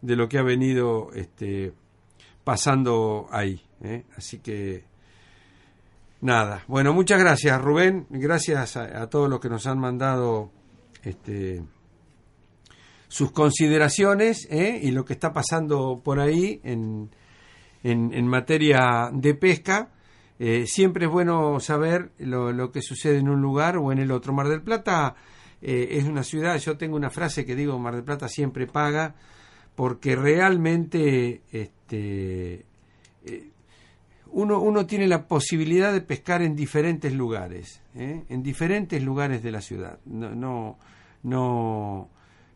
de lo que ha venido este, pasando ahí. ¿eh? Así que nada. Bueno, muchas gracias Rubén, gracias a, todos los que nos han mandado este, sus consideraciones y lo que está pasando por ahí en, en, en materia de pesca. Eh, siempre es bueno saber lo, que sucede en un lugar o en el otro. Mar del Plata eh, es una ciudad, yo tengo una frase que digo, Mar del Plata siempre paga, porque realmente este, eh, uno, uno tiene la posibilidad de pescar en diferentes lugares, en diferentes lugares de la ciudad. No, no, no,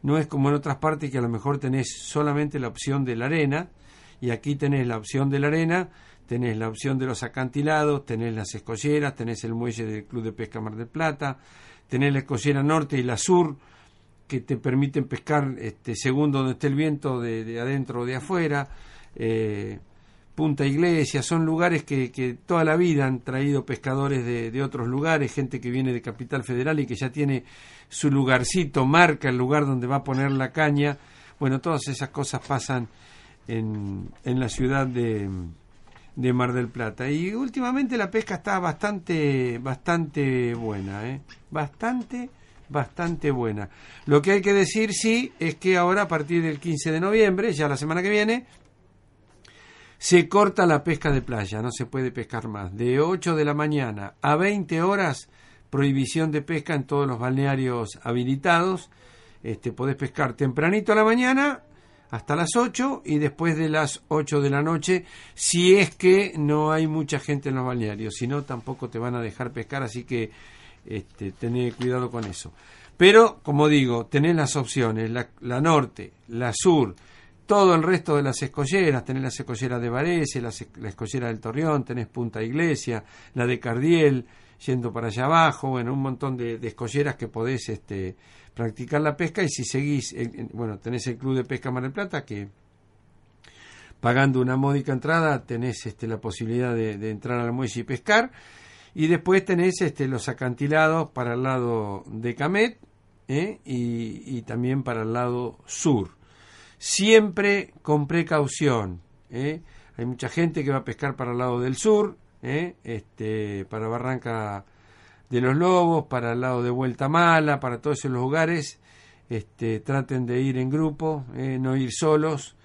no es como en otras partes que a lo mejor tenés solamente la opción de la arena, y aquí tenés la opción de la arena, tenés la opción de los acantilados, tenés las escolleras, tenés el muelle del Club de Pesca Mar del Plata, tenés la escollera norte y la sur, que te permiten pescar este, según donde esté el viento, de, de adentro o de afuera. Eh, Punta Iglesia, son lugares que, toda la vida han traído pescadores de otros lugares, gente que viene de Capital Federal y que ya tiene su lugarcito, marca el lugar donde va a poner la caña. Bueno, todas esas cosas pasan en, en la ciudad de, de Mar del Plata. Y últimamente la pesca está bastante, bastante buena, ¿eh? bastante, bastante buena. Lo que hay que decir, sí, es que ahora a partir del 15 de noviembre, ya la semana que viene, se corta la pesca de playa, no se puede pescar más. De 8 de la mañana a 20 horas, prohibición de pesca en todos los balnearios habilitados. Este, podés pescar tempranito a la mañana hasta las 8 y después de las 8 de la noche, si es que no hay mucha gente en los balnearios, si no tampoco te van a dejar pescar, así que este, tené cuidado con eso. Pero, como digo, tenés las opciones, la, la norte, la sur, todo el resto de las escolleras, tenés las escolleras de Varese, la, la escollera del Torreón, tenés Punta Iglesia, la de Cardiel, yendo para allá abajo, bueno, un montón de, de escolleras que podés este, practicar la pesca y si seguís, bueno, tenés el Club de Pesca Mar del Plata que pagando una módica entrada tenés este, la posibilidad de, de entrar al muelle y pescar y después tenés este, los acantilados para el lado de Camet ¿eh? y, y también para el lado sur siempre con precaución. ¿eh? Hay mucha gente que va a pescar para el lado del sur, ¿eh? este, para Barranca de los Lobos, para el lado de Vuelta Mala, para todos esos lugares. Este, traten de ir en grupo, ¿eh? no ir solos,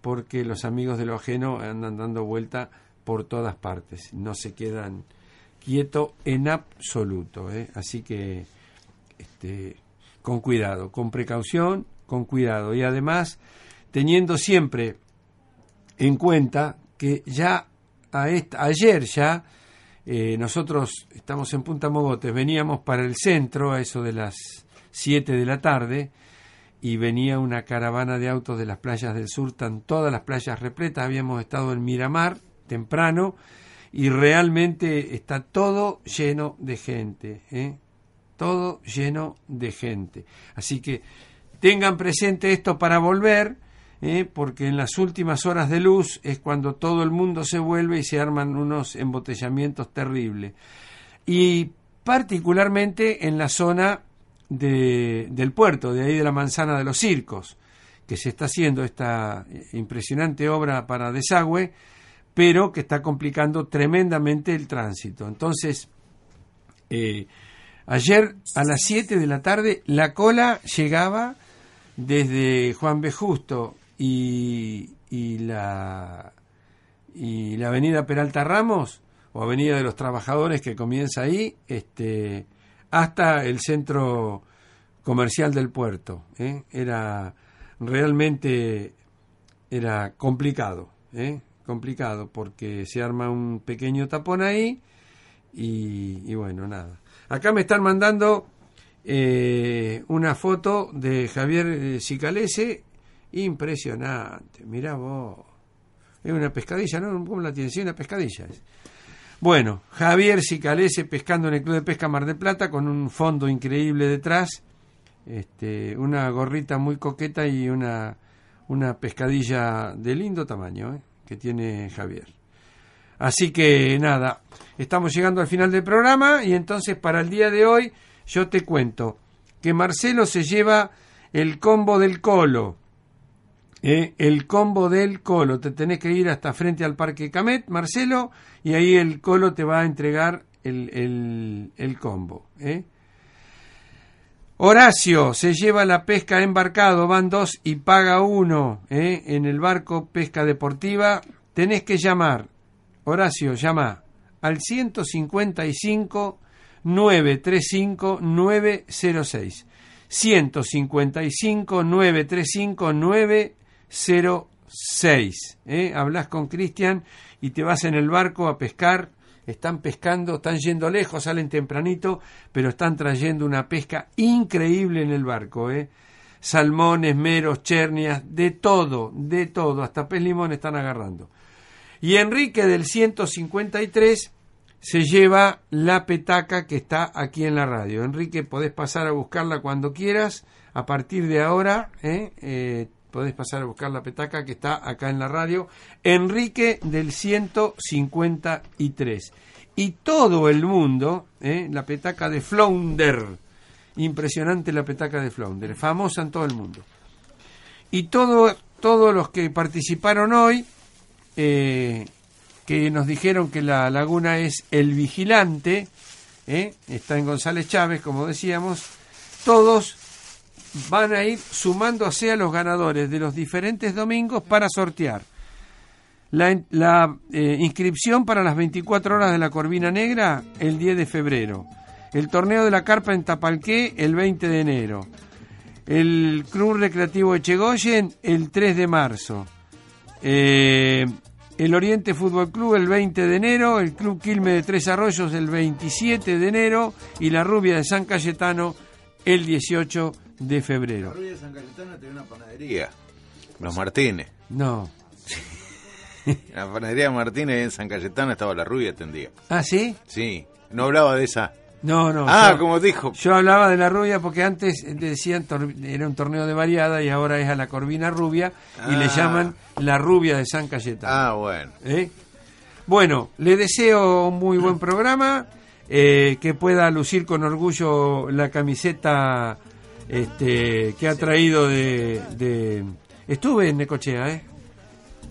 porque los amigos de lo ajeno andan dando vuelta por todas partes, no se quedan quietos en absoluto. ¿eh? Así que este, con cuidado, con precaución, con cuidado y además teniendo siempre en cuenta que ya a esta- ayer ya eh, nosotros estamos en Punta Mogotes, veníamos para el centro a eso de las 7 de la tarde y venía una caravana de autos de las playas del sur, están todas las playas repletas, habíamos estado en Miramar temprano y realmente está todo lleno de gente, ¿eh? todo lleno de gente. Así que tengan presente esto para volver, ¿eh? porque en las últimas horas de luz es cuando todo el mundo se vuelve y se arman unos embotellamientos terribles. Y particularmente en la zona de- del puerto, de ahí de la manzana de los circos, que se está haciendo esta impresionante obra para desagüe, pero que está complicando tremendamente el tránsito. Entonces, eh, ayer a las 7 de la tarde la cola llegaba desde Juan B. Justo y, y la y la avenida Peralta Ramos o avenida de los trabajadores que comienza ahí este hasta el centro comercial del puerto ¿eh? era realmente era complicado ¿eh? complicado porque se arma un pequeño tapón ahí y, y bueno nada acá me están mandando eh, una foto de Javier eh, Cicalese impresionante mirá vos es una pescadilla ¿no? ¿cómo la tiene? sí una pescadilla es. bueno Javier Cicalese pescando en el Club de Pesca Mar del Plata con un fondo increíble detrás este, una gorrita muy coqueta y una, una pescadilla de lindo tamaño ¿eh? que tiene Javier. Así que nada, estamos llegando al final del programa y entonces para el día de hoy yo te cuento que Marcelo se lleva el combo del colo. ¿Eh? El combo del colo. Te tenés que ir hasta frente al Parque Camet, Marcelo, y ahí el colo te va a entregar el, el, combo. ¿eh? Horacio se lleva la pesca embarcado, van dos y paga uno ¿eh? en el barco pesca deportiva. Tenés que llamar, Horacio, llama al 155 935 906. 155 935 906. ¿Eh? Hablas con Cristian y te vas en el barco a pescar están pescando, están yendo lejos, salen tempranito, pero están trayendo una pesca increíble en el barco, ¿eh? Salmones, meros, chernias, de todo, de todo, hasta pez limón están agarrando. Y Enrique del 153 se lleva la petaca que está aquí en la radio. Enrique, podés pasar a buscarla cuando quieras, a partir de ahora, ¿eh? Eh, podés pasar a buscar la petaca que está acá en la radio. Enrique del 153. Y todo el mundo, ¿eh? la petaca de Flounder. Impresionante la petaca de Flounder, famosa en todo el mundo. Y todo, todos los que participaron hoy, eh, que nos dijeron que la laguna es el vigilante, ¿eh? está en González Chávez, como decíamos, todos van a ir sumándose a los ganadores de los diferentes domingos para sortear la, eh, inscripción para las 24 horas de la Corvina Negra el 10 de febrero. El torneo de la carpa en Tapalqué el 20 de enero. El Club Recreativo Echegoyen el 3 de marzo. Eh, el Oriente Fútbol Club el 20 de enero. El Club Quilme de Tres Arroyos el 27 de enero. Y la Rubia de San Cayetano el 18 de febrero. La Rubia de San Cayetano tiene una panadería. Los Martínez. No. La panadería Martínez en San Cayetano estaba la rubia atendía. ¿Ah, sí? Sí, no hablaba de esa. No, no. Ah, yo- como dijo. Yo hablaba de la rubia porque antes decían era un torneo de variada y ahora es a la Corvina Rubia y le Ah. llaman la rubia de San Cayetano. Ah, bueno. ¿Eh? Bueno, le deseo un muy buen programa, eh, que pueda lucir con orgullo la camiseta este, que ha traído de, de- Estuve en Necochea, ¿eh?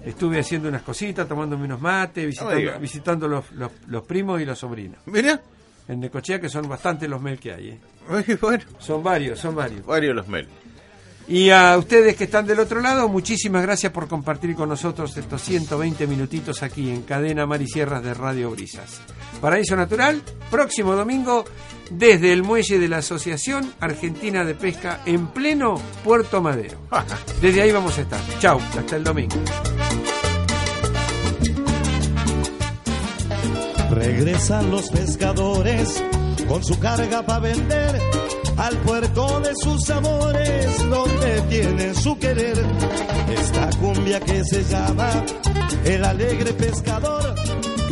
Estuve haciendo unas cositas, tomándome unos mates, visitando, visitando los, los, los primos y los sobrinos. Mira. En Necochea, que son bastante los mel que hay, ¿eh? Bueno. Son varios, son varios. Varios los mel. Y a ustedes que están del otro lado, muchísimas gracias por compartir con nosotros estos 120 minutitos aquí en Cadena Mar y Sierras de Radio Brisas. Paraíso Natural, próximo domingo, desde el muelle de la Asociación Argentina de Pesca en pleno Puerto Madero. Desde ahí vamos a estar. Chau, hasta el domingo. Regresan los pescadores con su carga para vender al puerto de sus amores donde tienen su querer. Esta cumbia que se llama El Alegre Pescador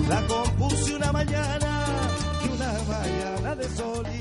la compuse una mañana y una mañana de sol